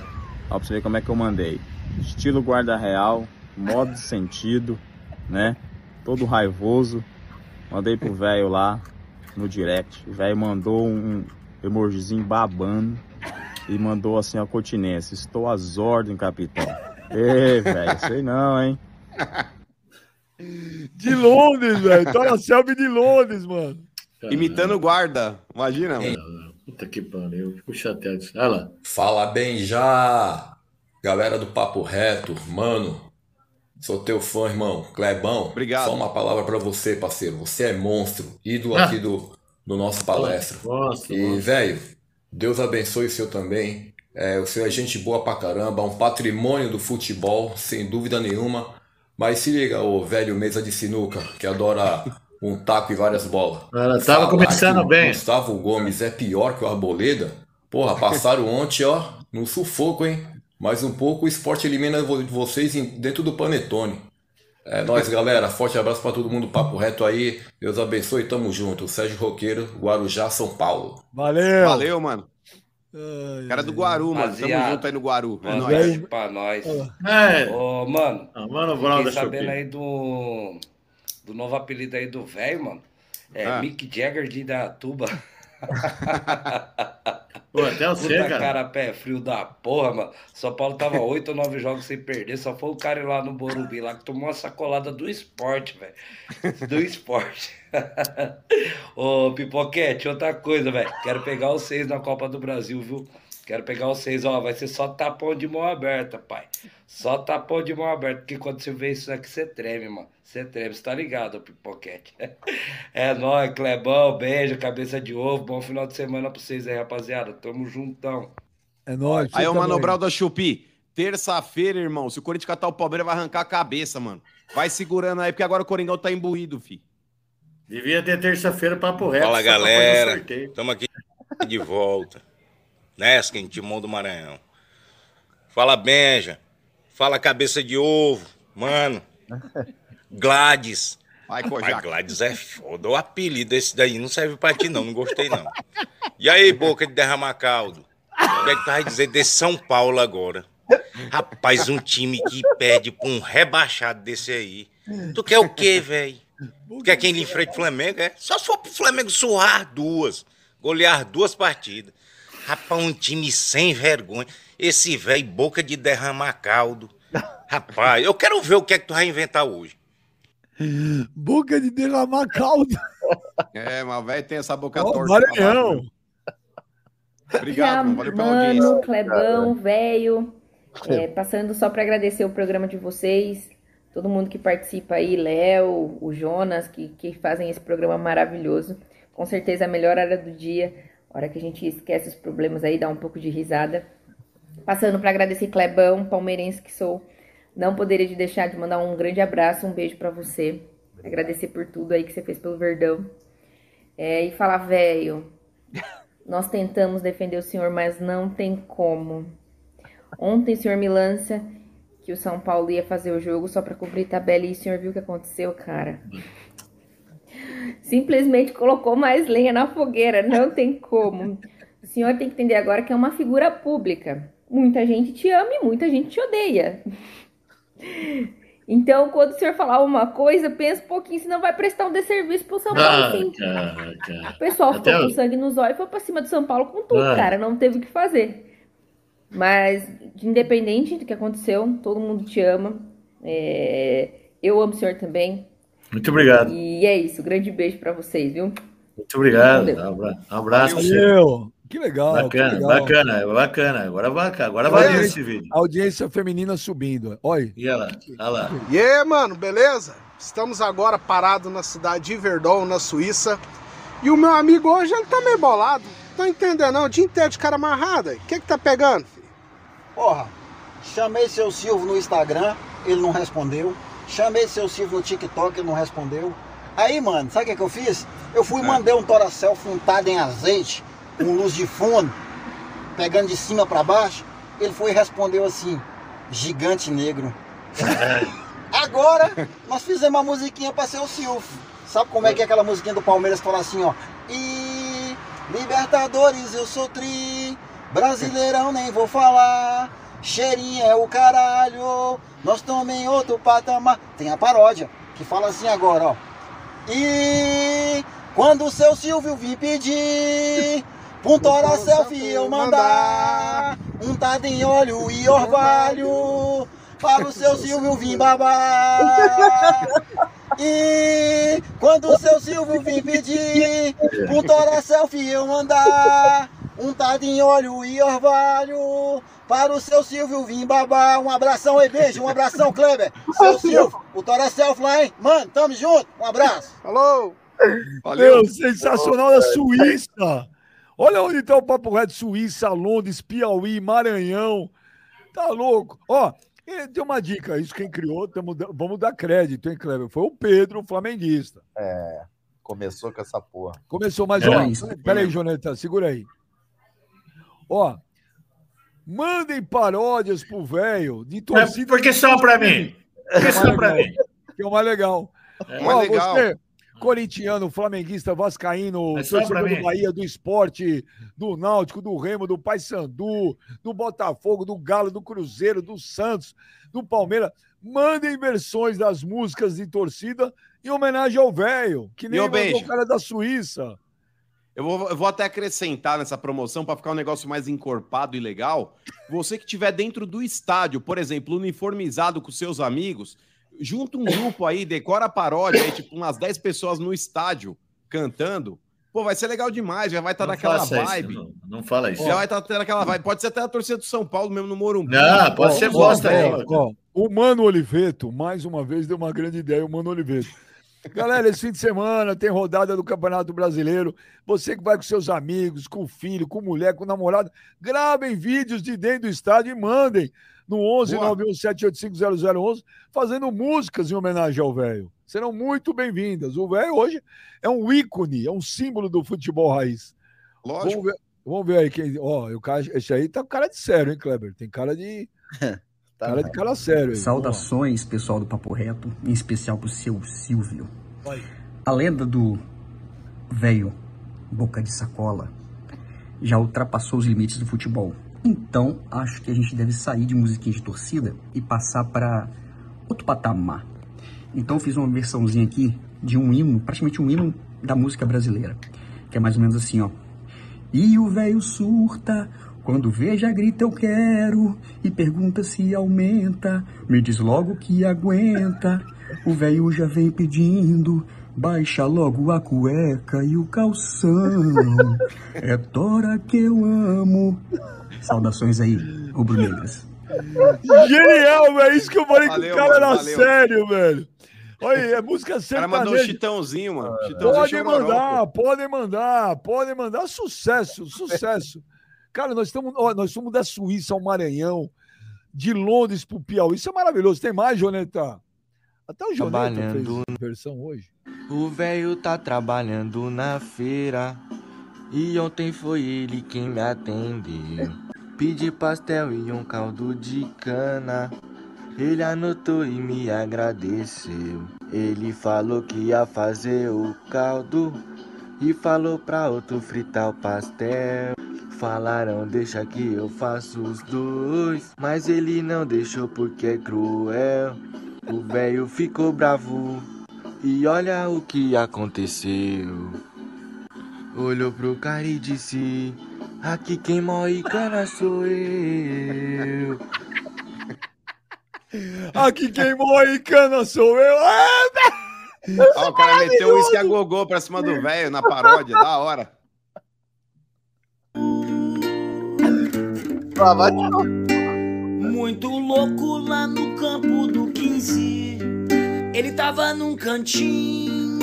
Ó, pra você ver como é que eu mandei. Estilo guarda real, modo de sentido, né? Todo raivoso. Mandei pro velho lá no direct. O velho mandou um emojizinho babando e mandou assim a continência. Estou às ordens, capitão. Ei, velho, sei não, hein? De Londres, velho. Tô na selva de Londres, mano. Imitando o guarda. Imagina, mano. Puta que pariu. Fico chateado. Olha lá. Fala bem já, galera do Papo Reto, mano. Sou teu fã, irmão. Clebão. Obrigado. Só uma palavra pra você, parceiro. Você é monstro, ídolo Ah. aqui do, do nosso palestra. Monstro, E, velho, Deus abençoe o seu também. É, o senhor é gente boa pra caramba, um patrimônio do futebol, sem dúvida nenhuma. Mas se liga, ô velho mesa de sinuca, que adora um taco e várias bolas. Ela tava Falar começando bem. Gustavo Gomes é pior que o Arboleda. Porra, passaram *laughs* ontem, ó, no sufoco, hein? Mais um pouco o esporte elimina vo- vocês dentro do panetone. É nóis, galera. Forte abraço pra todo mundo. Papo reto aí. Deus abençoe. Tamo junto. Sérgio Roqueiro, Guarujá, São Paulo. Valeu. Valeu, mano. Ai, Cara do Guaru, mano. Tamo Rapaziada. junto aí no Guaru. É nóis. pra nós. É. Ô, mano, Ah, mano, Brown sabendo aí do, do novo apelido aí do velho, mano. É Ah. Mick Jagger de Datuba. *laughs* Pô, até Puta cara. cara pé frio da porra, mano. São Paulo tava oito ou nove jogos sem perder. Só foi o cara lá no Borumbi lá que tomou uma sacolada do esporte, velho. Do esporte. *laughs* Ô, Pipoquete, outra coisa, velho. Quero pegar os seis na Copa do Brasil, viu? Quero pegar os seis, ó. Vai ser só tapão de mão aberta, pai. Só tapão de mão aberta. Porque quando você vê isso aqui, você treme, mano. Você treme, você tá ligado, Pipoquete. *laughs* É nóis, Clebão. Beijo, cabeça de ovo. Bom final de semana pra vocês aí, rapaziada. Tamo juntão. É nóis. Aí, você o Mano também. Brau da Chupi. Terça-feira, irmão. Se o Corinthians catar o Palmeiras, vai arrancar a cabeça, mano. Vai segurando aí, porque agora o Coringão tá imbuído, fi. Devia ter terça-feira papo reto. Fala galera, estamos aqui de volta. Neskin, Timão do Maranhão. Fala Benja, fala cabeça de ovo, mano. *laughs* Gladys. Vai, Mas. Gladys é foda. O apelido desse daí não serve pra ti, não. Não gostei, não. E aí, boca de derramar caldo? O que é que tu vai dizer desse São Paulo agora? Rapaz, um time que perde pra um rebaixado desse aí. Tu quer o quê, velho? Quer quem lhe enfrente o Flamengo, é? Só se for pro Flamengo surrar duas, golear duas partidas. Rapaz, um time sem vergonha. Esse velho boca de derramar caldo. *laughs* Rapaz, eu quero ver o que é que tu vai inventar hoje. Boca de derramar caldo. É, mas o velho tem essa boca Ó, torta. Maranhão. Obrigado, mano. Valeu pela Mano, audiência. Clebão, velho. É, passando só para agradecer o programa de vocês, todo mundo que participa aí, Léo, o Jonas, que, que fazem esse programa maravilhoso. Com certeza a melhor hora do dia, hora que a gente esquece os problemas aí, dá um pouco de risada. Passando para agradecer Clebão, palmeirense que sou. Não poderia de deixar de mandar um grande abraço, um beijo para você. Agradecer por tudo aí que você fez pelo Verdão. É, e falar, velho, nós tentamos defender o senhor, mas não tem como. Ontem o senhor me lança que o São Paulo ia fazer o jogo só para cumprir tabela e o senhor viu o que aconteceu, cara. Simplesmente colocou mais lenha na fogueira, não tem como. O senhor tem que entender agora que é uma figura pública. Muita gente te ama e muita gente te odeia. Então, quando o senhor falar uma coisa, pensa um pouquinho, senão vai prestar um desserviço pro São Paulo, Ah, sim. cara, cara. O pessoal Até ficou eu- com sangue nos olhos e foi pra cima do São Paulo com tudo, Ah. cara. Não teve o que fazer. Mas, independente do que aconteceu, todo mundo te ama. É, Eu amo o senhor também. Muito obrigado. E é isso. Grande beijo pra vocês, viu? Muito obrigado. Um abra- abraço. Valeu. Que legal. Bacana, que legal. bacana, bacana. Agora, vaca- agora valeu esse vídeo. Audiência feminina subindo. Olha. E olha lá, olha lá. E aí, mano, beleza? Estamos agora parados na cidade de Verdon, na Suíça. E o meu amigo hoje, ele tá meio bolado. Tô entendendo não, o dia inteiro de cara amarrado. aí. O que que tá pegando? filho? Porra, chamei seu Silvio no Instagram, ele não respondeu. Chamei seu Silvio no TikTok, ele não respondeu. Aí, mano, sabe o que, que eu fiz? Eu fui e mandei um Toracel untado em azeite, com luz de fundo, pegando de cima pra baixo. Ele foi e respondeu assim: gigante negro. *laughs* Agora, nós fizemos uma musiquinha pra ser o Silvio. Sabe como é que é aquela musiquinha do Palmeiras que fala assim, ó? E Libertadores eu sou tri, Brasileirão nem vou falar. Cheirinho é o caralho, nós em outro patamar. Tem a paródia que fala assim agora, ó. E quando o seu Silvio vir pedir, um tora selfie eu mandar, untado em óleo e orvalho, para o seu *laughs* Silvio vir babar. E quando o seu Silvio vir pedir, um tora selfie eu mandar, untado em óleo e orvalho, para o seu Silvio vir babar. Um abração e beijo, um abração, Kleber. Seu Silvio, o tora hein? Mano, tamo junto, um abraço. Falou! Meu, sensacional da Suíça. Olha onde tá o Papo Reto, Suíça, Londres, Piauí, Maranhão. Tá louco. Ó, tem uma dica, isso quem criou, tamo vamos dar crédito, hein, Kleber? Foi o Pedro, o flamenguista. É, começou com essa porra. Começou, mas É ó, peraí, Jonathan, segura aí. Ó, mandem paródias pro velho de torcida. por que só pra mim? Por que É o só mais pra legal. mim? Que é o mais legal. É. Ó, Mais legal. você, corintiano, flamenguista, vascaíno, É torcedor do Bahia, do esporte, do Náutico, do Remo, do Paysandu, do Botafogo, do Galo, do Cruzeiro, do Santos, do Palmeiras, mandem versões das músicas de torcida em homenagem ao velho, que nem o cara da Suíça. Eu vou, eu vou até acrescentar nessa promoção para ficar um negócio mais encorpado e legal. Você que estiver dentro do estádio, por exemplo, uniformizado com seus amigos, junta um grupo aí, decora a paródia, aí, tipo umas 10 pessoas no estádio cantando. Pô, vai ser legal demais, já vai estar Não naquela faça isso, vibe. não. Não fala isso. Já vai estar tendo aquela vibe. Pode ser até a torcida do São Paulo mesmo no Morumbi. Não, pode ser bosta ó, aí. ó, O Mano Oliveto, mais uma vez, deu uma grande ideia, o Mano Oliveto. Galera, esse fim de semana tem rodada do Campeonato Brasileiro. Você que vai com seus amigos, com o filho, com mulher, com namorado, gravem vídeos de dentro do estádio e mandem no 11 917850011 fazendo músicas em homenagem ao velho. Serão muito bem-vindas. O velho hoje é um ícone, é um símbolo do futebol raiz. Lógico. Vamos ver, vamos ver aí quem. Ó, cara, esse aí tá com cara de sério, hein, Kleber? Tem cara de. *laughs* cara de cara sério. Aí. Saudações, pessoal do Papo Reto, em especial pro seu Silvio. Vai. A lenda do velho boca de sacola já ultrapassou os limites do futebol. Então, acho que a gente deve sair de musiquinha de torcida e passar para outro patamar. Então, eu fiz uma versãozinha aqui de um hino, praticamente um hino da música brasileira, que é mais ou menos assim, ó. E o velho surta, quando veja grita eu quero e pergunta se aumenta, me diz logo que aguenta. O velho já vem pedindo, baixa logo a cueca e o calção. É tora que eu amo. Saudações aí, rubro-negras. Genial, velho. É isso que eu falei Valeu, que o cara mano, era valeu. sério, velho. Olha aí, é música O cara mandou um sertaneja. chitãozinho, mano. Chitãozinho Podem mandar, podem mandar, podem mandar. Sucesso, sucesso. Cara, nós estamos, ó, nós somos da Suíça ao Maranhão, de Londres pro Piauí. Isso é maravilhoso. Tem mais, Joneta? Até o Joneta fez versão hoje. O velho tá trabalhando na feira e ontem foi ele quem me atendeu. Pedi pastel e um caldo de cana. Ele anotou e me agradeceu. Ele falou que ia fazer o caldo e falou pra outro fritar o pastel. Falaram, deixa que eu faço os dois. Mas ele não deixou porque é cruel. O velho ficou bravo. E olha o que aconteceu. Olhou pro cara e disse: Aqui quem morre cana sou eu. Aqui quem morre cana sou eu. Ó, o cara meteu um uísque a gogô pra cima do velho na paródia, da hora. Muito louco lá no campo do 15. Ele tava num cantinho.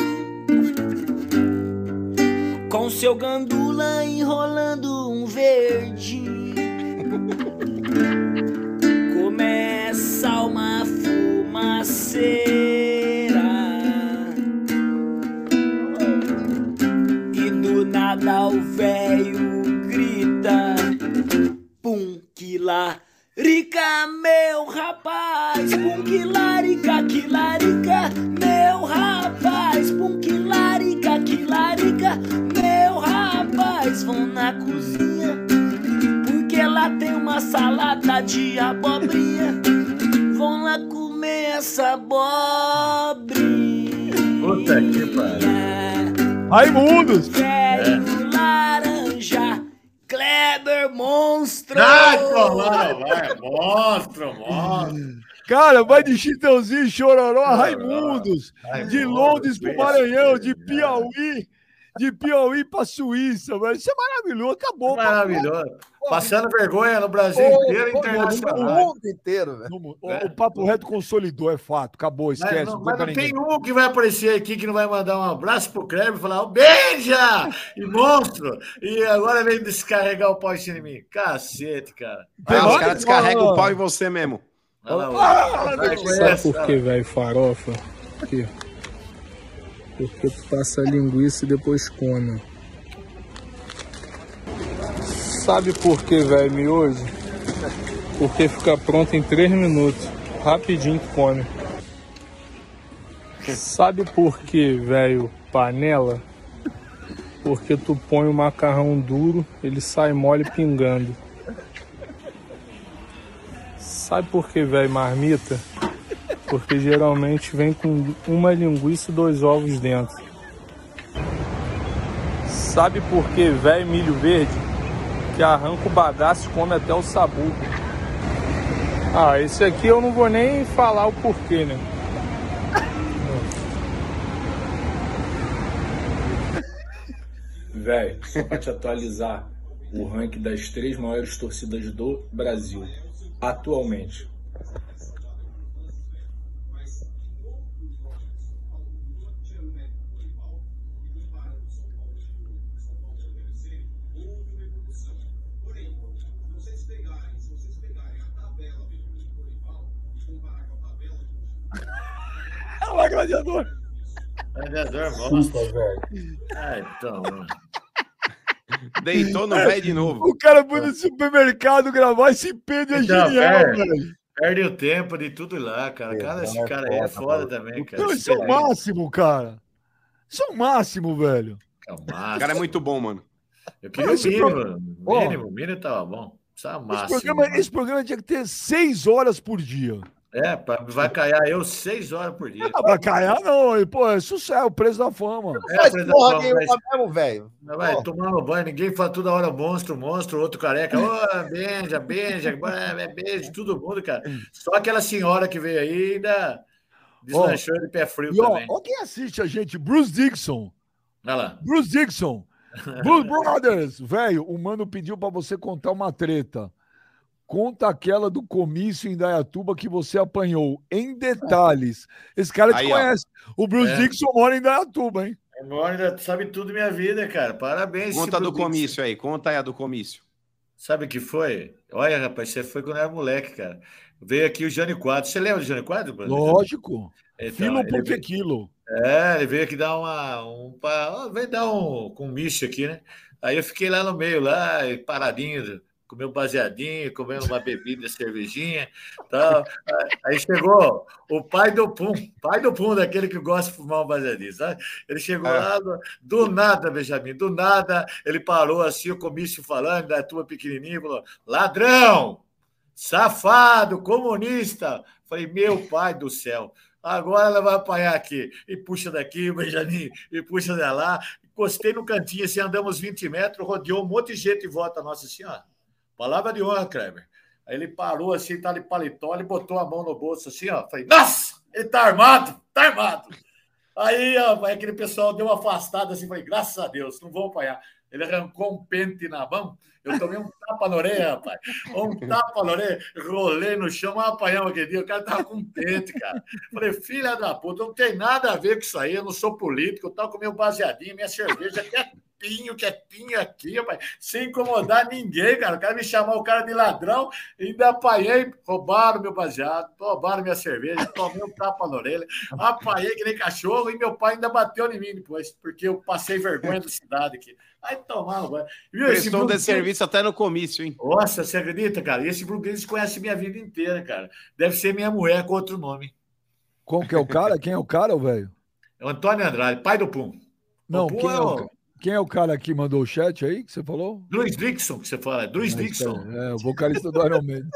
Com seu gandula enrolando um verde. *laughs* Começa uma fumaceira. E do nada o velho que larica, meu rapaz. Pum, que larica, que larica, meu rapaz. Pum, que larica, que larica, meu rapaz. Vão na cozinha, porque lá tem uma salada de abobrinha. Vão lá comer essa abobrinha. Puta que pariu. Raimundos! Laranja, Kleber monstro. Vai tomar, vai. Monstro, monstro. Cara, vai de Chitãozinho, Chororó, Raimundos, de Londres pro Maranhão, de Piauí, de Piauí pra Suíça, velho. Isso é maravilhoso, acabou. Maravilhoso. Passando vergonha no Brasil Ô, inteiro e ô, internacional. no mundo inteiro, velho. O, o Papo Reto consolidou, é fato. Acabou, esquece. Mas, não, não mas tem não tem ninguém. um que vai aparecer aqui que não vai mandar um abraço pro Kleber e falar beija! E monstro! E agora vem descarregar o pau em mim. Cacete, cara. Ah, os caras descarregam o pau em você mesmo. Olha lá, Ah, vai, Sabe por que, velho, farofa? Por quê? Porque tu passa a linguiça e depois come. Sabe por que, velho, miojo? Porque fica pronto em 3 minutos. Rapidinho tu come. Sabe por que, velho, panela? Porque tu põe o macarrão duro, ele sai mole pingando. Sabe por que, velho, marmita? Porque geralmente vem com uma linguiça e dois ovos dentro. Sabe por que, velho, milho verde? Que arranca o bagaço e come até o sabugo. Ah, esse aqui eu não vou nem falar o porquê, né? *laughs* Véi, só pra te atualizar, o ranking das três maiores torcidas do Brasil, atualmente. Vai, gladiador. Gladiador mostra, velho. Ah, então. mano. Deitou no velho de novo. O cara foi no supermercado gravar esse Pedro é Então, genial, perde, velho. perde o tempo de tudo lá, cara. Cara, esse cara aí é foda também, cara. Não, isso é o máximo, cara. Isso é o máximo, velho. É o O cara é muito bom, mano. Eu queria o Esse mínimo. pro-. Mínimo, o mínimo tava bom. Isso é o Esse máximo. programa, esse programa tinha que ter seis horas por dia. É, vai caiar eu seis horas por dia. Ah, vai caiar, não. e, Pô, é sucesso, o preço da fama. É, Mas porra mas- nenhuma mesmo, velho. Vai tomando banho, ninguém fala toda hora monstro, monstro, outro careca. Ô, beija, beija, *laughs* é, beijo, todo mundo, cara. Só aquela senhora que veio aí ainda deslanchou de pé frio E ó, também. ó quem assiste a gente, Bruce Dixon. Olha lá. Bruce Dixon. *laughs* Bruce Brothers. Velho, o mano pediu pra você contar uma treta. Conta aquela do comício em Dayatuba que você apanhou, em detalhes. Esse cara te Aí, ó. conhece. O Bruce É. Dixon mora em Dayatuba, hein? Agora sabe tudo minha vida, cara. Parabéns. Conta do Bruce comício aí, conta aí a do comício. Sabe o que foi? Olha, rapaz, você foi quando eu era moleque, cara. Veio aqui o Jânio Quadro. Você lembra do Jânio Quadro? Bruno? Lógico. Então, Filo ele por que veio- quilo? É, ele veio aqui dar uma. Um, ó, veio dar um com um misto aqui, né? Aí eu fiquei lá no meio, lá, e paradinho, comeu um baseadinho, comendo uma bebida, cervejinha tal. Aí chegou o pai do Pum, pai do Pum, daquele que gosta de fumar um baseadinho, sabe? Ele chegou É. lá, do, nada, Benjamin, do nada, ele parou assim, o comício falando, da turma pequenininha, e falou: ladrão! Safado, comunista. Falei, meu pai do céu. Agora ela vai apanhar aqui. E puxa daqui, Benjamin, e puxa de lá. Encostei no cantinho, assim, andamos 20 metros, rodeou um monte de gente em volta nossa, ó. Palavra de honra, Kleber. Aí ele parou assim, tá de paletó, ele botou a mão no bolso assim, ó. Falei, nossa, ele tá armado, tá armado. Aí, ó, aquele pessoal deu uma afastada assim, falei, graças a Deus, não vão apanhar. Ele arrancou um pente na mão, eu tomei um tapa na orelha, rapaz. Um tapa na orelha, rolei no chão, mas apanhamos aquele dia. O cara tava com um pente, cara. Falei, filha da puta, não tem nada a ver com isso aí, eu não sou político, eu tava com meu baseadinho, minha cerveja quietinho, quietinho aqui, rapaz, sem incomodar ninguém, cara. O cara me chamar o cara de ladrão, ainda apanhei, roubaram meu baseado, roubaram minha cerveja, tomei um tapa na orelha, apanhei que nem cachorro e meu pai ainda bateu em mim depois, porque eu passei vergonha da cidade aqui. Aí tomava banho. Viu, esse Prestou Bruno de serviço até no comício, hein? Nossa, você acredita, cara? E esse Bruno Green's conhece minha vida inteira, cara. Deve ser minha mulher com outro nome. Como que é o cara? Quem é o cara, velho? É o Antônio Andrade, pai do Pum. Não, O Pum quem é é, o, quem é o cara que mandou o chat aí que você falou? Luiz Dixon, que você fala. Luiz Ah, Dixon. É, o vocalista do Iron Maiden.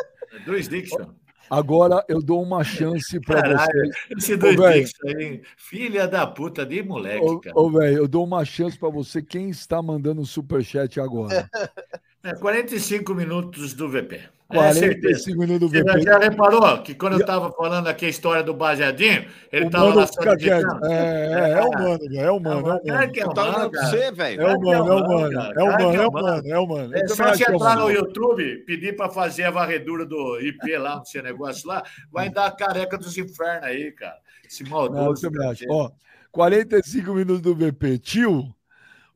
Luiz Dixon. Agora eu dou uma chance Caralho, você. esse Ô, Luiz velho, Dixon aí, filha da puta de moleque, Ô, cara. ô, velho, eu dou uma chance pra você. Quem está mandando o superchat agora? *laughs* É, 45 minutos do VP. É 45 certeza. minutos do Você VP. já reparou que quando eu estava falando aqui a história do baseadinho, ele estava lá só digitando? É, é, é o mano, velho, é o mano, é que é o mano, você, velho. É o mano, é mano, é o Claro mano, que é o mano, é o mano. Eu É também só você é entrar no. YouTube, pedir para fazer a varredura do IP lá, no seu negócio lá, vai dar a careca dos infernos aí, cara. Esse maldoso. Ó, 45 minutos do VP. Tio,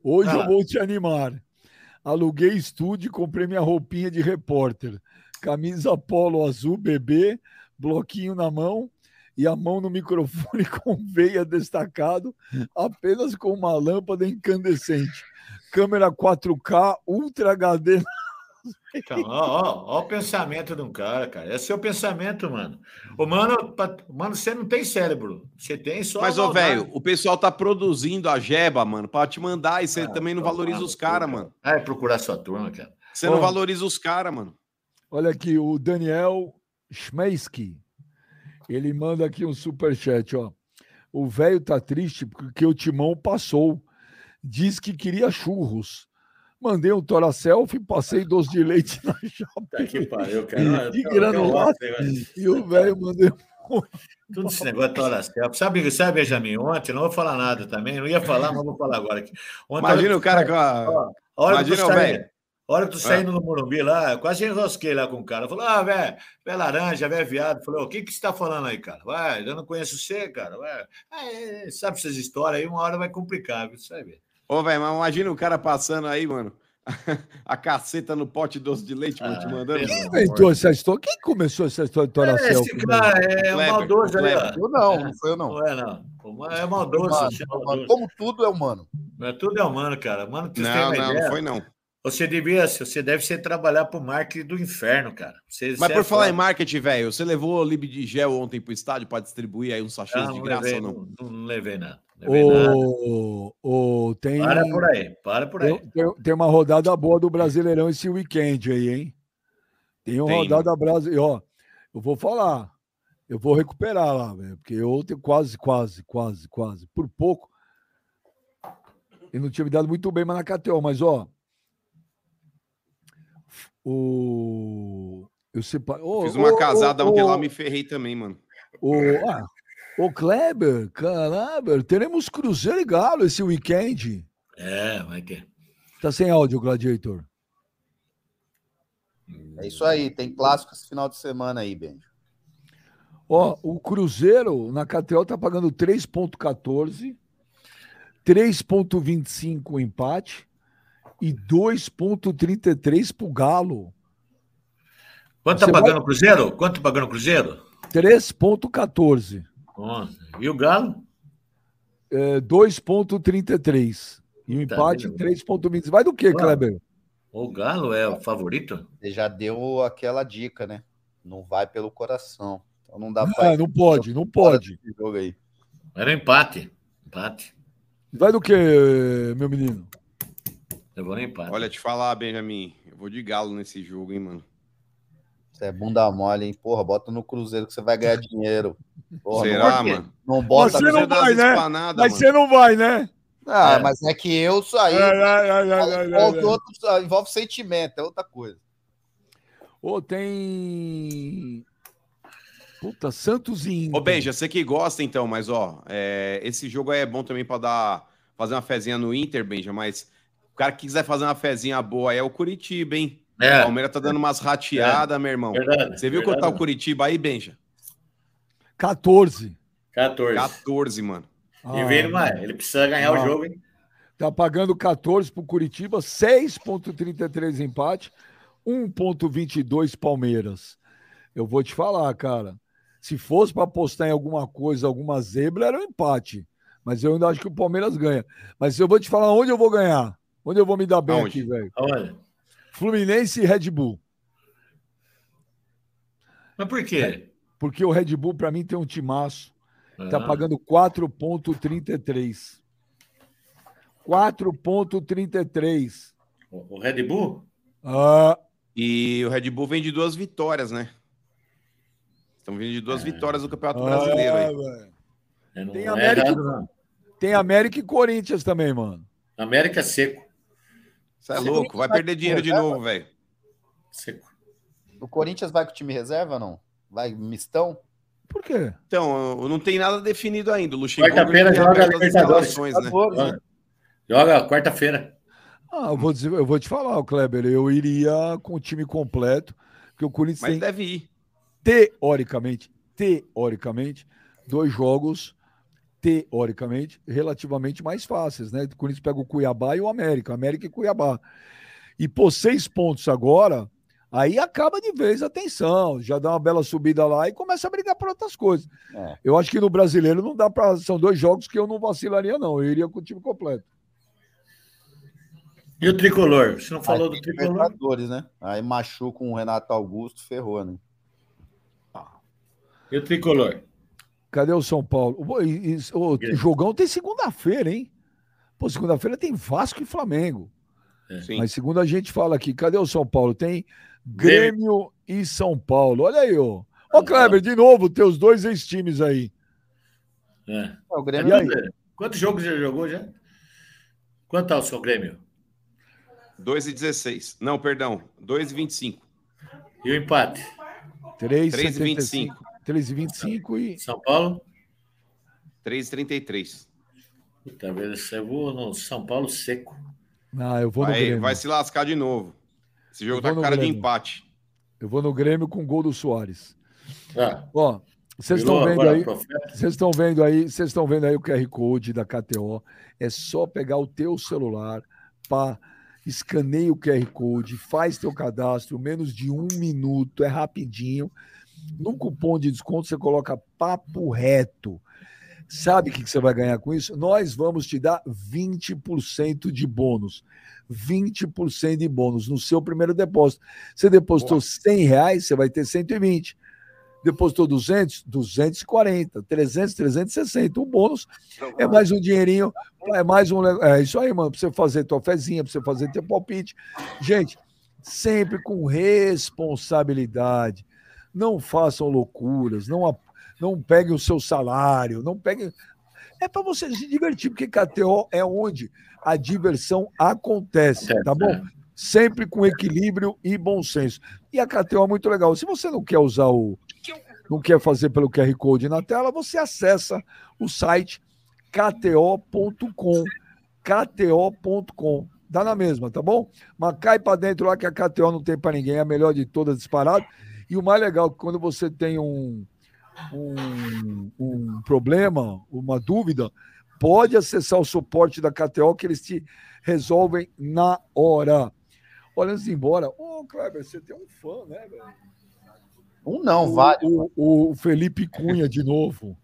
hoje Ah eu vou te animar. Aluguei estúdio e comprei minha roupinha de repórter. Camisa polo azul, bebê, bloquinho na mão e a mão no microfone *laughs* com veia destacado, apenas com uma lâmpada incandescente. Câmera 4K, Ultra HD. Então, ó, ó, ó o pensamento de um cara, cara. É seu pensamento, mano. Ô, mano, mano, você não tem cérebro. Você tem só. Mas, ô, velho, o pessoal tá produzindo a jeba, mano, pra te mandar e você também não valoriza os caras, mano. Vai procurar sua turma, cara. Você não valoriza os caras, mano. Olha aqui, o Daniel Schmeisky. Ele manda aqui um superchat, ó. O velho tá triste porque o timão passou. Diz que queria churros. Mandei um tora selfie, passei doce de leite na chapa. *laughs* Tá que pariu, cara. De granulado. E o velho mandou. Tudo esse negócio de selfie. Sabe, sabe, Benjamin, ontem, não vou falar nada também, não ia falar, mas vou falar agora aqui. Ontem, Imagina o cara com a- Ó, a hora que Imagina o velho. A hora que tu Ah. saindo no Morumbi lá, eu quase enrosquei lá com o cara. Falou, ah, velho, velho laranja, velho viado. Falei, "Ô, o que que você tá falando aí, cara? Vai, eu não conheço você, cara. Vai. Ah, é, é, sabe essas histórias aí, uma hora vai complicar, viu? Ver. Ô, velho, mas imagina o cara passando aí, mano. *laughs* a caceta no pote doce de leite, mano, te mandando. Quem inventou essa história? Quem começou essa história de Toracel? Esse cara é Kleber, maldoso ó. Eu não, não foi eu não. Não é, não. É maldoso. Humano. Como tudo é humano. Mas tudo é humano, cara. Mano, Não, não, não foi não. Você devia, você deve ser trabalhar pro marketing do inferno, cara. Você, Mas você por é falar em foda. marketing, velho, você levou Lib de gel ontem pro estádio pra distribuir aí uns sachês Não, de graça levei, ou não? não, não levei nada. Levei nada. O, o, tem, Para por aí, para por aí. Tem, tem- uma rodada boa do Brasileirão esse weekend aí, hein? Tem uma Tem, rodada brasileira. Ó, eu vou falar. Eu vou recuperar lá, velho. Porque ontem quase, quase, quase, quase. Por pouco. Eu não tinha me dado muito bem, mas na KTO. Mas, ó. O. Eu separo. ô, Fiz uma ô, casada ô, ontem lá, me ferrei também, mano. Ô, ah, ô Kleber, Kleber, teremos Cruzeiro e Galo esse weekend. É, vai ter. Tá sem áudio, Gladiator. É isso aí, tem clássico esse final de semana aí, Benjo. Ó, o Cruzeiro na KTO tá pagando 3,14, 3,25 o empate e 2,33 pro Galo. Quanto tá Você pagando vai- o Cruzeiro? Quanto tá pagando o Cruzeiro? 3,14. Nossa. E o Galo? É, 2,33. E o Tá empate, vendo? 3,20. Vai do que, Ah. Kleber? O Galo é o favorito? Você já deu aquela dica, né? Não vai pelo coração. Então não dá pra. Não pode, não pode. Esse jogo aí. Era empate. Empate. Vai do que, meu menino? Eu vou no empate. Olha, te falar, Benjamin, eu vou de galo nesse jogo, hein, mano. Você é bunda mole, hein? Porra, bota no Cruzeiro que você vai ganhar dinheiro. Porra, Será, não, mano? Não bota Mas você não vai, né? Mas mano. você não vai, né? Ah, É. mas é que eu saí. É, é, é, é, é, envolve, outros- ah, envolve sentimento, é outra coisa. Ô, tem. Puta, Santos e Inter. Ô, Benja, você que gosta, então, mas, ó, é, esse jogo aí é bom também pra dar, fazer uma fezinha no Inter, Benja, mas cara que quiser fazer uma fezinha boa aí é o Curitiba, hein? É. O Palmeiras tá dando umas rateadas, meu irmão. Verdade, Você viu verdade. quanto tá o Curitiba aí, Benja? 14. 14. 14, mano. E vem mais. Ele precisa ganhar Ah. o jogo, hein? Tá pagando 14 pro Curitiba, 6,33 empate, 1,22 Palmeiras. Eu vou te falar, cara. Se fosse para apostar em alguma coisa, alguma zebra, era um empate. Mas eu ainda acho que o Palmeiras ganha. Mas eu vou te falar onde eu vou ganhar. Onde eu vou me dar bem Aonde? aqui, velho. Olha. Fluminense e Red Bull. Mas por quê? Porque o Red Bull, para mim, tem um timaço. Tá Ah. pagando 4,33. 4,33. O o Red Bull? Ah, E o Red Bull vem de duas vitórias, né? Estão vindo de duas vitórias no Campeonato ah, Brasileiro aí. velho. É, Tem é América, errado, tem América e Corinthians também, mano. América seco. Você é louco, vai perder dinheiro de novo, velho. Seco. O Corinthians vai com o time reserva ou não? Vai mistão? Por quê? Então, não tem nada definido ainda. Quarta-feira joga Libertadores. né? Joga. Joga quarta-feira. Ah, eu vou, dizer, eu vou te falar, o Kleber, eu iria com o time completo, porque o Corinthians Mas tem, deve ir. teoricamente, teoricamente, dois jogos, teoricamente, relativamente mais fáceis, né? O Corinthians pega o Cuiabá e o América, América e Cuiabá. E por seis pontos agora, aí acaba de vez a tensão, já dá uma bela subida lá e começa a brigar por outras coisas. É. Eu acho que no brasileiro não dá para. São dois jogos que eu não vacilaria, não. Eu iria com o time completo. E o tricolor? Você não falou Aí do tricolor? Né? Aí machuca o Renato Augusto, ferrou, né? E o tricolor? Cadê o São Paulo? E- e- O jogão tem segunda-feira, hein? Pô, segunda-feira tem Vasco e Flamengo. Sim. Mas segundo a gente fala aqui, cadê o São Paulo? Tem Grêmio e São Paulo. Olha aí, ó. Ô, Kleber, de novo, teus dois ex-times aí. É. O E Grêmio aí? Quantos jogos você jogou já? Quanto tá o seu Grêmio? 2 e 16. Não, perdão. 2 e 25. E o empate? 3 3 e 25. 3 e 25 e. São Paulo? 3 e 33. Talvez eu vou no São Paulo seco. Ah, eu vou no Vai, Grêmio. vai se lascar de novo. Esse jogo tá com no cara de Grêmio. empate. Eu vou no Grêmio com gol do Soares. Ah, Ó, vocês estão vendo aí, vocês estão vendo aí, vocês estão vendo aí o QR Code da KTO. É só pegar o teu celular, pá, escaneia o QR Code, faz teu cadastro, menos de um minuto, é rapidinho. No cupom de desconto você coloca papo reto. Sabe o que você vai ganhar com isso? Nós vamos te dar 20% de bônus. 20% de bônus no seu primeiro depósito. Você depositou 100 reais, você vai ter 120. Depositou 200, 240, 300, 360. O bônus é mais um dinheirinho, é mais um. É isso aí, mano, para você fazer tua fezinha, para você fazer teu palpite. Gente, sempre com responsabilidade. Não façam loucuras, não, não peguem o seu salário, não peguem. É para você se divertir, porque KTO é onde a diversão acontece, tá bom? Sempre com equilíbrio e bom senso. E a KTO é muito legal. Se você não quer usar o. Não quer fazer pelo QR Code na tela, você acessa o site kto.com. KTO.com. Dá na mesma, tá bom? Mas cai para dentro lá que a KTO não tem para ninguém, é a melhor de todas disparado. E o mais legal é que quando você tem um, um, um problema, uma dúvida, pode acessar o suporte da KTO que eles te resolvem na hora. Olha, antes de ir embora, ô Kleber, você tem um fã, né, velho? Um não, O- vale. O, o Felipe Cunha de novo.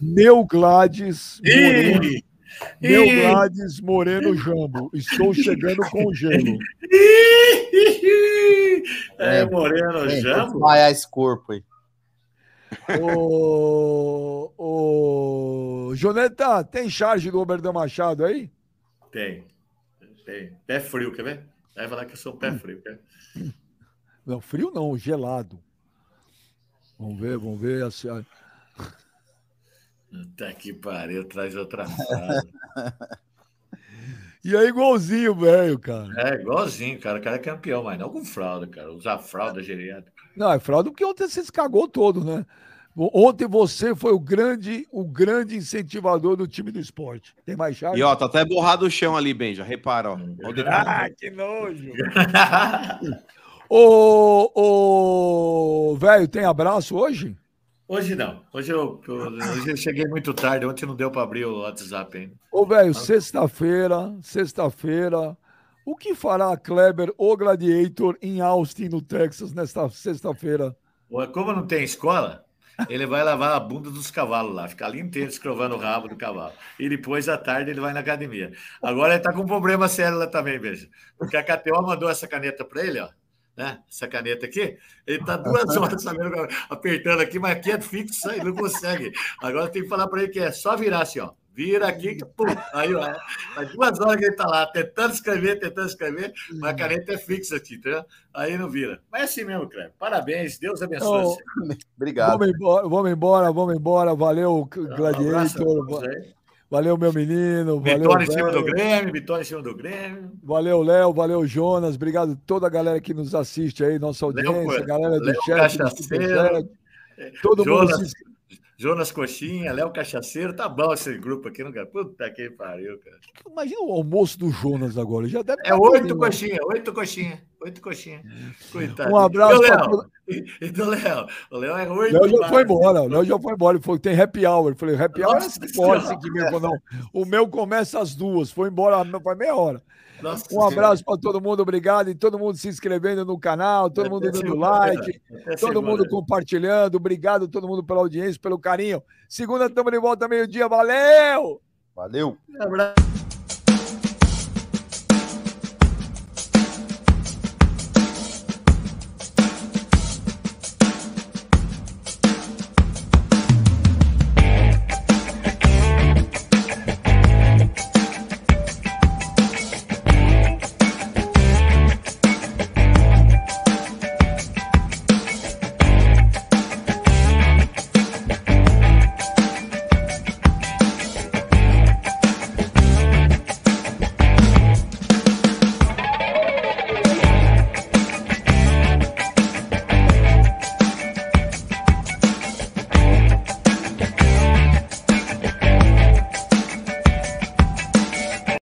Meu Gladys Moreno. Meu! Gladys Moreno Jambo. Estou chegando com gelo. *laughs* É, Moreno Vem, vou Jambo. desmaiar esse corpo aí. Ô, ô, Joneta, tem charge do Oberdan Machado aí? Tem. Tem. Pé frio, quer ver? Vai falar que eu sou pé frio, quer? Não, frio não, gelado. Vamos ver, vamos ver. a senhora- Tá que pariu, traz outra *laughs* frase. E aí, igualzinho, velho, cara. É, igualzinho, cara. O cara é campeão, mas não com fralda, cara. Usar fralda geriátrica. Não, é fraude porque ontem você se cagou todo, né? Ontem você foi o grande, o grande incentivador do time do esporte. Tem mais charge? E ó, tá até borrado o chão ali, Benja. Repara, ó. Detalhe. Ah, que nojo! *laughs* Ô, ô, velho, tem abraço hoje? Hoje não. Hoje eu, hoje eu cheguei muito tarde. Ontem não deu para abrir o WhatsApp ainda. Ô, velho, sexta-feira, sexta-feira, o que fará Kleber, o Gladiator, em Austin, no Texas, nesta sexta-feira? Como não tem escola, ele vai lavar a bunda dos cavalos lá, ficar ali inteiro escrovando o rabo do cavalo. E depois, à tarde, ele vai na academia. Agora ele tá com um problema sério lá também, veja. Porque a KTO mandou essa caneta para ele, ó. Né? Essa caneta aqui, ele tá duas *laughs* horas sabendo, apertando aqui, mas aqui é fixo, ele não consegue. Agora tem que falar para ele que é só virar assim, ó. Vira aqui, pum, aí, ó. Faz duas horas que ele tá lá, tentando escrever, tentando escrever, mas a caneta é fixa aqui, entendeu? Aí não vira. Mas é assim mesmo, Cleber. Parabéns, Deus abençoe você. *laughs* Vamos embora, vamos embora, vamos embora. Valeu, abraço Gladiator. todos aí. Valeu, meu menino. Valeu, Vitória em cima do. Grêmio, vitória em cima do Grêmio. Valeu, Léo. Valeu, Jonas. Obrigado a toda a galera que nos assiste aí, nossa audiência, Léo, galera do Léo chat, Cachaceiro. Todo mundo Jonas, se Jonas Coxinha, Léo Cachaceiro. Tá bom esse grupo aqui, não, cara? Puta que pariu, cara. Imagina o almoço do Jonas agora. Já deve É tá oito coxinha, oito coxinha, oito coxinha. Coitado. Um abraço E do Léo? O Léo é oito Léo já foi embora, o Léo já foi embora. Ele falou tem happy hour. Eu falei, happy hour Nossa 5 horas, Senhora. 5 e meia. Ele falou, não. O meu começa às duas. Foi embora, faz meia hora. Nossa Um abraço para todo mundo, obrigado. E todo mundo se inscrevendo no canal, todo mundo Até dando like, Até todo mundo compartilhando. Obrigado todo mundo pela audiência, pelo carinho. Segunda, estamos de volta meio-dia. Valeu! Valeu! Um abraço.